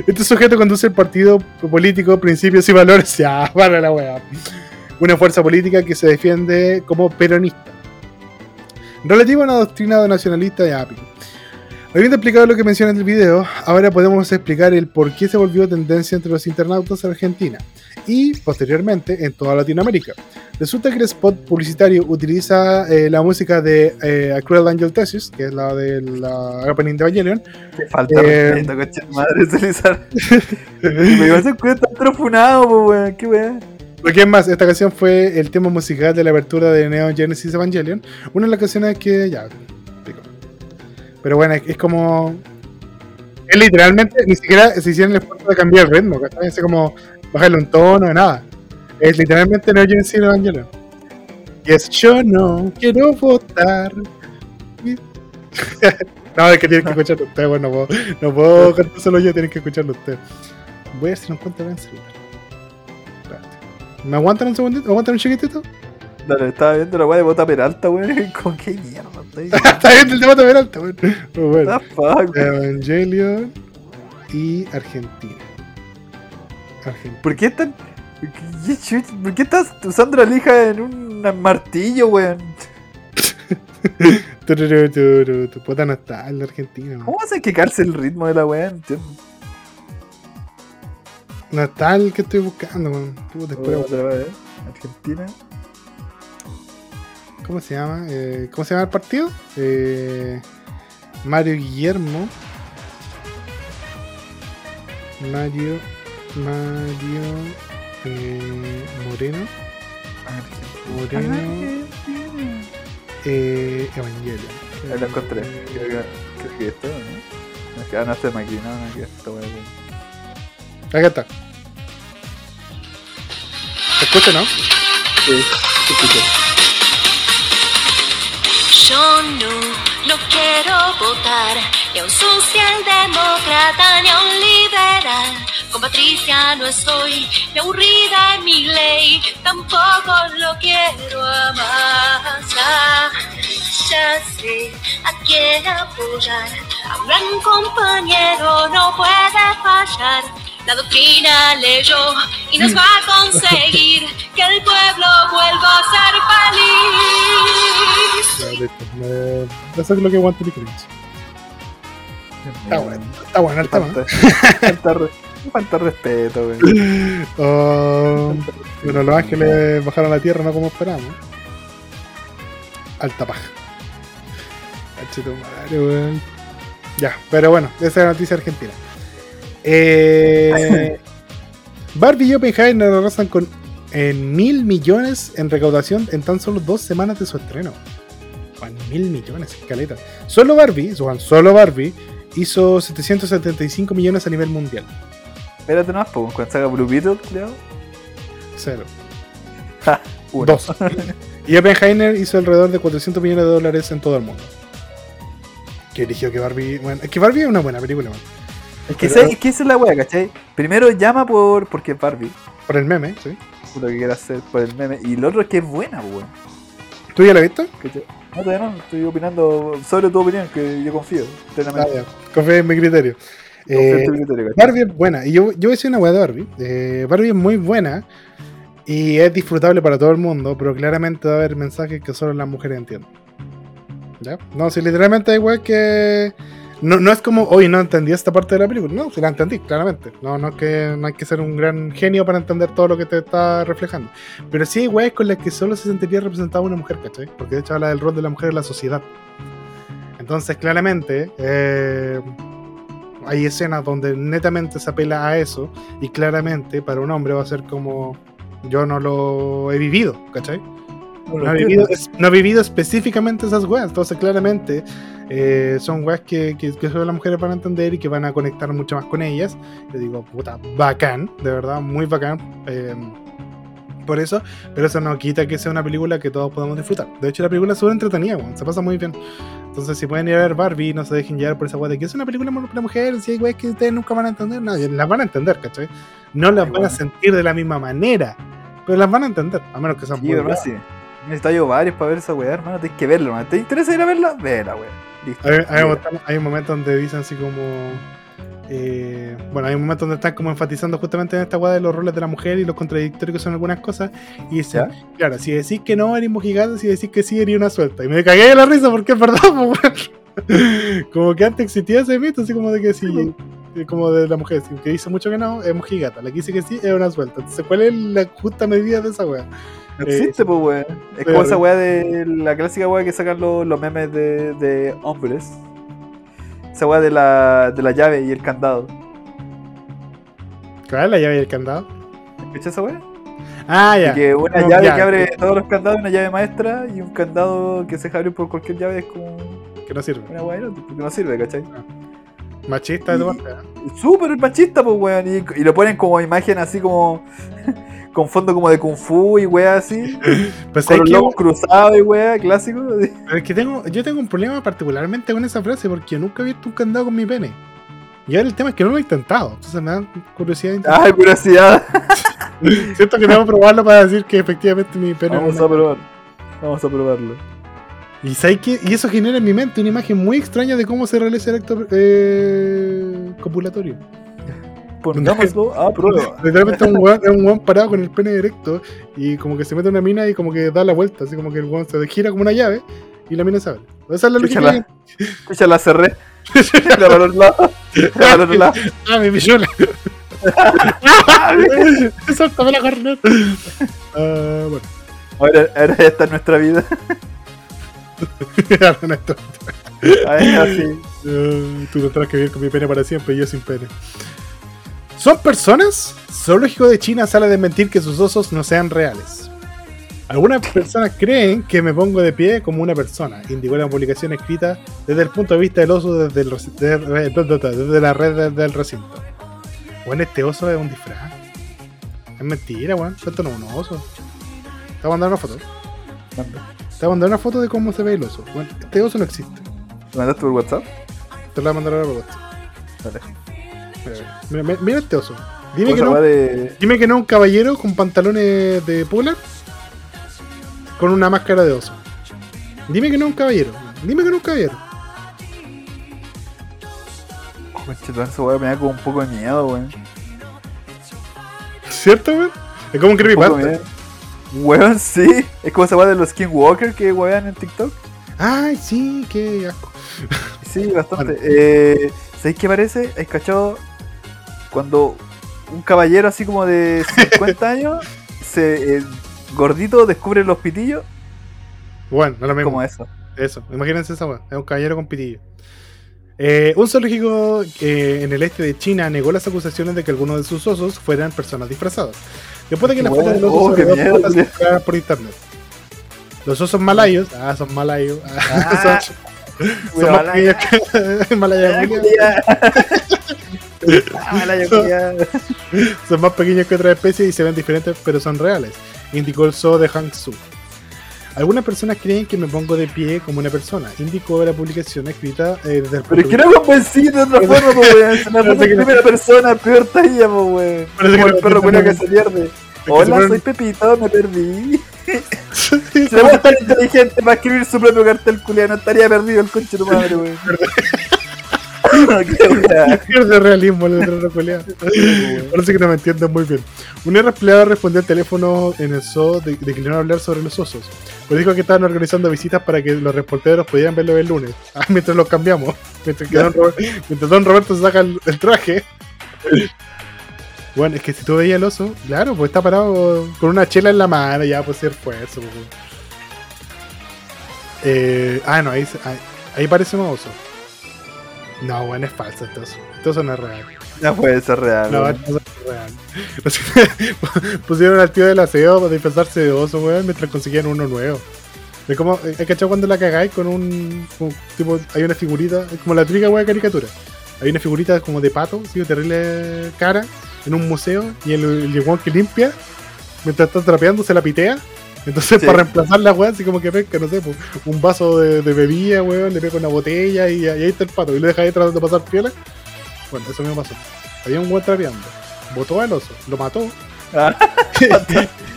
Este sujeto conduce el partido político Principios y Valores, *laughs* ya, para la wea. Una fuerza política que se defiende como peronista. Relativo a una doctrina nacionalista de API. Habiendo explicado lo que menciona en el video, ahora podemos explicar el por qué se volvió tendencia entre los internautas en Argentina y, posteriormente, en toda Latinoamérica. Resulta que el spot publicitario utiliza eh, la música de eh, A Cruel Angel Thesis, que es la de la opening de Evangelion, Te falta Eh, respeto, coche de madre, *laughs* utilizar. Me iba a profunado, po, weón. Qué weá. Porque es más, esta canción fue el tema musical de la apertura de Neon Genesis Evangelion. Una de las canciones que ya. Pero bueno, es, es como. Es literalmente, ni siquiera se hicieron el esfuerzo de cambiar el ritmo, ¿cachai? Es como bajarle un tono, nada. Es literalmente Neon Genesis Evangelion. Y es yo no quiero votar. *laughs* No, es que tienen que escucharlo ustedes, bueno, no puedo, no puedo cantar solo yo, tienen que escucharlo ustedes. Voy a lo encuentro en el celular. ¿Me aguantan un segundito? ¿Me aguantan un chiquitito? Dale, estaba viendo la weá de bota peralta, weón. *laughs* ¿Con qué mierda estoy? *laughs* Está bien el de Peralta, weón. Muy bueno. Fuck? Evangelion. y Argentina. Argentina. ¿Por qué están.? ¿Qué chuch- ¿Por qué estás usando la lija en un martillo, weón? *laughs* Tu puta no está en la Argentina. weón. ¿Cómo hace que calce el ritmo de la weá? No está el que estoy buscando, weón. Puta, Otra vez, ¿eh? Argentina. ¿Cómo se llama? Eh, ¿Cómo se llama el partido? Eh, Mario Guillermo. Mario. Mario. eh, Moreno. Moreno. Eh, Evangelion. Ahí lo encontré. Creo que, creo que esto, ¿no? Es que- no, esto es máquina, no, que esto. Acá está. ¿Se escucha, no? Sí, sí, sí. Yo no, no quiero votar ni a un socialdemócrata ni a un liberal. Con Patricia no estoy, me aburrida en mi ley, tampoco lo quiero amar. Ya, ya sé a quién apoyar, a un gran compañero no puede fallar. La doctrina leyó y nos va a conseguir que el pueblo vuelva a ser feliz. Ya, listo. Me- Eso es lo que aguanta el cringe. Está bueno, está bueno el tema. Falta, *laughs* falta, re- falta respeto. *laughs* Oh, pero los ángeles bajaron a la tierra no como esperábamos. Alta paja. Cachito madre, weón. Ya, pero bueno, esa es la noticia argentina. Eh, Barbie y Oppenheimer arrasan con en mil millones en recaudación en tan solo dos semanas de su estreno. Juan, mil millones, caleta. Solo Barbie, Juan, solo Barbie hizo 775 millones a nivel mundial. Espérate nomás, pues, cuando salga Blue Beetle, creo. Cero. Ja, uno. Dos. y Oppenheimer hizo alrededor de 400 millones de dólares en todo el mundo. Que eligió que Barbie. Bueno, es que Barbie es una buena película, man. Es que, es que esa es la wea, ¿cachai? Primero llama por. porque es Barbie, Por el meme, ¿sí? lo que quiera hacer por el meme. Y lo otro es que es buena, weón. ¿Tú ya la viste? No, todavía no, estoy opinando sobre tu opinión, que yo confío. Ah, Plenamente. Confía en mi criterio. Confío en Eh, tu criterio. Barbie es buena. Y yo, yo voy a decir una weá de Barbie. Eh, Barbie es muy buena. Y es disfrutable para todo el mundo. Pero claramente va a haber mensajes que solo las mujeres entienden. ¿Ya? No, si literalmente hay weá que. No, no es como, hoy no entendí esta parte de la película. No, si la entendí, claramente. No, no es que no hay que ser un gran genio para entender todo lo que te está reflejando. Pero sí hay weas con las que solo se sentiría representada una mujer, ¿cachai? Porque de hecho habla del rol de la mujer en la sociedad. Entonces, claramente, eh, hay escenas donde netamente se apela a eso. Y claramente, para un hombre va a ser como. Yo no lo he vivido, ¿cachai? No ha vivido, no ha vivido específicamente esas weas. Entonces, claramente, eh, son weas que, que, que solo las mujeres van a entender y que van a conectar mucho más con ellas. Yo digo, puta, bacán, de verdad, muy bacán. eh, por eso, pero eso no quita que sea una película que todos podamos disfrutar. De hecho, la película es súper entretenida, weón, se pasa muy bien. Entonces, si pueden ir a ver Barbie, no se dejen llevar por esa wea de que es una película para mujeres, y hay weas que ustedes nunca van a entender, no, las van a entender, ¿cachai? No las Ay, van a bueno. sentir de la misma manera, pero las van a entender, a menos que sean Sí, muy. Necesito yo varios para ver esa weá, hermano. Tienes que verla, hermano. ¿Te interesa ir a verla? Vela, weá. Listo. Hay, hay, un momento- hay un momento donde dicen así como. eh, bueno, hay un momento donde están como enfatizando justamente en esta weá de los roles de la mujer y los contradictorios que son algunas cosas. Y dicen, claro, si decís que no, eres mojigata, si decís que sí, eres una suelta. Y me cagué de la risa porque es verdad. *laughs* Como que antes existía ese mito, así como de que sí. eh, Como de la mujer, que dice mucho que no, es mojigata. La que dice que sí, es una suelta. Entonces, ¿cuál es la justa medida de esa weá? No Eh, existe, pues, weón. Es como esa weá de la clásica weá que sacan los, los memes de, de hombres. Esa weá de la, de la llave y el candado. ¿Cuál es la llave y el candado? ¿Escuchas esa weá? Ah, ya. que una llave ya, que abre todos los candados, una llave maestra, y un candado que se abre por cualquier llave es como Que no sirve. una weá porque no sirve, ¿cachai? Machista de tu ¿eh? Súper machista, pues, weón. Y, y lo ponen como imagen así como. *laughs* con fondo como de Kung Fu y weá así. *laughs* Pues con ¿sabes los lobos cruzados y weá, clásico. *laughs* Pero es que tengo, yo tengo un problema particularmente con esa frase porque yo nunca he visto un candado con mi pene. Y ahora el tema es que no lo he intentado. Entonces me da curiosidad. intentar. Ay, curiosidad. Siento que debo probarlo para decir que efectivamente mi pene Vamos a una- probar. Vamos a probarlo. Y, eso genera en mi mente una imagen muy extraña de cómo se realiza el acto eh, copulatorio. Pongámoslo a prueba. Literalmente es un weón, un weón parado con el pene directo y como que se mete una mina y como que da la vuelta, así como que el weón se gira como una llave y la mina se abre. Esa es la lógica. Escucha, la cerré. La para los lados. La para. *laughs* Ah, mi. Suéltame *laughs* la corneta. Ah, bueno. Ahora, ahora ya está en nuestra vida. *laughs* Así. Eh, tú tendrás que vivir con mi pene para siempre y yo sin pene. ¿Son personas? Zoológico de China sale a desmentir que sus osos no sean reales. Algunas personas creen que me pongo de pie como una persona, indicó la publicación escrita desde el punto de vista del oso desde, el reci- de- de- desde la red del- del recinto. Bueno, este oso es un disfraz. Es mentira, weón. Esto no es un oso. Te voy a mandar una foto. Te voy a mandar una foto de cómo se ve el oso. Bueno, este oso no existe. ¿Lo mandaste por WhatsApp? Te lo voy a mandar ahora por WhatsApp. Dale. Mira, mira, mira este oso. Dime que, no, de. dime que no un caballero con pantalones de polar con una máscara de oso. Dime que no un caballero. Dime que no un caballero. Conchetumare, esa weá me da como un poco de miedo, weón. ¿Cierto, weón? Es como un creepypasta. Weón, sí. Es como esa weá de los Skinwalker que wean en TikTok. Ay, sí, qué asco. Sí, bastante. Eh, ¿Sabéis qué parece? ¿Has cachado cuando un caballero así como de 50 *laughs* años, se, eh, gordito, descubre los pitillos? Bueno, no lo mismo. Como eso. Eso, imagínense esa weá. Es un caballero con pitillo. Eh, un zoológico eh, en el este de China negó las acusaciones de que algunos de sus osos fueran personas disfrazadas. Después de que las Qué fotos del oso Oh, tío. circulaban por internet. Los osos malayos, ah, son malayos. Ah, son, son más pequeños que Malaya. Ah, son más pequeños que otras especies y se ven diferentes, pero son reales, indicó el zoo de Hangzhou. Algunas personas creen que me pongo de pie como una persona, indicó la publicación escrita eh, desde el Pero es que no convencí de otra forma, weón. *laughs* En no- primera persona, peor talla, weón. Como el perro culiao que se pierde. Hola, soy Pepito, me perdí. *laughs* Si no es tan inteligente para escribir su propio cartel culiao, no estaría perdido el conche de tu madre, weón. *laughs* Pierde realismo el letrero culiao. *laughs* Parece que no me entienden muy bien. Un empleado respondió al teléfono en el zoo de, declinó hablar sobre los osos. Pero dijo que estaban organizando visitas para que los reporteros pudieran verlo el lunes. *laughs* Ah, mientras los cambiamos. Mientras, don, Robert- mientras don Roberto se saca el, el traje. Bueno, es que si tú veías el oso, claro, pues está parado con una chela en la mano, ya pues ser esfuerzo. pues. Eh, ah, no, ahí, ahí, ahí parece más oso. No, bueno, es falso este oso. Este oso no es real. No puede ser real, No, no es real. *laughs* Pusieron al tío del aseo para disfrazarse de oso, weón, mientras conseguían uno nuevo. Es como, eh, ¿hay cachado cuando la cagáis con un. tipo, hay una figurita, es como la triga, weón, de caricatura. Hay una figurita como de pato, de terrible cara, en un museo, y el, el que limpia, mientras está trapeando, se la pitea. Entonces, Sí. para reemplazar la weón, así como que pesca, no sé, pues, un vaso de, de bebida, weón, le pega una botella y, y ahí está el pato, y lo deja ahí tratando de pasar piola. Bueno, eso mismo pasó. Había un weón trapeando, botó al oso, lo mató, Ah, *laughs*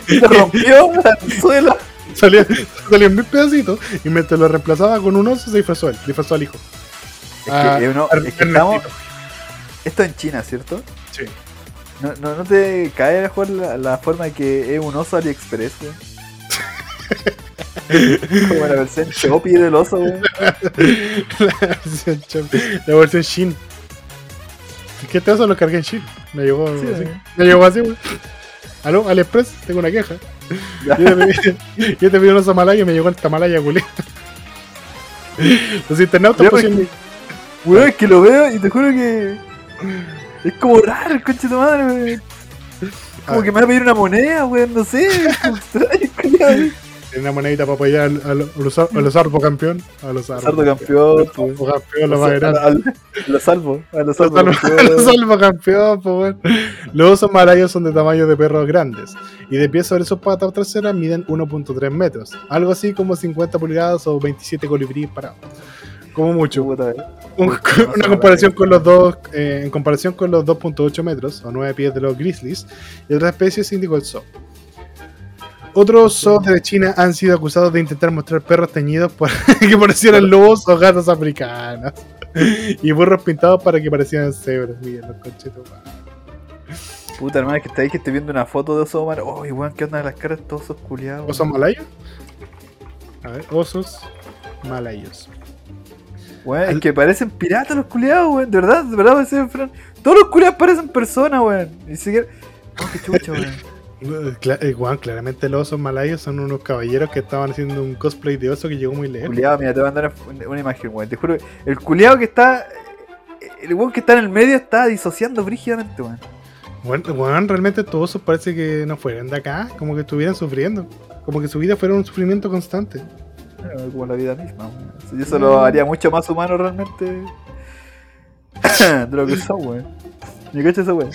Se rompió el suelo. salió, salió en mil pedacitos, y mientras lo reemplazaba con un oso, se disfrazó él, disfrazó al hijo. Es Ah, que, uno- es que estamos. Esto en China, ¿cierto? Sí. ¿No, no, no te cae mejor la, la forma de que es un oso AliExpress, weón? Como la versión Chopi del oso, weón. la versión chap- la versión Shin. ¿Qué te oso lo cargué en Shin? Me llegó Sí, así. sí. Me llegó así, weón. Aló, AliExpress, tengo una queja. Yo te pedí, *laughs* yo te pedí un oso malaya y me llegó el tamalaya, culé. Los internautas pusieron. Weón, es que lo veo y te juro que. Es como raro el coche de madre, weón. Como Ah. que me va a pedir una moneda, weón, no sé. es como *laughs* extraño. Tiene una monedita para apoyar al- a, los, a los Arbo campeón. A los Arbo Sardo campeón, pues. Arbo campeón, lo más grande. a- a- Lo salvo, a lo Los salvo campeón. los salvo campeón, weón. Los osos malayos son de tamaño de perros grandes y de pie sobre sus patas traseras miden 1.3 metros, algo así como 50 pulgadas o 27 colibríes parados. Como mucho. Puta, Un- Uy, no una se comparación con los dos, eh, en comparación con los 2.8 metros o 9 pies de los grizzlies y otras especies, indicó el zoo. Otros zoos de China han sido acusados de intentar mostrar perros teñidos por *laughs* que parecieran lobos o gatos africanos. *laughs* y burros pintados para que parecieran cebras. Miren los conchetos. Puta hermano, que está ahí que estoy viendo una foto de oso mar. Oh, weón, ¿qué onda las caras todos esos culiados? ¿Osos malayos? A ver, osos malayos. Weón, Al- es que parecen piratas los culiados, weón. De verdad, de verdad, parecen Fran. Todos los culiados parecen personas, weón. Ni siquiera. Oh, qué chucha, weón. Eh, eh, Juan, claramente los osos malayos son unos caballeros que estaban haciendo un cosplay de oso que llegó muy lejos. Culiado, mira, te voy a mandar una, una imagen, weón. Te juro, el culiado que está. El weón que está en el medio está disociando brígidamente, weón. Bueno, realmente estos osos parece que no fueran de acá, como que estuvieran sufriendo. Como que su vida fuera un sufrimiento constante. Bueno, Como la vida misma, weón. Eso lo haría mucho más humano realmente. *coughs* de lo que son, weón. Ni cacha esa. Mira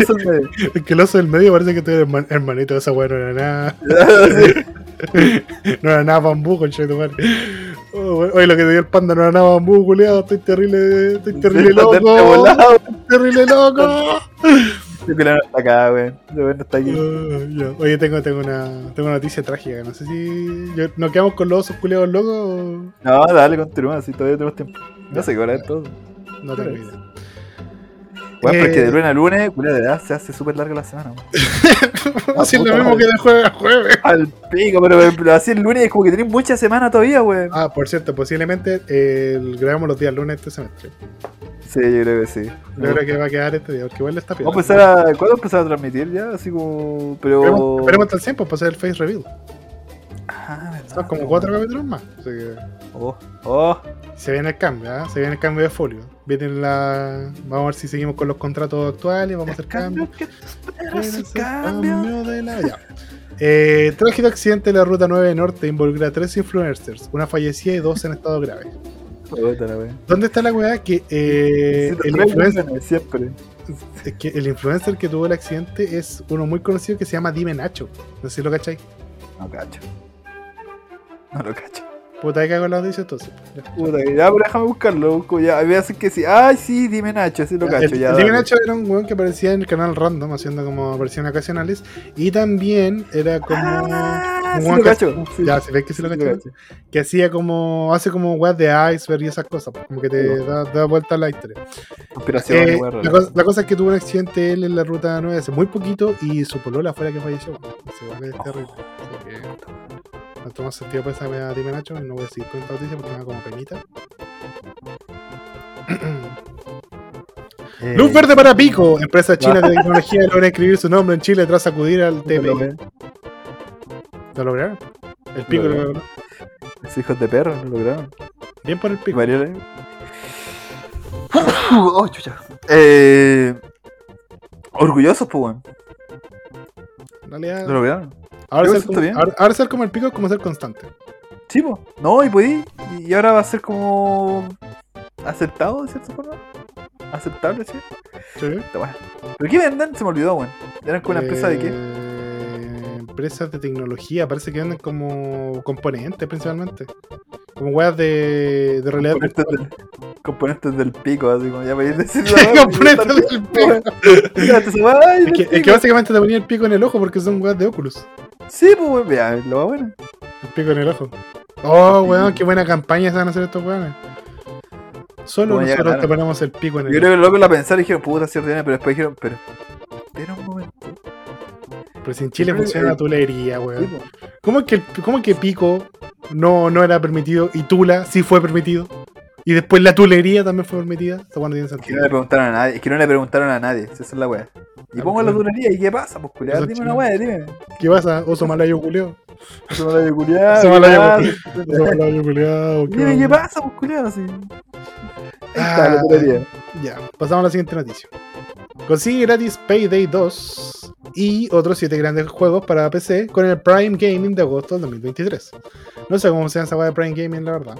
eso en medio. Es que el oso del medio parece que tú eres herman- hermanito de esa weá, no era nada. *laughs* No era nada bambú, concha de tu madre. Oh, Oye, lo que te dio el panda no era nada bambú, culiado. Estoy terrible, estoy terrible loco. volado. Terrible loco. *laughs* Este culiao no está acá, weón. No está aquí. Ah, ya. Oye, tengo, tengo, una, tengo una noticia trágica. No sé si yo- nos quedamos con los osos culiados locos o No, dale, continúa, si todavía tenemos tiempo. No sé qué hora es todo. no tengo idea. Weón, pero es que de Eh, lunes a lunes, culiao, de verdad se hace súper larga la semana. *laughs* Así es lo mismo que de jueves a jueves. Al pico, pero, pero así el lunes es como que tenés mucha semana todavía, weón. Ah, por cierto, posiblemente eh, grabamos los días lunes este semestre. Sí, yo creo que sí. Yo creo que va a quedar este día, porque igual está Vamos a empezar a. ¿Cuándo empezar a transmitir ya? Así como. Pero. Esperemos, esperemos hasta el 100 para hacer el face reveal. Ah, verdad. Son como cuatro capítulos más. Así que Oh, oh. se viene el cambio, ¿ah? Se viene el cambio de folio. Viene la. Vamos a ver si seguimos con los contratos actuales, vamos a hacer cambios. cambio. de la. Ya. Eh, trágico accidente de la ruta 9 norte involucra a tres influencers, una fallecida y dos en estado grave. ¿Dónde está la weá? Que, eh, el, influencer, imágenes, Siempre. es que el influencer que tuvo el accidente es uno muy conocido que se llama Dime Nacho. No sé si lo cacháis. No cacho. No lo cacho. Puta, ahí cago en la noticia entonces. Ya. Puta, que ya, pero déjame buscarlo. busco Ya, a que sí. Ay, sí, dime Nacho, sí lo Ya, cacho. el, ya, Dime dale. Nacho era un weón que aparecía en el canal random haciendo como apariciones ocasionales. Y también era como. Ah, un sí lo que- cacho. Sí, Ya, si ves que sí lo cacho. Que hacía como. Hace como weas de iceberg y esas cosas. Como que te da, da vuelta a la historia. Conspiración, Eh, la, cosa, la cosa es que tuvo un accidente él en la ruta 9 hace muy poquito y su polola fue la que falleció. Igual es terrible. Así que no toma sentido para esa wea Dime Nacho y no voy a seguir con esta noticia porque me da como penita. Eh, Luz verde para Pico, empresa china de tecnología *laughs* logra escribir su nombre en Chile tras acudir al lo TPI. ¿Lo lograron? El Pico Lo lo logró. Los hijos de perro no lograron. Bien por el Pico. Varios. *coughs* oh, chucha. Eh, orgullosos, pues, weón. Realidad, Lo lograron. ahora, ser como, bien. ahora- ahora ser como el Pico es como ser constante. Sí, pues. No, y podí. Y ahora va a ser como. aceptado, de cierta forma. Aceptable, sí. ¿Sí? Está bueno. ¿Pero qué venden? Se me olvidó, weón. ¿Eran con una empresa de qué? Empresas de tecnología, parece que venden como componentes principalmente. Como weas de, de realidad Componentes del, componentes del pico, así como ya podéis decir la weá, Componentes del pico. *laughs* Ay, Es que, es que básicamente te ponía el pico en el ojo porque son weas de Oculus. Sí, pues. Vea, lo va bueno. El pico en el ojo. Oh, weón, qué buena campaña se van a hacer estos weones. Solo nosotros te ponemos el pico en Yo el creo ojo. que los locos la pensaron y dijeron, puta, cierto pero después dijeron, pero. Espera un momento. Pero si en Chile funciona la tulería, weón. pues. ¿Cómo es que, el- cómo es que pico no, no era permitido y tula sí fue permitido? Y después la tulería también fue permitida. Tiene Es que no le preguntaron a nadie, es que no le preguntaron a nadie, esa es la weá. Y Ah, pongo la pues, tunería, ¿y qué pasa? Pues culiar, Eso dime chino. una weá, dime. ¿Qué pasa? Oso malayo culiar, Eso me lo ¿qué digo, pasa? Oso malayo. Dime qué pasa, pues. Ahí está la Ah. Ya, pasamos a la siguiente noticia. Consigue gratis Payday 2 y otros 7 grandes juegos para PC con el Prime Gaming de agosto del 2023. No sé cómo se llama esa de Prime Gaming, la verdad.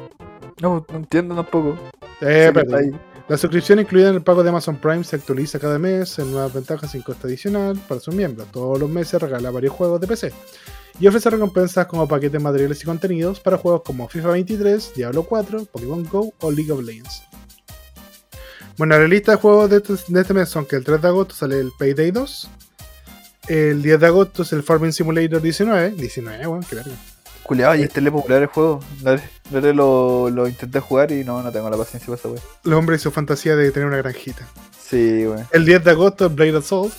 No, no entiendo tampoco. Eh, está ahí. La suscripción incluida en el pago de Amazon Prime se actualiza cada mes en nuevas ventajas sin coste adicional para sus miembros. Todos los meses regala varios juegos de PC. Y ofrece recompensas como paquetes materiales y contenidos para juegos como FIFA 23, Diablo 4, Pokémon Go o League of Legends. Bueno, la lista de juegos de este, de este mes son que el 3 de agosto sale el Payday 2. El 10 de agosto es el Farming Simulator 19. 19, bueno, qué verga. Culeado, y este es popular el juego. Dale, dale, lo, lo intenté jugar y no, no tengo la paciencia para esa wea. El hombre y su fantasía de tener una granjita. Sí, weón. El 10 de agosto, Blade Assault.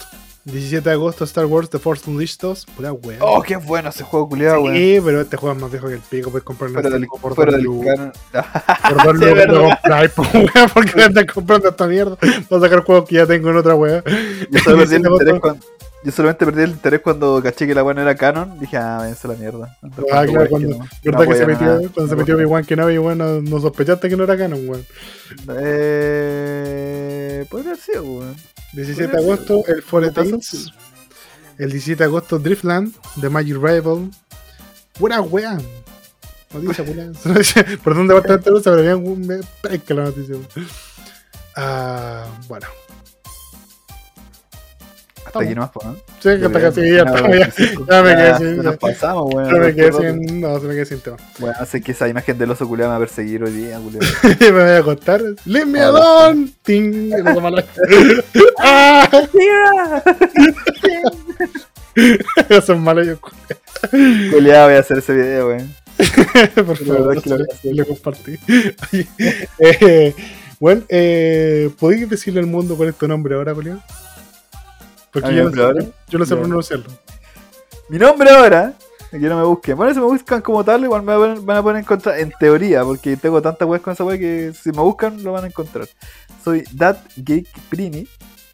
17 de agosto, Star Wars The Force Unleashed 2. Pura wea. Oh, qué bueno ese juego, culeado, weón. Sí, pero este juego es más viejo que el pico. Puedes comprar Fuera del, por fuera del canon. *laughs* Por dos lucas lo wea, porque me andan comprando esta mierda. Voy a sacar juegos que ya tengo en otra wea. Yo solo *laughs* 17 de interés cuando. Yo solamente perdí el interés cuando caché que la no era canon. Dije, ah, váyanse la mierda. Ah, claro, cuando, ¿verdad que se metió, cuando se metió mi Obi-Wan Kenobi, weón, no, no sospechaste que no era canon, weón. Eh. Podría sido, weón. 17 de agosto, el? Tales. El 17 de agosto, Driftland, The Magic Rival. Buena wea. Noticia, buena. Perdón, departamento de luz, pero bien, weón, pesca la noticia. weón. Ah, bueno. Hasta aquí nomás, pues, ¿no? Sí, que hasta está, hora ya, me quedé sin. Nos Ya, pasamos, weón. ya me quedé sin. No, se me quedé sin tema. Bueno, hace que esa imagen del oso culiado me va a perseguir hoy día, culiado. *laughs* me voy a acostar. Leave me Ahora alone. Ting. *laughs* ¡Ah! *laughs* Eso es malo, yo. Culiado, voy a hacer ese video, weón. Por favor, es que lo lo, compartí. Oye, eh, bueno, eh, ¿podéis decirle al mundo cuál es tu nombre ahora, Julián? Porque ¿A mi yo yo no sé pronunciarlo. Mi nombre ahora, que no me busquen. Bueno, si me buscan como tal, igual me van a poder encontrar en teoría, porque tengo tantas weas con esa wea que si me buscan lo van a encontrar. Soy That Geek Prini.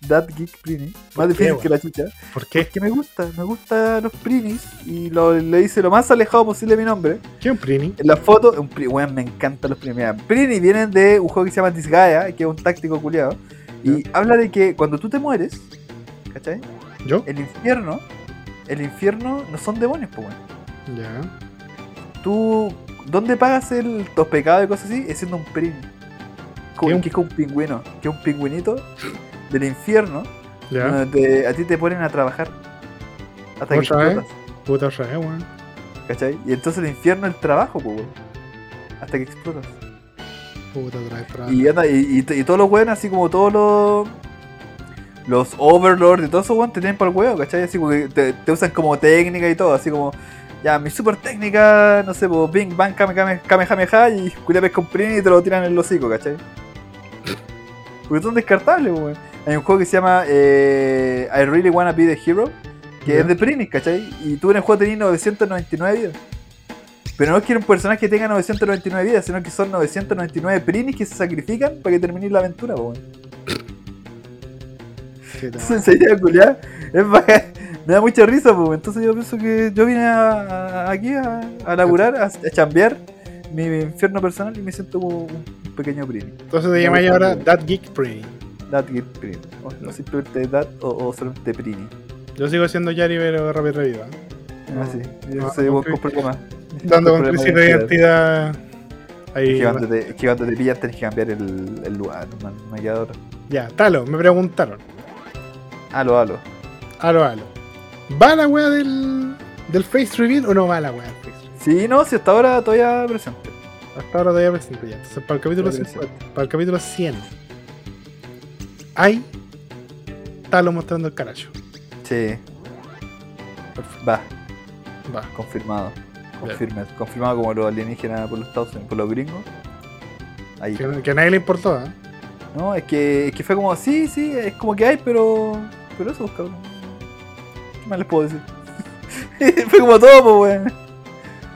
That Geek Prini. ¿Por Más difícil que la chucha. ¿Por qué? Que me gusta, me gustan los Prinis y lo, le hice lo más alejado posible de mi nombre. ¿Qué es un Prini? En la foto, un pri- weón, me encantan los Prinis. Mira, Prini vienen de un juego que se llama Disgaea, que es un táctico culiado. Y habla de que cuando tú te mueres, ¿cachai? ¿Yo? El infierno, el infierno no son demonios, pues, weón. Ya. Tú, ¿dónde pagas el, los pecados y cosas así? Es siendo un ¿Qué? Que es como un pingüino, que es un pingüinito del infierno, Ya. donde te- a ti te ponen a trabajar. Hasta que explotas. Puta otra vez, weón. ¿Cachai? Y entonces el infierno es el trabajo, pues, weón. Hasta que explotas. Puta. Y, anda, y, y, y todos los weones, así como todos los. Los overlords y todo eso, weón, te tienen para el huevo, ¿cachai? Así como que te, te usan como técnica y todo, así como. Ya, mi super técnica, no sé, pues Bing Bang Kame Kame Kamehameha y un prin y te lo tiran en el hocico, ¿cachai? Porque son descartables, weón. Hay un juego que se llama eh, I Really Wanna Be the Hero, que es de Prinis, ¿cachai? Y tú en el juego tenías 999 vidas. Pero no es que un personaje tenga 999 vidas, sino que son 999 Prinis que se sacrifican para que termine la aventura, weón. Sí, esa es bacán. Me da mucha risa, pues. Entonces yo pienso que yo vine a- a- aquí a, a laburar, a, a chambear mi, infierno personal y me siento como un pequeño Prini. Entonces te llamáis ahora That Geek Prini. That Geek Prini. O no simplemente That o, o solamente Prini. Yo sigo siendo Yari, pero rápido reviva. No. Así. Yo no, soy no, sí. con problemas. Dando con crisis de identidad. Es Ahí. que cuando te, es que cuando te pillan tenés que cambiar el, el lugar, man. Otra. Ya, Talo, me preguntaron. Halo, halo. Alo, alo. ¿Va la wea del, del face reveal o no va la wea del face reveal? Sí, no, si hasta ahora todavía presente. Hasta ahora todavía presente ya. Entonces, para el capítulo, Todavía 50, para el capítulo 100, hay Talo mostrando el caracho. Sí. Va, Va. confirmado. Confirme, confirmado como los alienígenas por los Estados Unidos, por los gringos. Ahí. Que, que a nadie le importó, ¿eh? No, es que, es que fue como, sí, sí, es como que hay, pero. Pero eso, cabrón. ¿Qué más les puedo decir? *laughs* fue como todo, pues,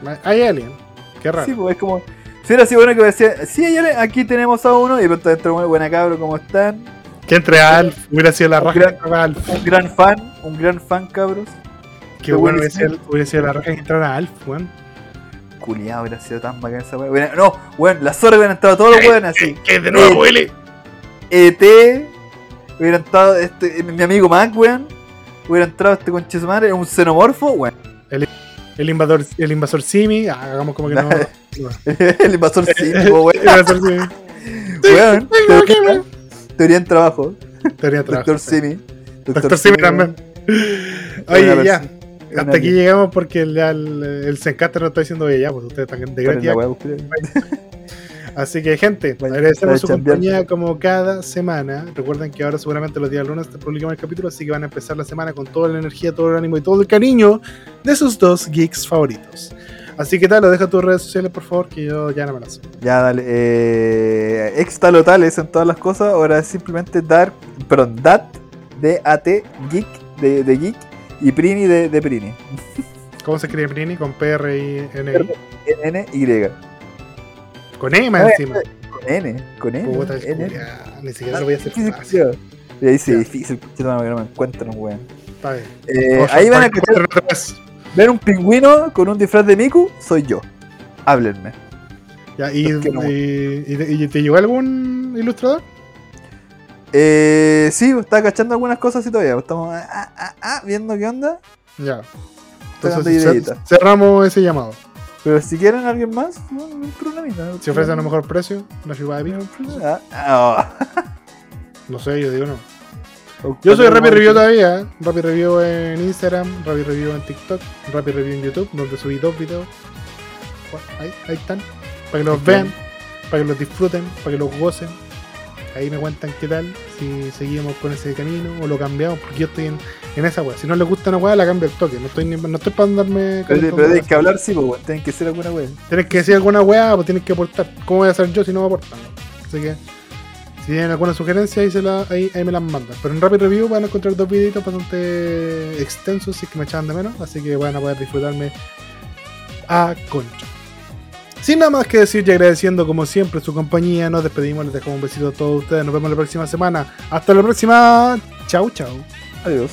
weón. Hay alien. Qué raro. Sí, pues es como. Si era así bueno que me decía, sí, hay alguien, aquí tenemos a uno, y de pronto dentro, buena cabro, ¿cómo están? Que entre Alf, hubiera sido la raja Gran- que entrara Alf. Un gran fan, un gran fan, cabros. De bueno hubiera sido, hubiera sido la raja que entrara Alf, weón. Culiado, hubiera sido tan bacán esa. Hubiera- No, weón, las zorras hubieran entrado todos los weones así. Que de nuevo, Willy. ET, hubiera entrado este, mi amigo Mac, weón. Hubiera entrado este conche su madre, un xenomorfo, weón. El invasor, el invasor Simi, ah, hagamos como que no. *laughs* El invasor *laughs* El weón. invasor Simi. *laughs* Weón, teoría, en trabajo. Teoría trabajo. Doctor Simi. Doctor Simi también. Oye, Oye, ya. Hasta aquí llegamos porque el, el, el Zencaster nos está diciendo, oye, ya, pues ustedes están de gratis. Así que, gente, agradecemos su compañía como cada semana. Recuerden que ahora seguramente los días lunes publicamos el capítulo, así que van a empezar la semana con toda la energía, todo el ánimo y todo el cariño de sus dos geeks favoritos. Así que tal, lo deja tus redes sociales, por favor, que yo ya no me las. Ya, dale. Eh, extalotales en todas las cosas. Ahora es simplemente dar. Perdón, dat. D-A-T. Geek. De, de geek. Y Prini de, de Prini. ¿Cómo se escribe Prini? Con P, R, I, N, I. N-Y. Con E más Eh, encima. Con N. Con N. Puta, N. Ni siquiera lo voy a hacer Difícil, fácil. Y ahí Ya. difícil, que no me encuentran, weón. Está bien. Eh, ahí van a ver un pingüino con un disfraz de Miku, soy yo. Háblenme. Ya, y, ¿Por qué no? y- y te- y te llegó algún ilustrador? Eh, sí, está cachando algunas cosas y todavía. Estamos ah, ah, ah, ah, viendo qué onda. Ya. Entonces cerramos ese llamado. Pero si quieren alguien más, no, no hay problemita. Si ofrecen un mejor precio, una ciudad de pico. Ah, ah, *laughs* No sé, yo digo no. oh. Yo soy Rapid Review todavía. ¿eh? Rapid Review en Instagram, Rapid Review en TikTok, Rapid Review en YouTube, donde subí dos videos. Ahí, ahí están. Para que los vean, para que los disfruten, para que los gocen. Ahí me cuentan qué tal, si seguimos con ese camino o lo cambiamos, porque yo estoy en, en esa weá. Si no les gusta una weá, la cambio al toque. No estoy, ni- no estoy para andarme. Pero, tienes que hablar, sí, pues, weón, tienen que ser alguna wea. Tienes que decir alguna weá, pues tienes que aportar. ¿Cómo voy a hacer yo si no me aportan? Así que, si tienen alguna sugerencia, ahí, se la, ahí, ahí me las mandan. Pero en Rapid Review van a encontrar dos videitos bastante extensos, si es que me echaban de menos. Así que van a poder disfrutarme a concho. Sin nada más que decir y agradeciendo como siempre su compañía, nos despedimos, les dejamos un besito a todos ustedes. Nos vemos la próxima semana. Hasta la próxima. Chau, chau. Adiós.